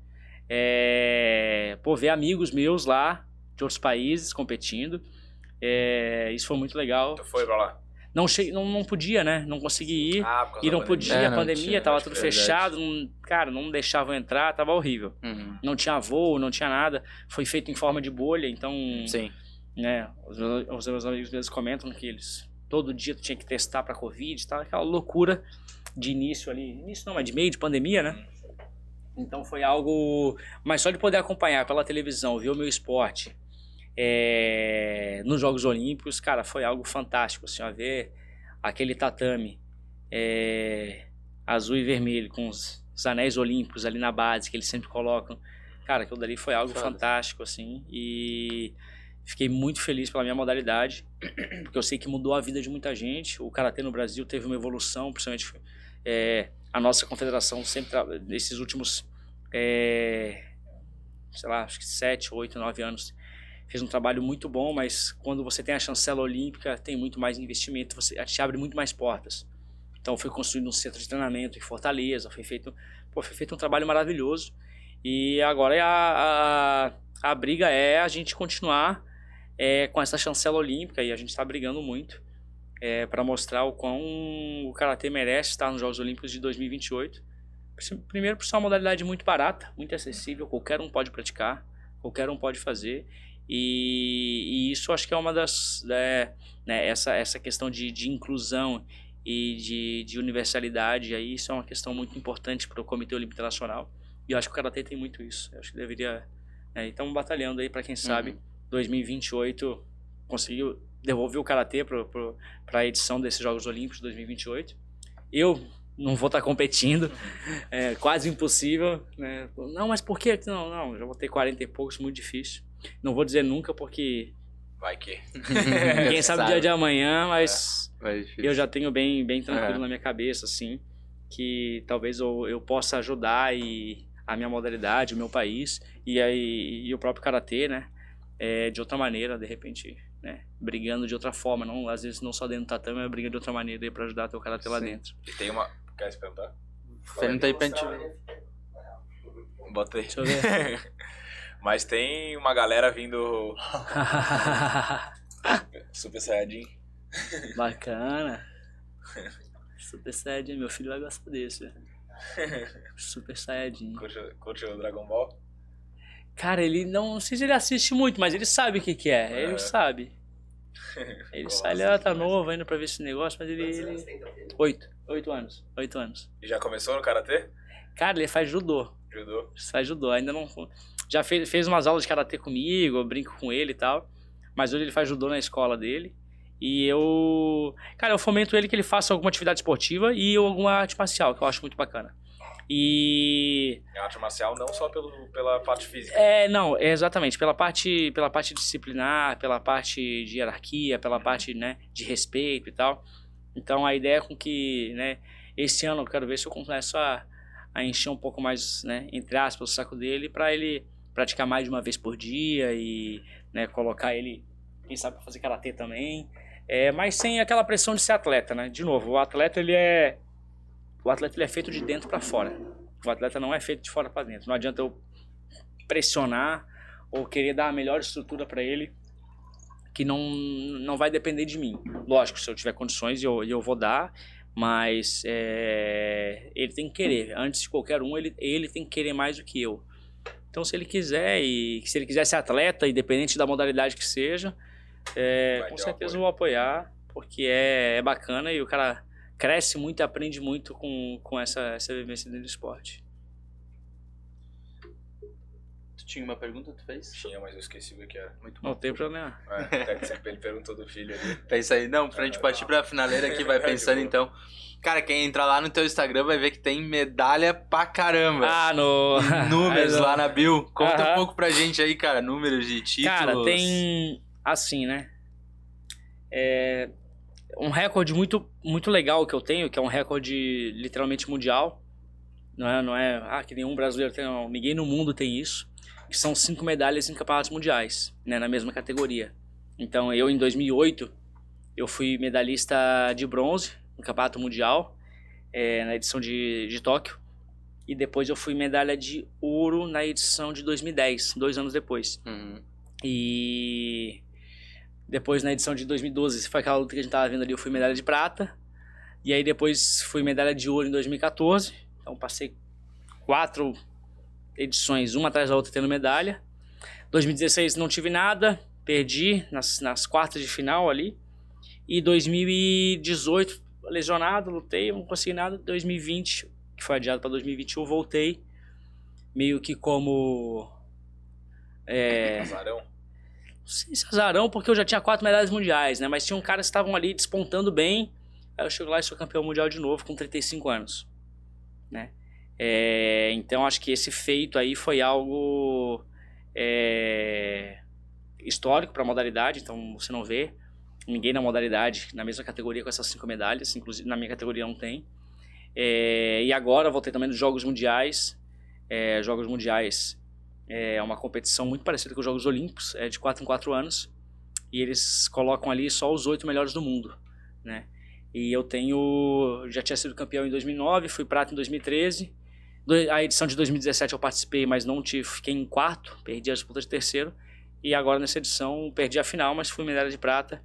É, ver amigos meus lá, de outros países, competindo. É, isso foi muito legal. Tu foi pra lá? Não, che não, não podia, né? Não consegui ir. Ah, E não podia, É, a pandemia, tinha, tava tudo é verdade. fechado. Não, cara, não deixavam entrar, tava horrível. Uhum. Não tinha voo, não tinha nada. Foi feito em forma de bolha, então Sim. né? Os meus, os meus amigos deles comentam que eles todo dia tu tinha que testar para covid, tá? Aquela loucura de início ali, início não, mas de meio de pandemia, né? Então foi algo, mas só de poder acompanhar pela televisão, ver o meu esporte é, nos Jogos Olímpicos, cara, foi algo fantástico, assim, ó, ver aquele tatame é, azul e vermelho com os, os anéis olímpicos ali na base que eles sempre colocam, cara, aquilo dali foi algo Foda. fantástico, assim, e Fiquei muito feliz pela minha modalidade, porque eu sei que mudou a vida de muita gente. O karatê no Brasil teve uma evolução, principalmente é, a nossa confederação sempre nesses últimos, é, sei lá, acho que sete, oito, nove anos fez um trabalho muito bom. Mas quando você tem a chancela olímpica, tem muito mais investimento, você te abre muito mais portas. Então foi construído um centro de treinamento em Fortaleza, foi feito, pô, foi feito um trabalho maravilhoso. E agora a, a, a briga é a gente continuar é, com essa chancela olímpica e a gente está brigando muito é, para mostrar o quão o karatê merece estar nos Jogos Olímpicos de 2028. Primeiro, por ser uma modalidade muito barata, muito acessível, qualquer um pode praticar, qualquer um pode fazer. E, e isso acho que é uma das. É, né, essa, essa questão de, de inclusão e de, de universalidade, aí, isso é uma questão muito importante para o Comitê Olímpico Internacional. E eu acho que o Karatê tem muito isso. Eu acho que deveria. Né, estamos batalhando aí para quem sabe, uhum. 2028 conseguiu devolver o Karatê para a edição desses Jogos Olímpicos 2028. Eu não vou estar tá competindo, é quase impossível. Né? Não, mas por quê? Não, não, já vou ter 40 e poucos, muito difícil. Não vou dizer nunca porque. Vai que. Ninguém sabe o dia de amanhã, mas é, eu já tenho bem, bem tranquilo é. na minha cabeça, assim, que talvez eu, eu possa ajudar e a minha modalidade, o meu país e, aí, e o próprio karatê, né? É, de outra maneira, de repente, né? Brigando de outra forma, não, às vezes não só dentro do tatame, mas brigando de outra maneira aí pra ajudar teu karatê lá dentro. E tem uma. Quer se perguntar? Pergunta aí pra gente. Bota aí. Deixa eu ver. Mas tem uma galera vindo. Super Saiyajin. Bacana. Super Saiyajin, meu filho vai gostar desse. Super Saiyajin. Curte, curte o Dragon Ball? Cara, ele não, não sei se ele assiste muito, mas ele sabe o que, que é. é. Ele sabe. Ele sabe, ele tá novo ainda pra ver esse negócio, mas ele. ele... Oito. Oito anos. Oito anos. E já começou no Karatê? Cara, ele faz judô. Judô? Faz judô. Ainda não já fez, fez umas aulas de karatê comigo, eu brinco com ele e tal. Mas hoje ele faz judô na escola dele. E eu. Cara, eu fomento ele que ele faça alguma atividade esportiva e alguma arte marcial, que eu acho muito bacana. E. É arte marcial não só pelo, pela parte física. É, não, é exatamente. Pela parte, pela parte disciplinar, pela parte de hierarquia, pela uhum. parte né, de respeito e tal. Então a ideia é com que, né, esse ano eu quero ver se eu começo a, a encher um pouco mais, né, entre aspas, o saco dele para ele praticar mais de uma vez por dia e né, colocar ele, quem sabe, para fazer karatê também. É, mas sem aquela pressão de ser atleta, né? De novo, o atleta ele é o atleta ele é feito de dentro para fora. O atleta não é feito de fora para dentro. Não adianta eu pressionar ou querer dar a melhor estrutura para ele que não, não vai depender de mim. Lógico, se eu tiver condições eu, eu vou dar, mas é, ele tem que querer. Antes de qualquer um, ele, ele tem que querer mais do que eu. Então, se ele quiser e se ele quiser ser atleta, independente da modalidade que seja, é, com certeza eu vou apoiar, porque é, é, bacana e o cara cresce muito e aprende muito com, com essa, essa vivência dentro do esporte. Tu tinha uma pergunta, tu fez? Tinha, mas eu esqueci o que era. Muito bom. Não tem problema. É, que sempre ele perguntou do filho ali. Pensa aí. Não, pra gente partir pra finaleira aqui, vai pensando então. Cara, quem entrar lá no teu Instagram vai ver que tem medalha pra caramba. Ah, no. Números lá na Bill. Conta um pouco pra gente aí, cara, números de títulos. Cara, tem. Assim, né? É. Um recorde muito, muito legal que eu tenho, que é um recorde literalmente mundial. Não é, não é, ah, que nenhum brasileiro tem, não. Ninguém no mundo tem isso. Que são cinco medalhas em campeonatos mundiais, né? Na mesma categoria. Então, eu em 2008, eu fui medalhista de bronze no Campeonato Mundial, é, na edição de, de Tóquio. E depois eu fui medalha de ouro na edição de 2010, dois anos depois. Uhum. E depois na edição de 2012, foi aquela luta que a gente tava vendo ali, eu fui medalha de prata. E aí depois fui medalha de ouro em 2014. Então passei quatro edições, uma atrás da outra tendo medalha. 2016 não tive nada, perdi nas, nas quartas de final ali. E 2018 lesionado, lutei, não consegui nada. 2020, que foi adiado para 2021, voltei meio que como. É, azarão? Não sei se azarão, porque eu já tinha quatro medalhas mundiais, né? Mas tinham caras que estavam ali despontando bem. Aí eu chego lá e sou campeão mundial de novo com 35 anos, né? É, então acho que esse feito aí foi algo é, histórico para a modalidade. Então você não vê ninguém na modalidade, na mesma categoria com essas cinco medalhas, inclusive na minha categoria não tem. É, e agora voltei também dos Jogos Mundiais. É, Jogos Mundiais é uma competição muito parecida com os Jogos Olímpicos, é de 4 em 4 anos. E eles colocam ali só os oito melhores do mundo, né? E eu tenho. Já tinha sido campeão em 2009, fui prata em 2013. A edição de 2017 eu participei, mas não tive, fiquei em quarto, perdi a disputa de terceiro. E agora nessa edição perdi a final, mas fui medalha de prata.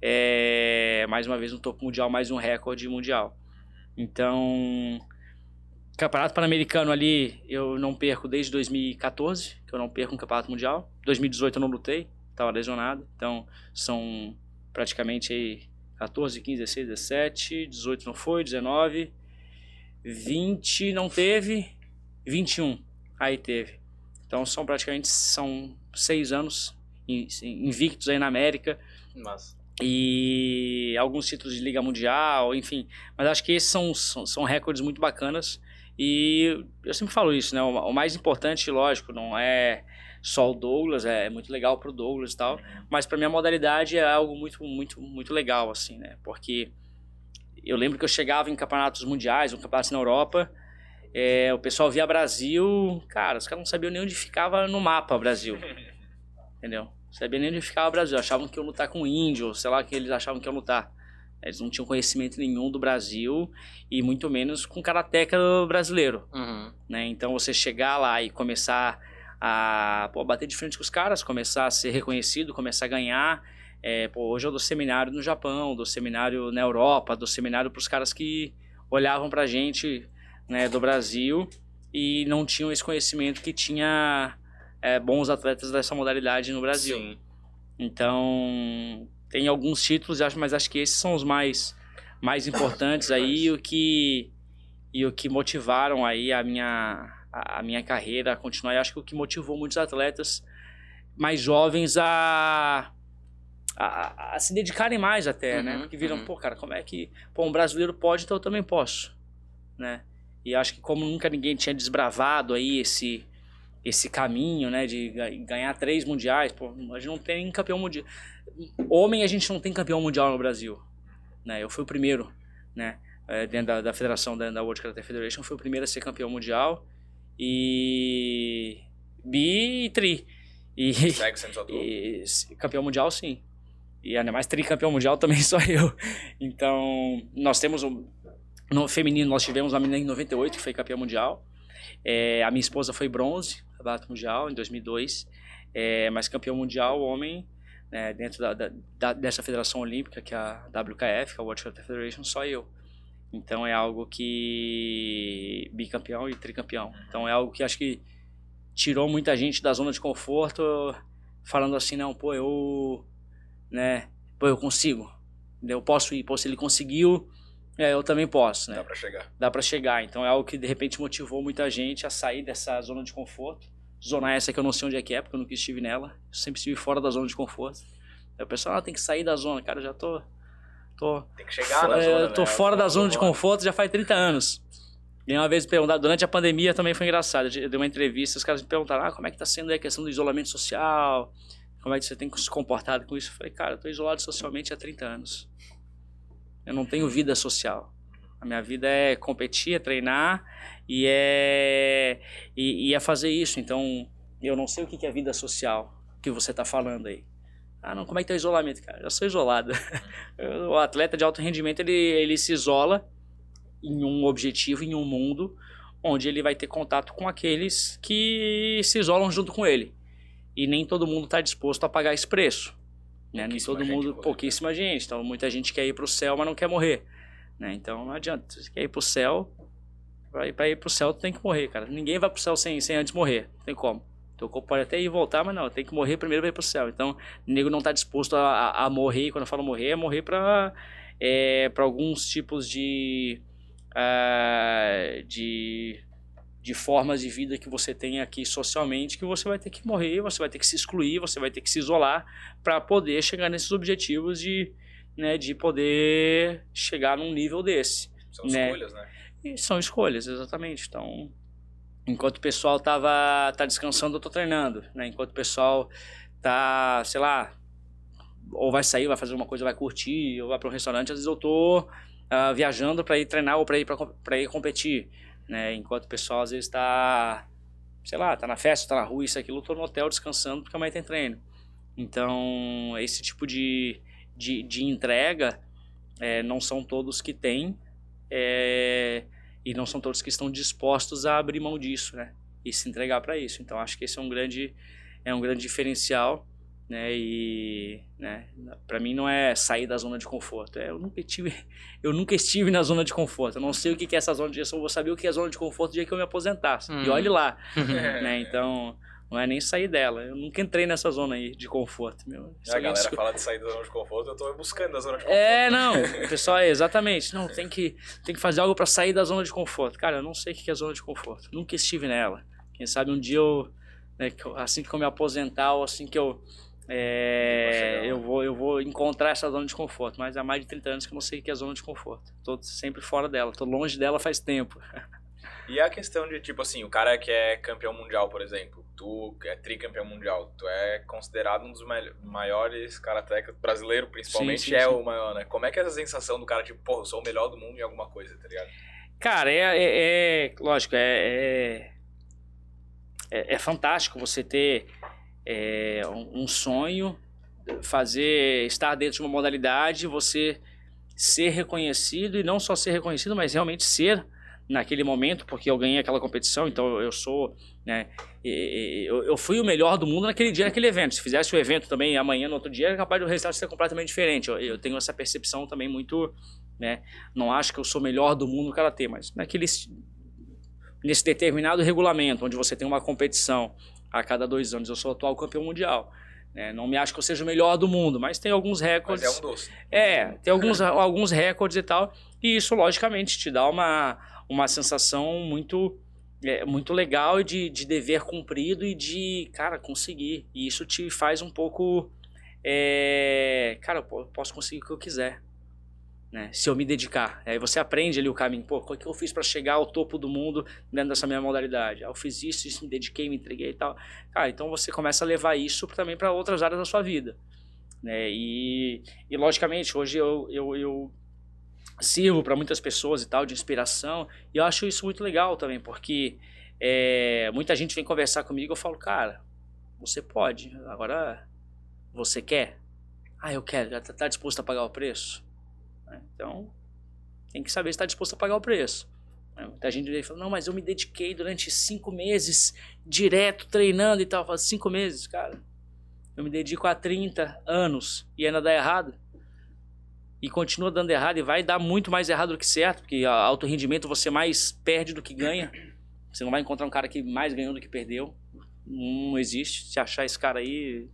É, mais uma vez no topo mundial, mais um recorde mundial. Então, Campeonato Pan-Americano ali eu não perco desde 2014, que eu não perco um campeonato mundial. 2018 eu não lutei, estava lesionado. Então, são praticamente aí 14, 15, 16, 17, 18 não foi, 19, 20 não teve, 21 aí teve. Então são praticamente são seis anos in- invictos aí na América Mas, e alguns títulos de Liga Mundial, enfim. Mas acho que esses são, são, são recordes muito bacanas. E eu sempre falo isso, né? O, mais importante, lógico, não é só o Douglas, é muito legal pro Douglas e tal. Mas pra minha modalidade é algo muito, muito, muito legal, assim, né? Porque eu lembro que eu chegava em campeonatos mundiais, um campeonato na Europa, é, o pessoal via Brasil, cara, os caras não sabiam nem onde ficava no mapa Brasil. Entendeu? Não sabia nem onde ficava o Brasil. Achavam que eu lutar com índio, sei lá, que eles achavam que eu lutar. Eles não tinham conhecimento nenhum do Brasil e muito menos com karateca brasileiro, uhum. né? Então você chegar lá e começar a pô, bater de frente com os caras, começar a ser reconhecido, começar a ganhar. É, pô, hoje eu dou seminário no Japão, dou seminário na Europa, dou seminário para os caras que olhavam pra gente né, do Brasil e não tinham esse conhecimento que tinha é, bons atletas dessa modalidade no Brasil. Sim. Então, tem alguns títulos, mas acho que esses são os mais, mais importantes aí e o que e o que motivaram aí a minha a, a minha carreira a continuar. E acho que o que motivou muitos atletas mais jovens a a, a se dedicarem mais até, né? Uhum, Porque viram, uhum. pô, cara, como é que pô, um brasileiro pode, então eu também posso, né? E acho que como nunca ninguém tinha desbravado aí esse esse caminho, né, de ga- ganhar três mundiais, pô, a gente não tem campeão mundial. Homem a gente não tem campeão mundial no Brasil, né? Eu fui o primeiro, né, eh, dentro da, da federação da, da World Karate Federation, fui o primeiro a ser campeão mundial e bi e tri. E, Segue sendo e campeão mundial, sim. E ainda mais tricampeão mundial também só eu. Então, nós temos um. No feminino, nós tivemos uma menina em 98 que foi campeã mundial. É, a minha esposa foi bronze, campeonato mundial, em 2002. É, mas campeão mundial, homem, né, dentro da, da- da- dessa federação olímpica, que é a WKF, que é a World Karate Federation, só eu. Então é algo que. bicampeão e tricampeão. Então é algo que acho que tirou muita gente da zona de conforto, falando assim: não, pô, eu. Né, pô, eu consigo. Eu posso ir, pô, se ele conseguiu, é, eu também posso, né? Dá pra chegar. dá para chegar. Então é algo que de repente motivou muita gente a sair dessa zona de conforto. Zona essa que eu não sei onde é que é, porque eu nunca estive nela. Eu sempre estive fora da zona de conforto. Aí o pessoal, ah, tem que sair da zona. Cara, eu já tô. tô Tem que chegar na é, zona, eu tô né? fora da zona de conforto já faz 30 anos. E uma vez me perguntaram, durante a pandemia também foi engraçado. Eu dei uma entrevista, os caras me perguntaram, ah, como é que tá sendo a questão do isolamento social? Como é que você tem se comportado com isso? Eu falei, cara, eu tô isolado socialmente há 30 anos. Eu não tenho vida social. A minha vida é competir, é treinar e é, e, e é fazer isso. Então, eu não sei o que é vida social que você tá falando aí. Ah, não, como é que tá o isolamento, cara? Eu já sou isolado. o atleta de alto rendimento, ele, ele se isola em um objetivo, em um mundo, onde ele vai ter contato com aqueles que se isolam junto com ele. E nem todo mundo está disposto a pagar esse preço. Né? Nem todo mundo, inclusive. pouquíssima gente. Então, muita gente quer ir para o céu, mas não quer morrer. Né? Então, não adianta. Você quer ir para o céu, para ir para o céu, tu tem que morrer, cara. Ninguém vai para o céu sem, sem antes morrer. Não tem como. Teu corpo pode até ir e voltar, mas não, tem que morrer primeiro para ir pro céu. Então, o nego não tá disposto a, a, a morrer, quando eu falo morrer, é morrer para é, pra alguns tipos de, ah, de, de formas de vida que você tem aqui socialmente, que você vai ter que morrer, você vai ter que se excluir, você vai ter que se isolar para poder chegar nesses objetivos de, né, de poder chegar num nível desse. São né? escolhas, né? E são escolhas, exatamente. Então, enquanto o pessoal tava tá descansando, eu tô treinando, né? Enquanto o pessoal tá, sei lá, ou vai sair, vai fazer uma coisa, vai curtir, ou vai para um restaurante, às vezes eu tô ah, viajando para ir treinar ou para ir para ir competir, né? Enquanto o pessoal às vezes tá, sei lá, tá na festa, tá na rua, isso aquilo, tô no hotel descansando porque amanhã tem treino. Então, esse tipo de, de, de entrega é, não são todos que têm é, e não são todos que estão dispostos a abrir mão disso, né? E se entregar para isso. Então acho que esse é um grande é um grande diferencial, né? E né, para mim não é sair da zona de conforto. É, eu nunca tive eu nunca estive na zona de conforto. Eu não sei o que é essa zona de eu vou saber o que é zona de conforto no dia que eu me aposentasse. E olhe lá, né? Então não é nem sair dela. Eu nunca entrei nessa zona aí de conforto. Meu. a galera discu... fala de sair da zona de conforto, eu tô buscando a zona de conforto. É, não. O pessoal é exatamente. Não, tem que, tem que fazer algo para sair da zona de conforto. Cara, eu não sei o que é zona de conforto. Nunca estive nela. Quem sabe um dia eu, né, assim que eu me aposentar ou assim que eu é, eu, vou, eu vou encontrar essa zona de conforto, mas há mais de 30 anos que eu não sei o que é zona de conforto. Tô sempre fora dela, tô longe dela faz tempo. E a questão de, tipo assim, o cara que é campeão mundial, por exemplo, tu é tricampeão mundial, tu é considerado um dos maiores karatecas brasileiro, principalmente, sim, sim, é sim. o maior, né? Como é que é essa sensação do cara, tipo, pô, eu sou o melhor do mundo em alguma coisa, tá ligado? Cara, é, é, é lógico, é, é, é, fantástico você ter é, um sonho, fazer, estar dentro de uma modalidade, você ser reconhecido e não só ser reconhecido, mas realmente ser naquele momento, porque eu ganhei aquela competição, então eu sou, né, eu, eu fui o melhor do mundo naquele dia, naquele evento. Se fizesse o evento também amanhã, no outro dia, é capaz do resultado ser completamente diferente. Eu, eu tenho essa percepção também muito, né, não acho que eu sou o melhor do mundo no karatê, mas naquele nesse determinado regulamento, onde você tem uma competição a cada dois anos, eu sou atual campeão mundial. Né? Não me acho que eu seja o melhor do mundo, mas tem alguns recordes. Mas é um doce. É, tem alguns, alguns recordes e tal. E isso, logicamente, te dá uma, uma sensação muito é, muito legal de, de dever cumprido e de, cara, conseguir. E isso te faz um pouco. É, cara, eu posso conseguir o que eu quiser. Né? Se eu me dedicar. Aí você aprende ali o caminho. Pô, o que eu fiz para chegar ao topo do mundo dentro dessa minha modalidade? Ah, eu fiz isso, isso, me dediquei, me entreguei e tal. Cara, então você começa a levar isso também para outras áreas da sua vida. Né? E, e logicamente, hoje eu, eu, eu sirvo para muitas pessoas e tal, de inspiração. E eu acho isso muito legal também, porque é, muita gente vem conversar comigo eu falo, cara, você pode, agora você quer? Ah, eu quero, está tá disposto a pagar o preço? Então, tem que saber se está disposto a pagar o preço. Muita gente falando, não, mas eu me dediquei durante cinco meses direto treinando e tal. Eu falo, cinco meses, cara. Eu me dedico há 30 anos e ainda dá errado e continua dando errado e vai dar muito mais errado do que certo, porque alto rendimento você mais perde do que ganha. Você não vai encontrar um cara que mais ganhou do que perdeu. Não existe. Se achar esse cara aí,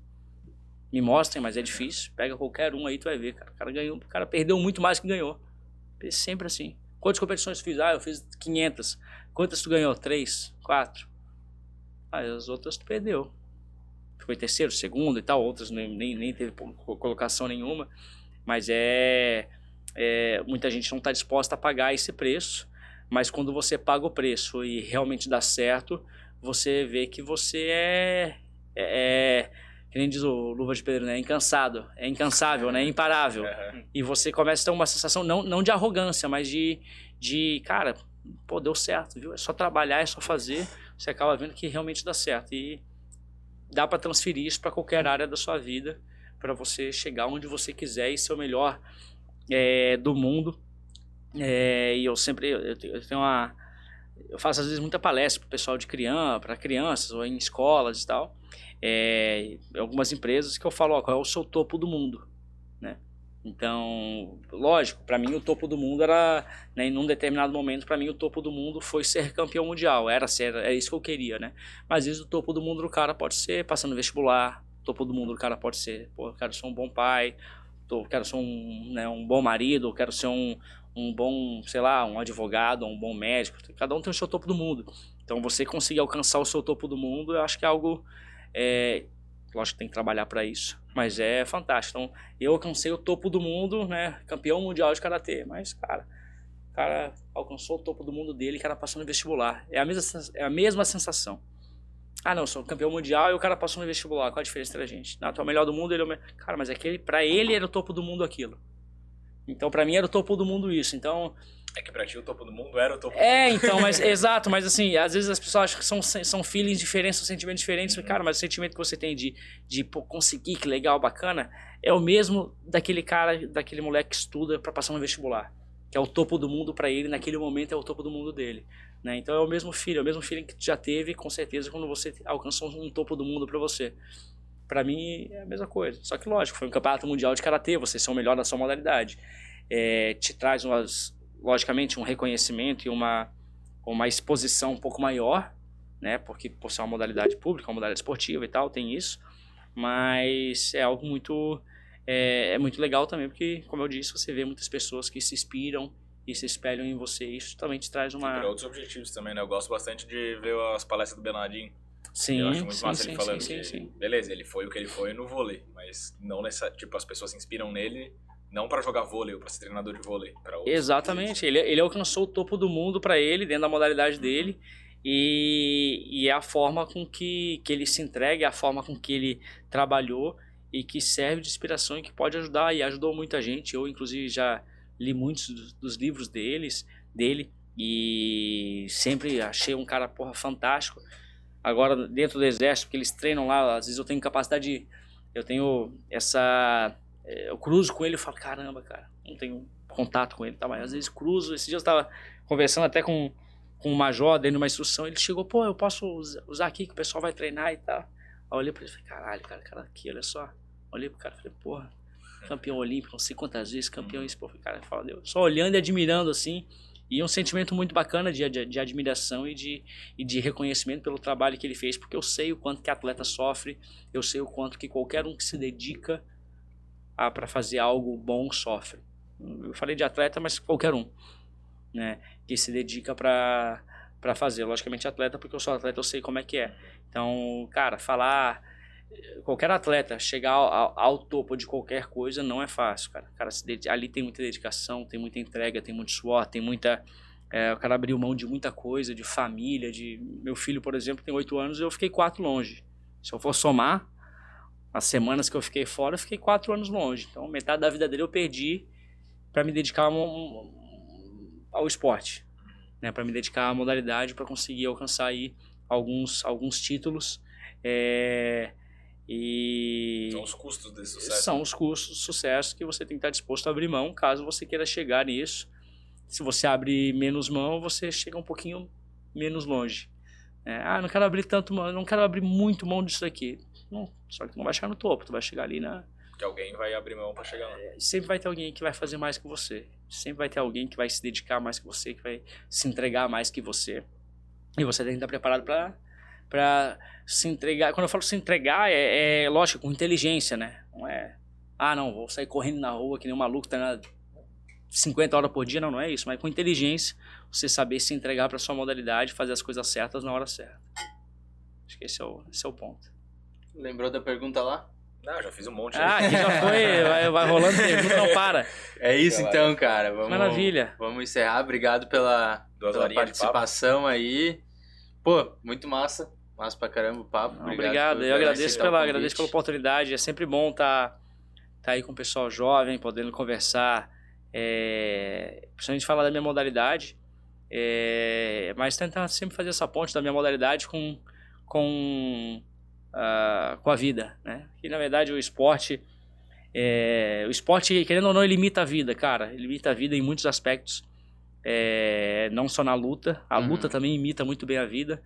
me mostrem, mas é difícil. Pega qualquer um aí, tu vai ver, cara. O cara ganhou, o cara perdeu muito mais que ganhou. É sempre assim. Quantas competições fiz? Ah, eu fiz 500. Quantas tu ganhou? Três, quatro. Ah, as outras tu perdeu. Em terceiro, segundo e tal. Outras nem, nem, teve colocação nenhuma. Mas é, é muita gente não está disposta a pagar esse preço. Mas quando você paga o preço e realmente dá certo, você vê que você é, é, é que nem diz o Luva de Pedro, né? Incansado, é incansável, né? Imparável. Uhum. E você começa a ter uma sensação, não, não de arrogância, mas de, de, cara, pô, deu certo, viu? É só trabalhar, é só fazer, você acaba vendo que realmente dá certo. E dá para transferir isso para qualquer área da sua vida para você chegar onde você quiser e ser o melhor é, do mundo. É, e eu sempre eu tenho uma eu faço às vezes muita palestra para o pessoal de criança, para crianças ou em escolas e tal. É, algumas empresas que eu falo, ó, qual é o seu topo do mundo, né? Então, lógico, para mim o topo do mundo era, né, em um determinado momento, para mim o topo do mundo foi ser campeão mundial, era ser, é isso que eu queria, né? Mas vezes o topo do mundo do cara pode ser passando vestibular, topo do mundo o cara pode ser, pô, eu quero ser um bom pai, tô, quero ser um, né, um bom marido, eu quero ser um, um bom, sei lá, um advogado, um bom médico. Cada um tem o seu topo do mundo. Então você conseguir alcançar o seu topo do mundo, eu acho que é algo. É, lógico que tem que trabalhar para isso, mas é fantástico. Então eu alcancei o topo do mundo, né? Campeão mundial de karatê, mas cara. O cara alcançou o topo do mundo dele, que era passando no vestibular. É a mesma, é a mesma sensação. Ah, não, sou campeão mundial e o cara passou no vestibular. Qual a diferença entre a gente? Não, tu é o melhor do mundo, ele é o melhor. Cara, mas aquele, pra ele era o topo do mundo aquilo. Então, para mim era o topo do mundo isso. Então, É que pra ti o topo do mundo era o topo É, então, mas exato, mas assim, às vezes as pessoas acham que são, são feelings diferentes, são sentimentos diferentes. Cara, mas o sentimento que você tem de, de pô, conseguir, que legal, bacana, é o mesmo daquele cara, daquele moleque que estuda pra passar no vestibular. Que é o topo do mundo pra ele, naquele momento é o topo do mundo dele. Né? Então é o mesmo feeling, é o mesmo feeling que tu já teve, com certeza, quando você alcançou um topo do mundo pra você. Pra mim é a mesma coisa. Só que lógico, foi um campeonato mundial de karatê, você ser o melhor da sua modalidade. É, te traz umas, logicamente, um reconhecimento e uma, uma exposição um pouco maior, né? Porque por ser uma modalidade pública, uma modalidade esportiva e tal, tem isso. Mas é algo muito é, é, muito legal também, porque, como eu disse, você vê muitas pessoas que se inspiram e se espelham em você. Isso também te traz uma. Para outros objetivos também, né? Eu gosto bastante de ver as palestras do Bernardinho. Sim, eu acho muito sim, massa sim, ele falando sim, que, sim, beleza, ele foi o que ele foi no vôlei, mas não nessa, tipo, as pessoas se inspiram nele não para jogar vôlei ou para ser treinador de vôlei, para. Exatamente, ele, ele alcançou o topo do mundo para ele, dentro da modalidade dele, e, e é a forma com que, que ele se entrega, é a forma com que ele trabalhou e que serve de inspiração e que pode ajudar, e ajudou muita gente. Eu, inclusive, já li muitos dos, dos livros deles, dele, e sempre achei um cara, porra, fantástico. Agora, dentro do exército, porque eles treinam lá, às vezes eu tenho capacidade de, Eu tenho essa é, eu cruzo com ele e falo, caramba, cara, não tenho contato com ele, tá? mas às vezes cruzo. Esse dia eu estava conversando até com, com um major, dando uma instrução, ele chegou, pô, eu posso usar aqui que o pessoal vai treinar e tal. Aí eu olhei pra ele e falei, caralho, cara, cara aqui, olha só. Olhei pro cara e falei, porra, campeão olímpico, não sei quantas vezes, campeão isso, pô, cara, fala, Deus. Só olhando e admirando assim. E um sentimento muito bacana de, de, de admiração e de, e de reconhecimento pelo trabalho que ele fez, porque eu sei o quanto que atleta sofre, eu sei o quanto que qualquer um que se dedica para fazer algo bom sofre. Eu falei de atleta, mas qualquer um, né, que se dedica para para fazer. Logicamente atleta, porque eu sou atleta, eu sei como é que é. Então, cara, falar qualquer atleta chegar ao, ao, topo de qualquer coisa não é fácil, cara. cara ali tem muita dedicação, tem muita entrega, tem muito suor, tem muita é, o cara abriu mão de muita coisa, de família, de meu filho, por exemplo, tem oito anos, eu fiquei quatro longe. Se eu for somar, as semanas que eu fiquei fora, eu fiquei quatro anos longe. Então, metade da vida dele eu perdi para me dedicar ao esporte, né? Para me dedicar à modalidade, para conseguir alcançar aí alguns alguns títulos. É, e são os custos desse sucesso. São os custos de sucesso que você tem que estar disposto a abrir mão, caso você queira chegar nisso. Se você abre menos mão, você chega um pouquinho menos longe. É, ah, não quero abrir tanto, não quero abrir muito mão disso daqui. Não, só que não vai chegar no topo, tu vai chegar ali na. Que alguém vai abrir mão para chegar lá. É, sempre vai ter alguém que vai fazer mais que você. Sempre vai ter alguém que vai se dedicar mais que você, que vai se entregar mais que você. E você tem que estar preparado para para se entregar. Quando eu falo se entregar, é, é, lógico, com inteligência, né? Não é, ah, não, vou sair correndo na rua que nem um maluco, tá 50 horas por dia, não, não é isso. Mas com inteligência, você saber se entregar para sua modalidade, fazer as coisas certas na hora certa. Acho que esse é o, esse é o ponto. Lembrou da pergunta lá? Não, já fiz um monte. Ah, aqui já foi, vai, vai rolando pergunta, não para. É isso então, cara. Vamos, Maravilha. Vamos encerrar. Obrigado pela, pela participação aí. Pô, muito massa. Massa pra caramba o papo. Não, obrigado. obrigado. Eu agradeço pela, agradeço pela oportunidade. É sempre bom estar tá, tá aí com o pessoal jovem, podendo conversar. É, principalmente falar da minha modalidade. É, mas tentar sempre fazer essa ponte da minha modalidade com, com uh, com a vida, né? Que na verdade o esporte, é, o esporte querendo ou não ele limita a vida, cara, ele limita a vida em muitos aspectos, é, não só na luta, a uhum. luta também imita muito bem a vida.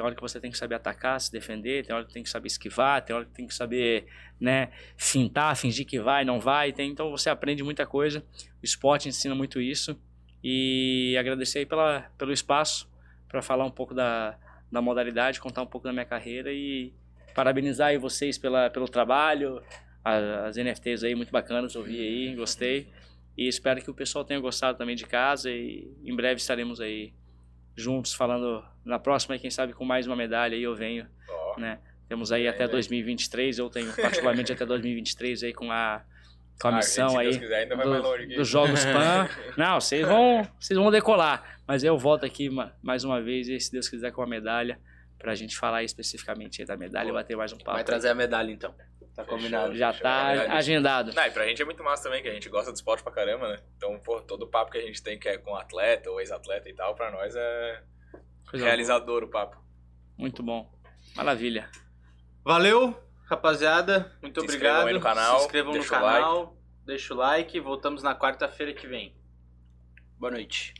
Tem hora que você tem que saber atacar, se defender, tem hora que tem que saber esquivar, tem hora que tem que saber, né, fintar, fingir que vai, não vai. Tem, então você aprende muita coisa. O esporte ensina muito isso. E agradecer aí pela, pelo espaço para falar um pouco da, da modalidade, contar um pouco da minha carreira e parabenizar aí vocês pela, pelo trabalho, as NFTs aí muito bacanas, ouvi aí, gostei. E espero que o pessoal tenha gostado também de casa e em breve estaremos aí juntos falando na próxima, quem sabe com mais uma medalha aí eu venho, oh. né? Temos aí é, até 2023, eu tenho particularmente até 2023 aí com a com a ah, missão aí quiser, do, dos Jogos Pan. Não, vocês vão, vocês vão decolar, mas eu volto aqui mais uma vez e se Deus quiser com a medalha pra gente falar especificamente da medalha e bater mais um papo. Vai trazer a medalha então. Tá Fechou. combinado. Já Fechou. tá Obrigado. agendado. Não, e pra gente é muito massa também, que a gente gosta do esporte pra caramba, né? Então, pô, todo o papo que a gente tem que é com atleta ou ex-atleta e tal, pra nós é Coisa realizador o papo. Muito bom. Maravilha. Valeu, rapaziada. Muito Se obrigado. inscrevam aí no canal, Se inscrevam no o like. canal. Deixa o like. Voltamos na quarta-feira que vem. Boa noite.